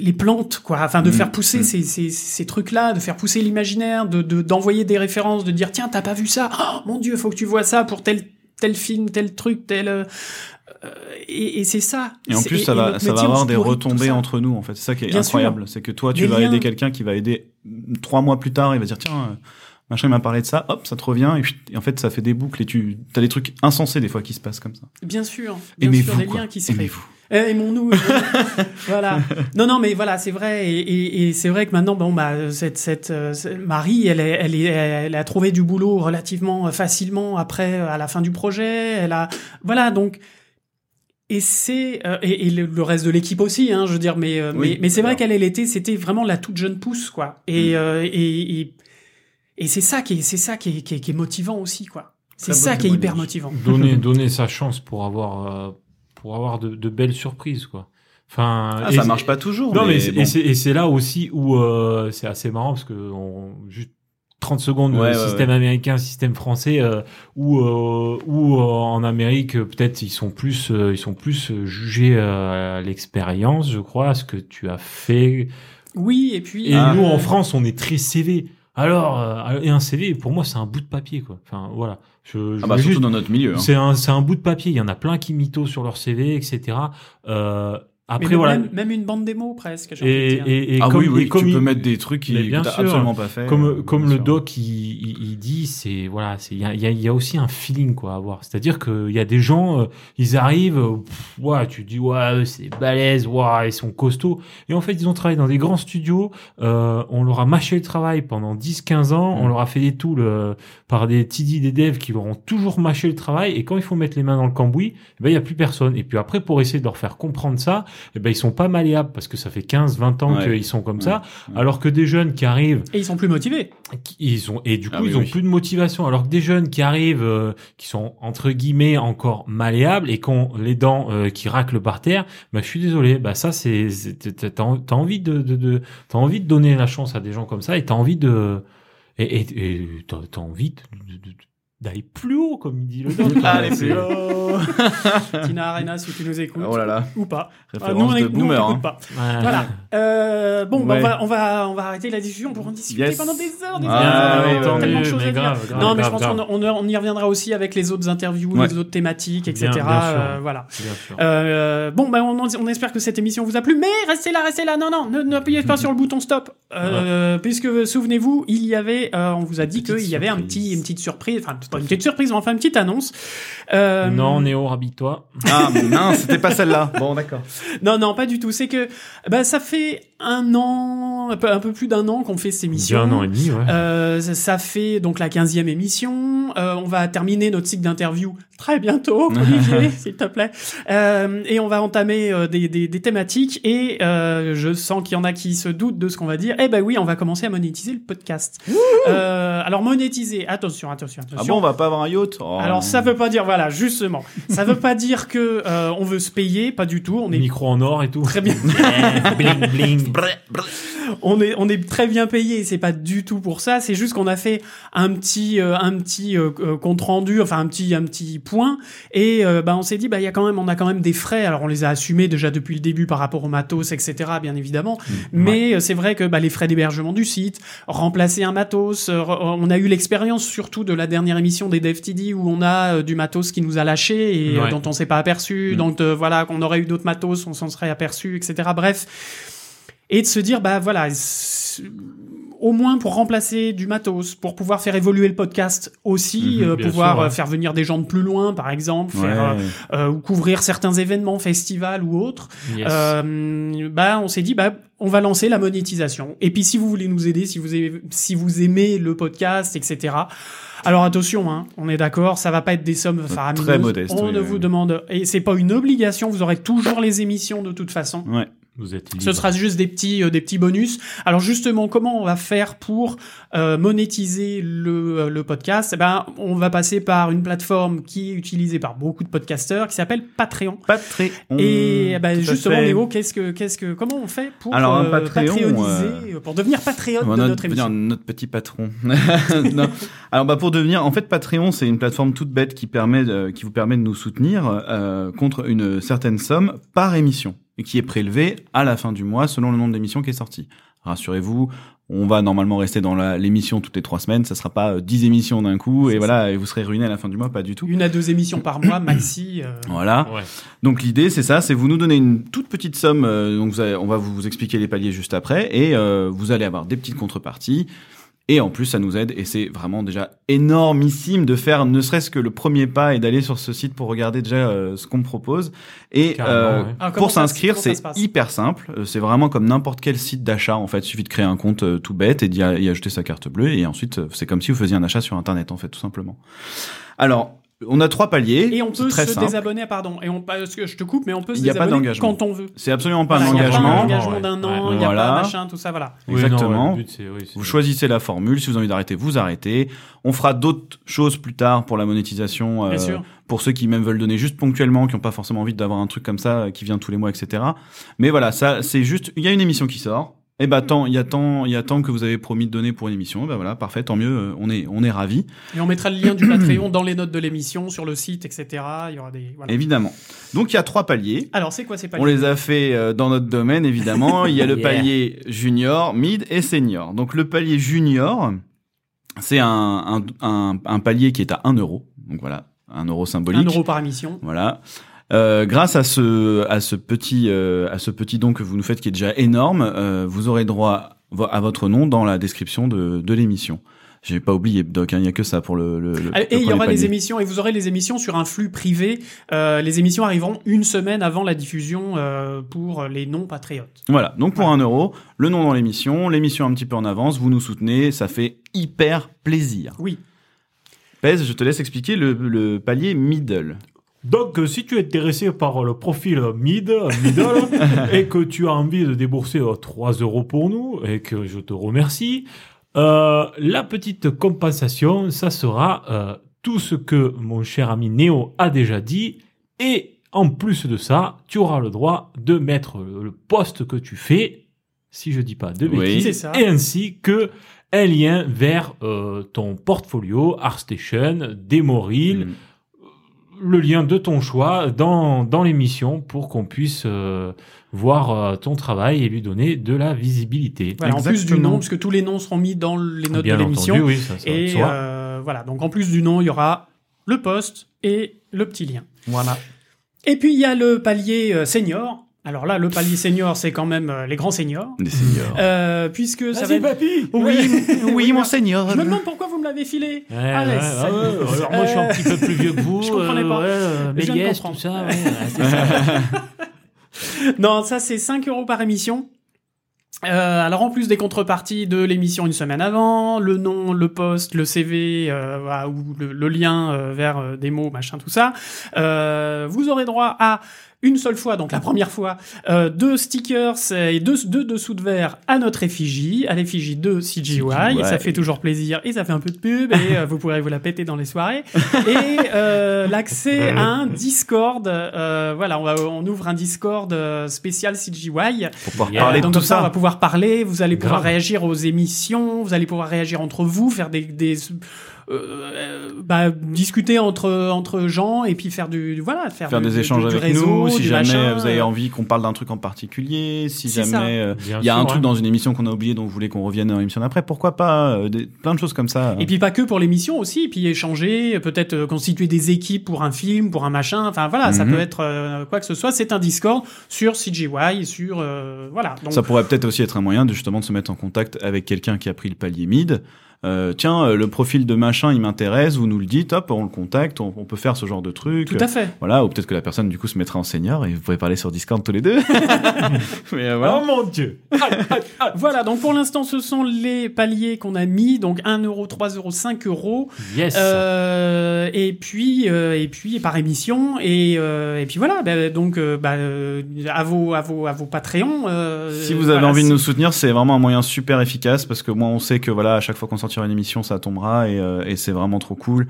Speaker 2: les plantes, quoi. Enfin, de
Speaker 3: Mhm.
Speaker 2: faire pousser
Speaker 3: Mhm.
Speaker 2: ces, ces, ces trucs-là, de faire pousser l'imaginaire, de de- d'envoyer des références, de dire tiens, t'as pas vu ça? Oh, Mon Dieu, faut que tu vois ça pour tel tel film, tel truc, tel. euh, euh, et et c'est ça.
Speaker 3: Et en plus, ça va, ça va avoir des retombées entre nous, en fait. C'est ça qui est
Speaker 2: Bien
Speaker 3: incroyable. C'est que toi, tu
Speaker 2: Des
Speaker 3: vas
Speaker 2: liens.
Speaker 3: aider quelqu'un qui va aider trois mois plus tard, il va dire, tiens, euh, machin, il m'a parlé de ça, hop, ça te revient, et, et en fait, ça fait des boucles, et tu, t'as des trucs insensés, des fois, qui se passent comme ça.
Speaker 2: Bien sûr. Bien sûr,
Speaker 3: Aimez-vous,
Speaker 2: des
Speaker 3: quoi.
Speaker 2: liens qui se créent. Eh, Aimons-nous. aimons-nous. voilà. Non, non, mais voilà, c'est vrai. Et, et, et c'est vrai que maintenant, bon, bah, cette, cette, euh, cette- Marie, elle, est, elle, est, elle a trouvé du boulot relativement facilement après, euh, à la fin du projet. Elle a, voilà, donc. Et c'est euh, et, et le, reste de l'équipe aussi, hein, je veux dire, mais euh,
Speaker 3: Oui,
Speaker 2: mais, mais c'est vrai qu'elle elle était, c'était vraiment la toute jeune pousse, quoi. Et
Speaker 3: Mm.
Speaker 2: euh, et, et, et c'est ça qui est, c'est ça qui est, qui est, qui est motivant aussi, quoi. C'est ça qui est hyper motivant.
Speaker 1: donner donner sa chance pour avoir euh, pour avoir de, de belles surprises quoi. Enfin
Speaker 3: Ah, ça marche pas toujours.
Speaker 1: Non mais,
Speaker 3: mais
Speaker 1: c'est-
Speaker 3: bon.
Speaker 1: et c'est là aussi où euh, c'est assez marrant parce que on, juste 30 secondes
Speaker 3: Ouais,
Speaker 1: euh,
Speaker 3: ouais,
Speaker 1: système américain système français euh, où euh, euh, en Amérique peut-être ils sont plus euh, ils sont plus jugés euh, à l'expérience je crois à ce que tu as fait
Speaker 2: Oui, et puis.
Speaker 1: et
Speaker 3: Ah.
Speaker 1: nous en France on est très CV alors euh, et un CV pour moi c'est un bout de papier quoi enfin voilà je, je
Speaker 3: Ah bah, surtout
Speaker 1: juste-
Speaker 3: dans notre milieu. hein.
Speaker 1: c'est un, un bout de papier. Il y en a plein qui mythos sur leur CV, etc. Euh, après,
Speaker 2: même,
Speaker 1: voilà.
Speaker 2: même, même une bande démo presque. j'ai envie de
Speaker 1: Et,
Speaker 2: dire.
Speaker 1: et, et
Speaker 3: ah
Speaker 1: comme,
Speaker 3: oui, oui,
Speaker 1: et comme
Speaker 3: tu
Speaker 1: il-
Speaker 3: peux mettre des trucs qui,
Speaker 1: Mais bien
Speaker 3: que
Speaker 1: sûr.
Speaker 3: absolument pas fait.
Speaker 1: comme,
Speaker 3: euh,
Speaker 1: comme
Speaker 3: bien
Speaker 1: le
Speaker 3: sûr.
Speaker 1: doc il, il, il dit, c'est voilà, c'est il y a, il y, a, il y a aussi un feeling quoi à avoir. C'est-à-dire qu'il y a des gens, euh, ils arrivent, euh, pff, ouais, tu dis ouais, c'est balèze, ouais, ils sont costauds. Et en fait, ils ont travaillé dans des grands studios. Euh, on leur a mâché le travail pendant 10-15 ans.
Speaker 3: Mm.
Speaker 1: On leur a fait des tools euh, par des TD, des devs qui leur ont toujours mâché le travail. Et quand il faut mettre les mains dans le cambouis, eh ben il y a plus personne. Et puis après, pour essayer de leur faire comprendre ça, eh ben ils sont pas malléables parce que ça fait 15-20 ans
Speaker 3: Ouais.
Speaker 1: qu'ils sont comme
Speaker 3: Ouais.
Speaker 1: ça.
Speaker 3: Ouais.
Speaker 1: Alors que des jeunes qui arrivent
Speaker 2: Et ils sont plus motivés.
Speaker 1: qui- ils ont et du coup
Speaker 3: Ah oui,
Speaker 1: ils ont
Speaker 3: oui.
Speaker 1: plus de motivation alors que des jeunes qui arrivent euh, qui sont entre guillemets encore malléables et qui ont les dents euh, qui raclent par terre bah je suis désolé bah ça c'est c'est- t'as envie de de, de t'as envie de donner la chance à des gens comme ça et t'as envie de et et, et t'as t'as envie de, de- de- d'aller plus haut, comme il dit le doc.
Speaker 3: Allez,
Speaker 1: C'est-
Speaker 3: plus haut.
Speaker 2: Tina Arena, si tu nous écoutes.
Speaker 3: Oh là là.
Speaker 2: Ou pas. Ah,
Speaker 3: Référence
Speaker 2: nous, on
Speaker 3: de
Speaker 2: nous, on
Speaker 3: boomer.
Speaker 2: t'écoute
Speaker 3: hein.
Speaker 2: pas.
Speaker 1: Ouais.
Speaker 2: Voilà. Euh, bon, bah, on, va, on, va, on va arrêter la discussion pour en discuter
Speaker 3: Yes.
Speaker 2: pendant des heures. Des
Speaker 3: Ah,
Speaker 2: heures, tellement de choses dire.
Speaker 1: grave,
Speaker 2: non, mais
Speaker 1: grave,
Speaker 2: je pense qu'on on, on y reviendra aussi avec les autres interviews,
Speaker 3: Ouais.
Speaker 2: les autres thématiques, etc.
Speaker 1: Bien, bien sûr.
Speaker 2: Euh, voilà.
Speaker 1: Bien sûr.
Speaker 2: Euh, bon, bah, on, on espère que cette émission vous a plu, mais restez là, restez là. Non, non, ne- n'appuyez pas sur le bouton stop. Euh, Puisque, souvenez-vous, il y avait, euh, on vous a dit qu'il y avait un
Speaker 3: surprise.
Speaker 2: petit, une petite surprise, enfin, pas une petite surprise, mais enfin, une petite annonce. Euh,
Speaker 1: Non, Néo, rhabille-toi.
Speaker 3: Ah, non, c'était pas celle-là. Bon, d'accord.
Speaker 2: Non, non, pas du tout. C'est que bah, ça fait un an, un peu, plus d'un an qu'on fait cette émission.
Speaker 1: Il y a un an et demi, ouais.
Speaker 2: Euh, ça, fait donc la 15e émission. Euh, on va terminer notre cycle d'interview très bientôt, Olivier, s'il te plaît. Euh, et on va entamer euh, des, des, des thématiques. Et euh, je sens qu'il y en a qui se doutent de ce qu'on va dire. Eh ben oui, on va commencer à monétiser le podcast. Euh, alors monétiser, attention, attention,
Speaker 3: Ah
Speaker 2: attention.
Speaker 3: bon, on va pas avoir un yacht Oh.
Speaker 2: alors ça veut pas dire voilà justement ça veut pas dire que euh, on veut se payer pas du tout on est
Speaker 1: Micro en or et tout.
Speaker 2: très bien
Speaker 1: bling, bling.
Speaker 2: On est on est très bien payé c'est pas du tout pour ça c'est juste qu'on a fait un petit euh, un petit euh, euh, compte rendu enfin un petit un petit point et euh, bah on s'est dit bah il y a quand même on a quand même des frais alors on les a assumés déjà depuis le début par rapport au matos etc bien évidemment mais euh, c'est vrai que bah, les frais d'hébergement du site remplacer un matos euh, on a eu l'expérience surtout de la dernière émission des DevTD où on a du matos qui nous a lâché et
Speaker 1: Ouais.
Speaker 2: dont on s'est pas aperçu
Speaker 3: Mm.
Speaker 2: donc voilà qu'on aurait eu d'autres matos on s'en serait aperçu etc bref et de se dire bah voilà au moins pour remplacer du matos pour pouvoir faire évoluer le podcast aussi
Speaker 3: Mhm,
Speaker 2: euh, pouvoir
Speaker 1: sûr, ouais.
Speaker 2: euh, faire venir des gens de plus loin par exemple faire euh,
Speaker 3: Ouais.
Speaker 2: euh, ou couvrir certains événements festivals ou autres
Speaker 1: Yes.
Speaker 2: euh, bah on s'est dit bah on va lancer la monétisation et puis si vous voulez nous aider si vous aimez, si vous aimez le podcast etc alors attention hein, on est d'accord ça va pas être des sommes faramineuses
Speaker 3: très modeste,
Speaker 2: on
Speaker 3: oui,
Speaker 2: ne
Speaker 3: oui.
Speaker 2: vous demande et c'est pas une obligation vous aurez toujours les émissions de toute façon
Speaker 3: Ouais.
Speaker 1: Vous êtes libre.
Speaker 2: ce sera juste des petits, euh, des petits bonus. Alors justement, comment on va faire pour euh, monétiser le, euh, le podcast? Eh ben, on va passer par une plateforme qui est utilisée par beaucoup de podcasteurs, qui s'appelle Patreon.
Speaker 3: Patreon.
Speaker 2: Et eh ben, justement. Léo, qu'est-ce que, qu'est-ce que, comment on fait pour
Speaker 3: Alors, un
Speaker 2: euh,
Speaker 3: Patreon,
Speaker 2: patreoniser, euh, pour devenir patriote de
Speaker 3: notre,
Speaker 2: notre émission?
Speaker 3: devenir notre petit patron. Non. Alors bah pour devenir, en fait Patreon c'est une plateforme toute bête qui permet, qui vous permet de nous soutenir euh, contre une certaine somme par émission et qui est prélevée à la fin du mois selon le nombre d'émissions qui est sorti. Rassurez-vous, on va normalement rester dans l'émission toutes les trois semaines. Ça sera pas euh, 10 émissions d'un coup et voilà et vous serez ruiné à la fin du mois, pas du tout.
Speaker 2: Une à deux émissions par mois, maxi. euh,
Speaker 3: Voilà.
Speaker 1: Ouais.
Speaker 3: Donc l'idée c'est ça, c'est vous nous donner une toute petite somme. euh, donc vous allez- on va vous expliquer les paliers juste après et euh, vous allez avoir des petites contreparties. Et en plus, ça nous aide et c'est vraiment déjà énormissime de faire ne serait-ce que le premier pas et d'aller sur ce site pour regarder déjà euh, ce qu'on me propose. Et euh,
Speaker 1: ouais.
Speaker 2: Ah,
Speaker 3: pour s'inscrire, c'est hyper simple. Euh, C'est vraiment comme n'importe quel site d'achat. En fait, il suffit de créer un compte euh, tout bête et d'y ajouter sa carte bleue. Et ensuite, c'est comme si vous faisiez un achat sur Internet, en fait, tout simplement. Alors, on a trois paliers.
Speaker 2: Et on peut
Speaker 3: très
Speaker 2: se
Speaker 3: simple.
Speaker 2: désabonner, pardon. Et on, parce que je te coupe, mais on peut se
Speaker 3: Il y a pas
Speaker 2: désabonner
Speaker 3: d'engagement.
Speaker 2: quand on veut.
Speaker 3: C'est absolument pas
Speaker 2: Voilà,
Speaker 3: un
Speaker 2: il y a
Speaker 3: engagement.
Speaker 2: Pas un engagement d'un an, il
Speaker 1: Ouais.
Speaker 2: n'y a
Speaker 3: Voilà.
Speaker 2: pas machin, tout ça, voilà.
Speaker 1: Oui, non,
Speaker 3: Exactement.
Speaker 1: ouais, but, oui,
Speaker 3: Vous choisissez la formule. Si vous avez envie d'arrêter, vous arrêtez. On fera d'autres choses plus tard pour la monétisation. euh,
Speaker 2: Bien sûr.
Speaker 3: Pour ceux qui même veulent donner juste ponctuellement, qui n'ont pas forcément envie d'avoir un truc comme ça euh, qui vient tous les mois, etc. Mais voilà, ça, c'est juste. Il y a une émission qui sort. Et bah tant, il y a tant, il y a tant que vous avez promis de donner pour une émission. Bah voilà, parfait, tant mieux. euh, On est, on est ravis,
Speaker 2: Et on mettra le lien du Patreon dans les notes de l'émission, sur le site, etc. Il y aura des. Voilà.
Speaker 3: évidemment. Donc il y a trois paliers.
Speaker 2: Alors, c'est quoi ces
Speaker 3: On
Speaker 2: paliers
Speaker 3: les a fait euh, dans notre domaine, évidemment. Il y a le
Speaker 1: Yeah.
Speaker 3: palier junior, mid et senior. Donc le palier junior, c'est un, un, un, un palier qui est à 1 euro. Donc voilà, 1 euro
Speaker 2: Un
Speaker 3: symbolique.
Speaker 2: euro par émission.
Speaker 3: Voilà. Euh, grâce à ce, à ce petit, euh, à ce petit don que vous nous faites qui est déjà énorme, euh, vous aurez droit à votre nom dans la description de, de l'émission. J'ai pas oublié, Doc, hein, il y a que ça pour le. le, le-
Speaker 2: Ah, Et il y aura les
Speaker 3: palier.
Speaker 2: émissions, et vous aurez les émissions sur un flux privé. Euh, les émissions arriveront une semaine avant la diffusion euh, pour les non-patriotes.
Speaker 3: Voilà, donc pour un euro, le nom dans l'émission, l'émission un petit peu en avance, vous nous soutenez, ça fait hyper plaisir.
Speaker 2: Oui.
Speaker 3: Pèse, je te laisse expliquer le, le palier middle.
Speaker 1: Donc, euh, si tu es intéressé par le profil mid, middle, et que tu as envie de débourser euh, 3 euros pour nous, et que je te remercie, euh, la petite compensation, ça sera euh, tout ce que mon cher ami Néo a déjà dit, et en plus de ça, tu auras le droit de mettre le, le post que tu fais, si je dis pas de bêtises,
Speaker 2: ça.
Speaker 1: et ainsi que un lien vers euh, ton portfolio, ArtStation, Demoril,
Speaker 3: Mm.
Speaker 1: Le lien de ton choix dans, dans l'émission pour qu'on puisse euh, voir euh, ton travail et lui donner de la visibilité.
Speaker 2: Voilà, en plus du nom, puisque tous les noms seront mis dans les notes
Speaker 1: Bien
Speaker 2: de l'émission.
Speaker 1: oui, ça, ça,
Speaker 2: Et euh, voilà, donc en plus du nom, il y aura le poste et le petit lien.
Speaker 3: Voilà.
Speaker 2: Et puis il y a le palier senior. Alors là, le palier senior, c'est quand même euh, les grands seniors.
Speaker 3: Des seniors.
Speaker 2: Euh, puisque ça va être...
Speaker 1: papy
Speaker 3: Oui, oui, mon seigneur.
Speaker 2: Je me demande pourquoi vous me l'avez filé.
Speaker 1: Ouais,
Speaker 2: Allez,
Speaker 1: ouais,
Speaker 2: salut.
Speaker 1: ouais, ouais. Alors moi, je suis un petit peu plus vieux que vous.
Speaker 2: Je comprenais
Speaker 1: euh,
Speaker 2: pas. Je
Speaker 1: Méliès,
Speaker 2: comprendre.
Speaker 1: tout ça.
Speaker 2: Non, ça c'est 5 euros par émission. Euh, alors en plus des contreparties de l'émission une semaine avant, le nom, le poste, le CV euh, ou le, le lien euh, vers euh, des mots, machin, tout ça, euh, vous aurez droit à une seule fois, donc la première fois, euh, deux stickers et deux, deux dessous de verre à notre effigie, à l'effigie de CGY.
Speaker 3: CGY.
Speaker 2: Ça fait toujours plaisir et ça fait un peu de pub et euh, vous pourrez vous la péter dans les soirées. Et euh, l'accès à un Discord. euh, voilà, on, va, on ouvre un Discord euh, spécial CGY.
Speaker 3: Pour pouvoir
Speaker 1: Yeah.
Speaker 3: parler de
Speaker 2: Donc
Speaker 3: tout
Speaker 2: comme ça, on va
Speaker 3: ça.
Speaker 2: pouvoir parler, vous allez pouvoir
Speaker 1: Grave.
Speaker 2: réagir aux émissions, vous allez pouvoir réagir entre vous, faire des, des euh, bah, discuter entre entre gens et puis faire du voilà, faire,
Speaker 3: Faire
Speaker 2: du-
Speaker 3: des
Speaker 2: du-
Speaker 3: échanges
Speaker 2: du
Speaker 3: avec
Speaker 2: réseau,
Speaker 3: nous, si
Speaker 2: du
Speaker 3: jamais
Speaker 2: machin,
Speaker 3: vous avez
Speaker 2: euh,
Speaker 3: envie qu'on parle d'un truc en particulier, si jamais euh, il y a un
Speaker 1: sûr,
Speaker 3: truc
Speaker 1: ouais.
Speaker 3: dans une émission qu'on a oublié dont vous voulez qu'on revienne dans l'émission d'après, pourquoi pas euh, des- plein de choses comme ça.
Speaker 2: Et puis pas que pour l'émission aussi, et puis échanger, peut-être euh, constituer des équipes pour un film, pour un machin. Enfin voilà, ça
Speaker 3: Mhm.
Speaker 2: peut être euh, quoi que ce soit. C'est un Discord sur CGY, sur euh, voilà. Donc,
Speaker 3: Ça pourrait peut-être aussi être un moyen de justement de se mettre en contact avec quelqu'un qui a pris le palier mid. Euh, tiens, euh, le profil de machin, il m'intéresse, vous nous le dites, hop, on le contacte, on, on peut faire ce genre de truc.
Speaker 2: tout à fait.
Speaker 3: Voilà, ou peut-être que la personne du coup se mettra en senior et vous pourrez parler sur Discord tous les deux. Mais euh, voilà.
Speaker 1: Oh mon dieu
Speaker 2: Voilà, donc pour l'instant, ce sont les paliers qu'on a mis, donc 1 euro, 3 euros, 5 euros.
Speaker 1: Yes
Speaker 2: Euh, et puis euh, et puis par émission et euh, et puis voilà bah, donc euh, bah, à vos à vos à vos Patreons euh,
Speaker 3: Si vous avez
Speaker 2: voilà,
Speaker 3: envie de nous soutenir, c'est vraiment un moyen super efficace parce que moi on sait que voilà à chaque fois qu'on sortira une émission ça tombera et, euh, et c'est vraiment trop cool.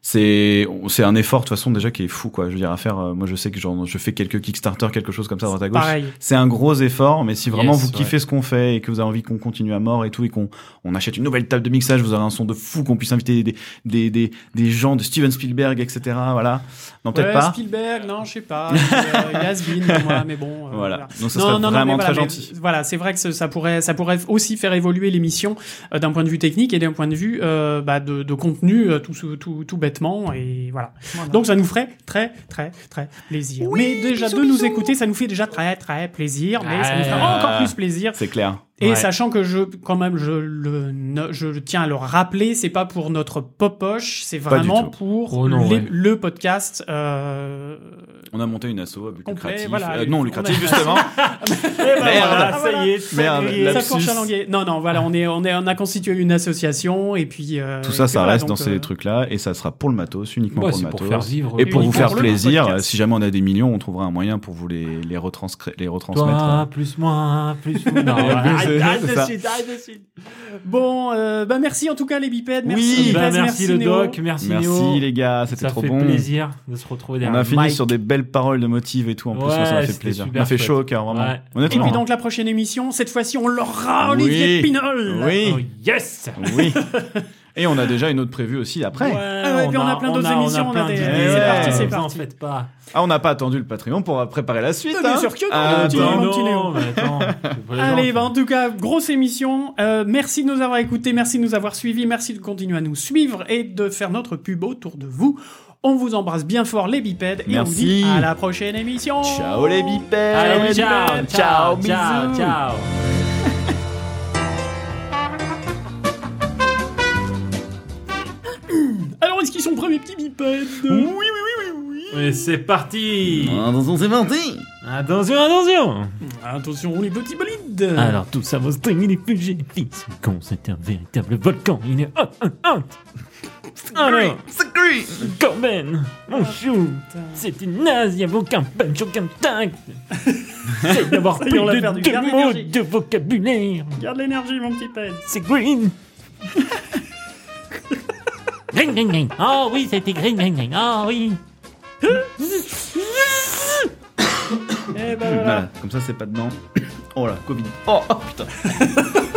Speaker 3: C'est c'est un effort de toute façon déjà qui est fou quoi. Je veux dire à faire. euh, moi je sais que genre, je fais quelques Kickstarter quelque chose comme ça à droite à gauche. C'est un gros effort, mais si vraiment
Speaker 1: Yes,
Speaker 3: vous kiffez ce qu'on fait et que vous avez envie qu'on continue à mort et tout, et qu'on on achète une nouvelle table de mixage, vous aurez un son de fou, qu'on puisse inviter des, des, des, des gens de Steven Spielberg, etc. Voilà. Non, peut-être
Speaker 2: Ouais,
Speaker 3: pas.
Speaker 2: Spielberg non je sais pas euh, Yasmin moi mais bon euh,
Speaker 3: Voilà. Donc ça
Speaker 2: Non,
Speaker 3: serait
Speaker 2: non, non,
Speaker 3: vraiment très
Speaker 2: voilà, mais
Speaker 3: gentil.
Speaker 2: Voilà, c'est vrai que ça pourrait, ça pourrait aussi faire évoluer l'émission euh, d'un point de vue technique et d'un point de vue euh, bah, de, de contenu, euh, tout, tout, tout, tout bêtement. Et voilà. Donc ça nous ferait très, très, très plaisir. mais déjà de nous écouter, ça nous fait déjà très, très plaisir. Mais ça nous ferait
Speaker 3: Ah.
Speaker 2: encore plus plaisir.
Speaker 3: C'est clair.
Speaker 2: Et
Speaker 1: Ouais.
Speaker 2: sachant que je, quand même, je le, je tiens à le rappeler, c'est pas pour notre popoche, c'est vraiment pour
Speaker 1: Oh non,
Speaker 2: les-
Speaker 1: ouais.
Speaker 2: le podcast. Euh,
Speaker 3: On a monté une asso à but lucratif.
Speaker 2: voilà.
Speaker 3: Euh, non
Speaker 2: On a
Speaker 3: lucratif justement.
Speaker 1: Ben
Speaker 3: Merde.
Speaker 1: voilà, ça
Speaker 2: voilà.
Speaker 1: y est,
Speaker 3: Merde,
Speaker 1: ça y est.
Speaker 3: la-
Speaker 2: ça
Speaker 3: lapsus.
Speaker 2: pour chalanguer. Non, non, voilà, on est, on est, on a constitué une association et puis euh,
Speaker 3: Tout ça, ça
Speaker 2: voilà,
Speaker 3: reste dans
Speaker 2: euh,
Speaker 3: ces trucs-là et ça sera pour le matos, uniquement
Speaker 1: Ouais,
Speaker 3: pour le
Speaker 1: c'est pour
Speaker 3: matos.
Speaker 1: faire vivre.
Speaker 3: et pour vous faire
Speaker 2: le
Speaker 3: plaisir, si jamais on a des millions, on trouvera un moyen pour vous les, les, retranscri- les retransmettre.
Speaker 1: Toi, plus moi, plus vous. Non, arrête, de
Speaker 3: ça.
Speaker 1: suite, arrête de suite.
Speaker 2: Bon, euh, bah merci en tout cas les bipèdes, merci
Speaker 1: Bah, merci le
Speaker 2: Néo.
Speaker 1: doc, merci,
Speaker 3: Merci
Speaker 1: Néo.
Speaker 3: les gars, c'était
Speaker 1: Ça
Speaker 3: trop
Speaker 1: fait
Speaker 3: bon.
Speaker 1: plaisir de se retrouver
Speaker 3: On
Speaker 1: derrière
Speaker 3: a
Speaker 1: le
Speaker 3: fini sur des belles paroles de motive et tout. En plus,
Speaker 1: Ouais,
Speaker 3: ça m'a fait plaisir. Ça m'a fait chaud au cœur, vraiment.
Speaker 1: Ouais.
Speaker 2: Et puis donc la prochaine émission, cette fois-ci on l'aura Olivier
Speaker 3: Oui.
Speaker 2: Pinol.
Speaker 3: Oui.
Speaker 1: Oh, yes
Speaker 3: Oui. Et on a déjà une autre prévue aussi après.
Speaker 2: Ah ouais, puis on a plein d'autres émissions, on a
Speaker 1: plein
Speaker 2: des-
Speaker 3: c'est parti,
Speaker 2: c'est
Speaker 1: en
Speaker 2: parti.
Speaker 1: faites pas.
Speaker 3: Ah, on n'a pas attendu le Patreon pour préparer la suite.
Speaker 2: Bien
Speaker 3: hein.
Speaker 2: sûr que non,
Speaker 3: Ah,
Speaker 2: mon petit- mon petit
Speaker 1: non,
Speaker 2: Allez, bah en tout cas, grosse émission. Euh, merci de nous avoir écoutés, merci de nous avoir suivis, merci de continuer à nous suivre et de faire notre pub autour de vous. On vous embrasse bien fort les bipèdes et on vous dit à la prochaine émission.
Speaker 3: Ciao les bipèdes.
Speaker 1: Allez, ciao, ciao, ciao,
Speaker 3: bisous.
Speaker 1: ciao.
Speaker 2: Alors, est-ce qu'ils sont prêts, mes petits bipèdes? Oui, oui.
Speaker 1: Et c'est parti.
Speaker 3: Attention, c'est parti.
Speaker 1: Attention, attention.
Speaker 2: Attention, les petits bolides.
Speaker 1: Alors tout ça va se terminer plus j'ai fils con, c'est un véritable volcan, il est hot, hot, hot. Alors, Corben, mon chou, c'est une naze, y a aucun punch, aucun tact C'est d'avoir
Speaker 2: est,
Speaker 1: plus de
Speaker 2: perdu.
Speaker 1: deux
Speaker 2: Garde
Speaker 1: mots
Speaker 2: l'énergie.
Speaker 1: de vocabulaire.
Speaker 2: Garde l'énergie, mon petit pède.
Speaker 1: C'est green. Green, green, green Oh oui, c'était green, green, green Oh oui
Speaker 2: Eh ben voilà.
Speaker 3: Voilà, comme ça c'est pas dedans. Oh là, Covid. Oh, oh putain.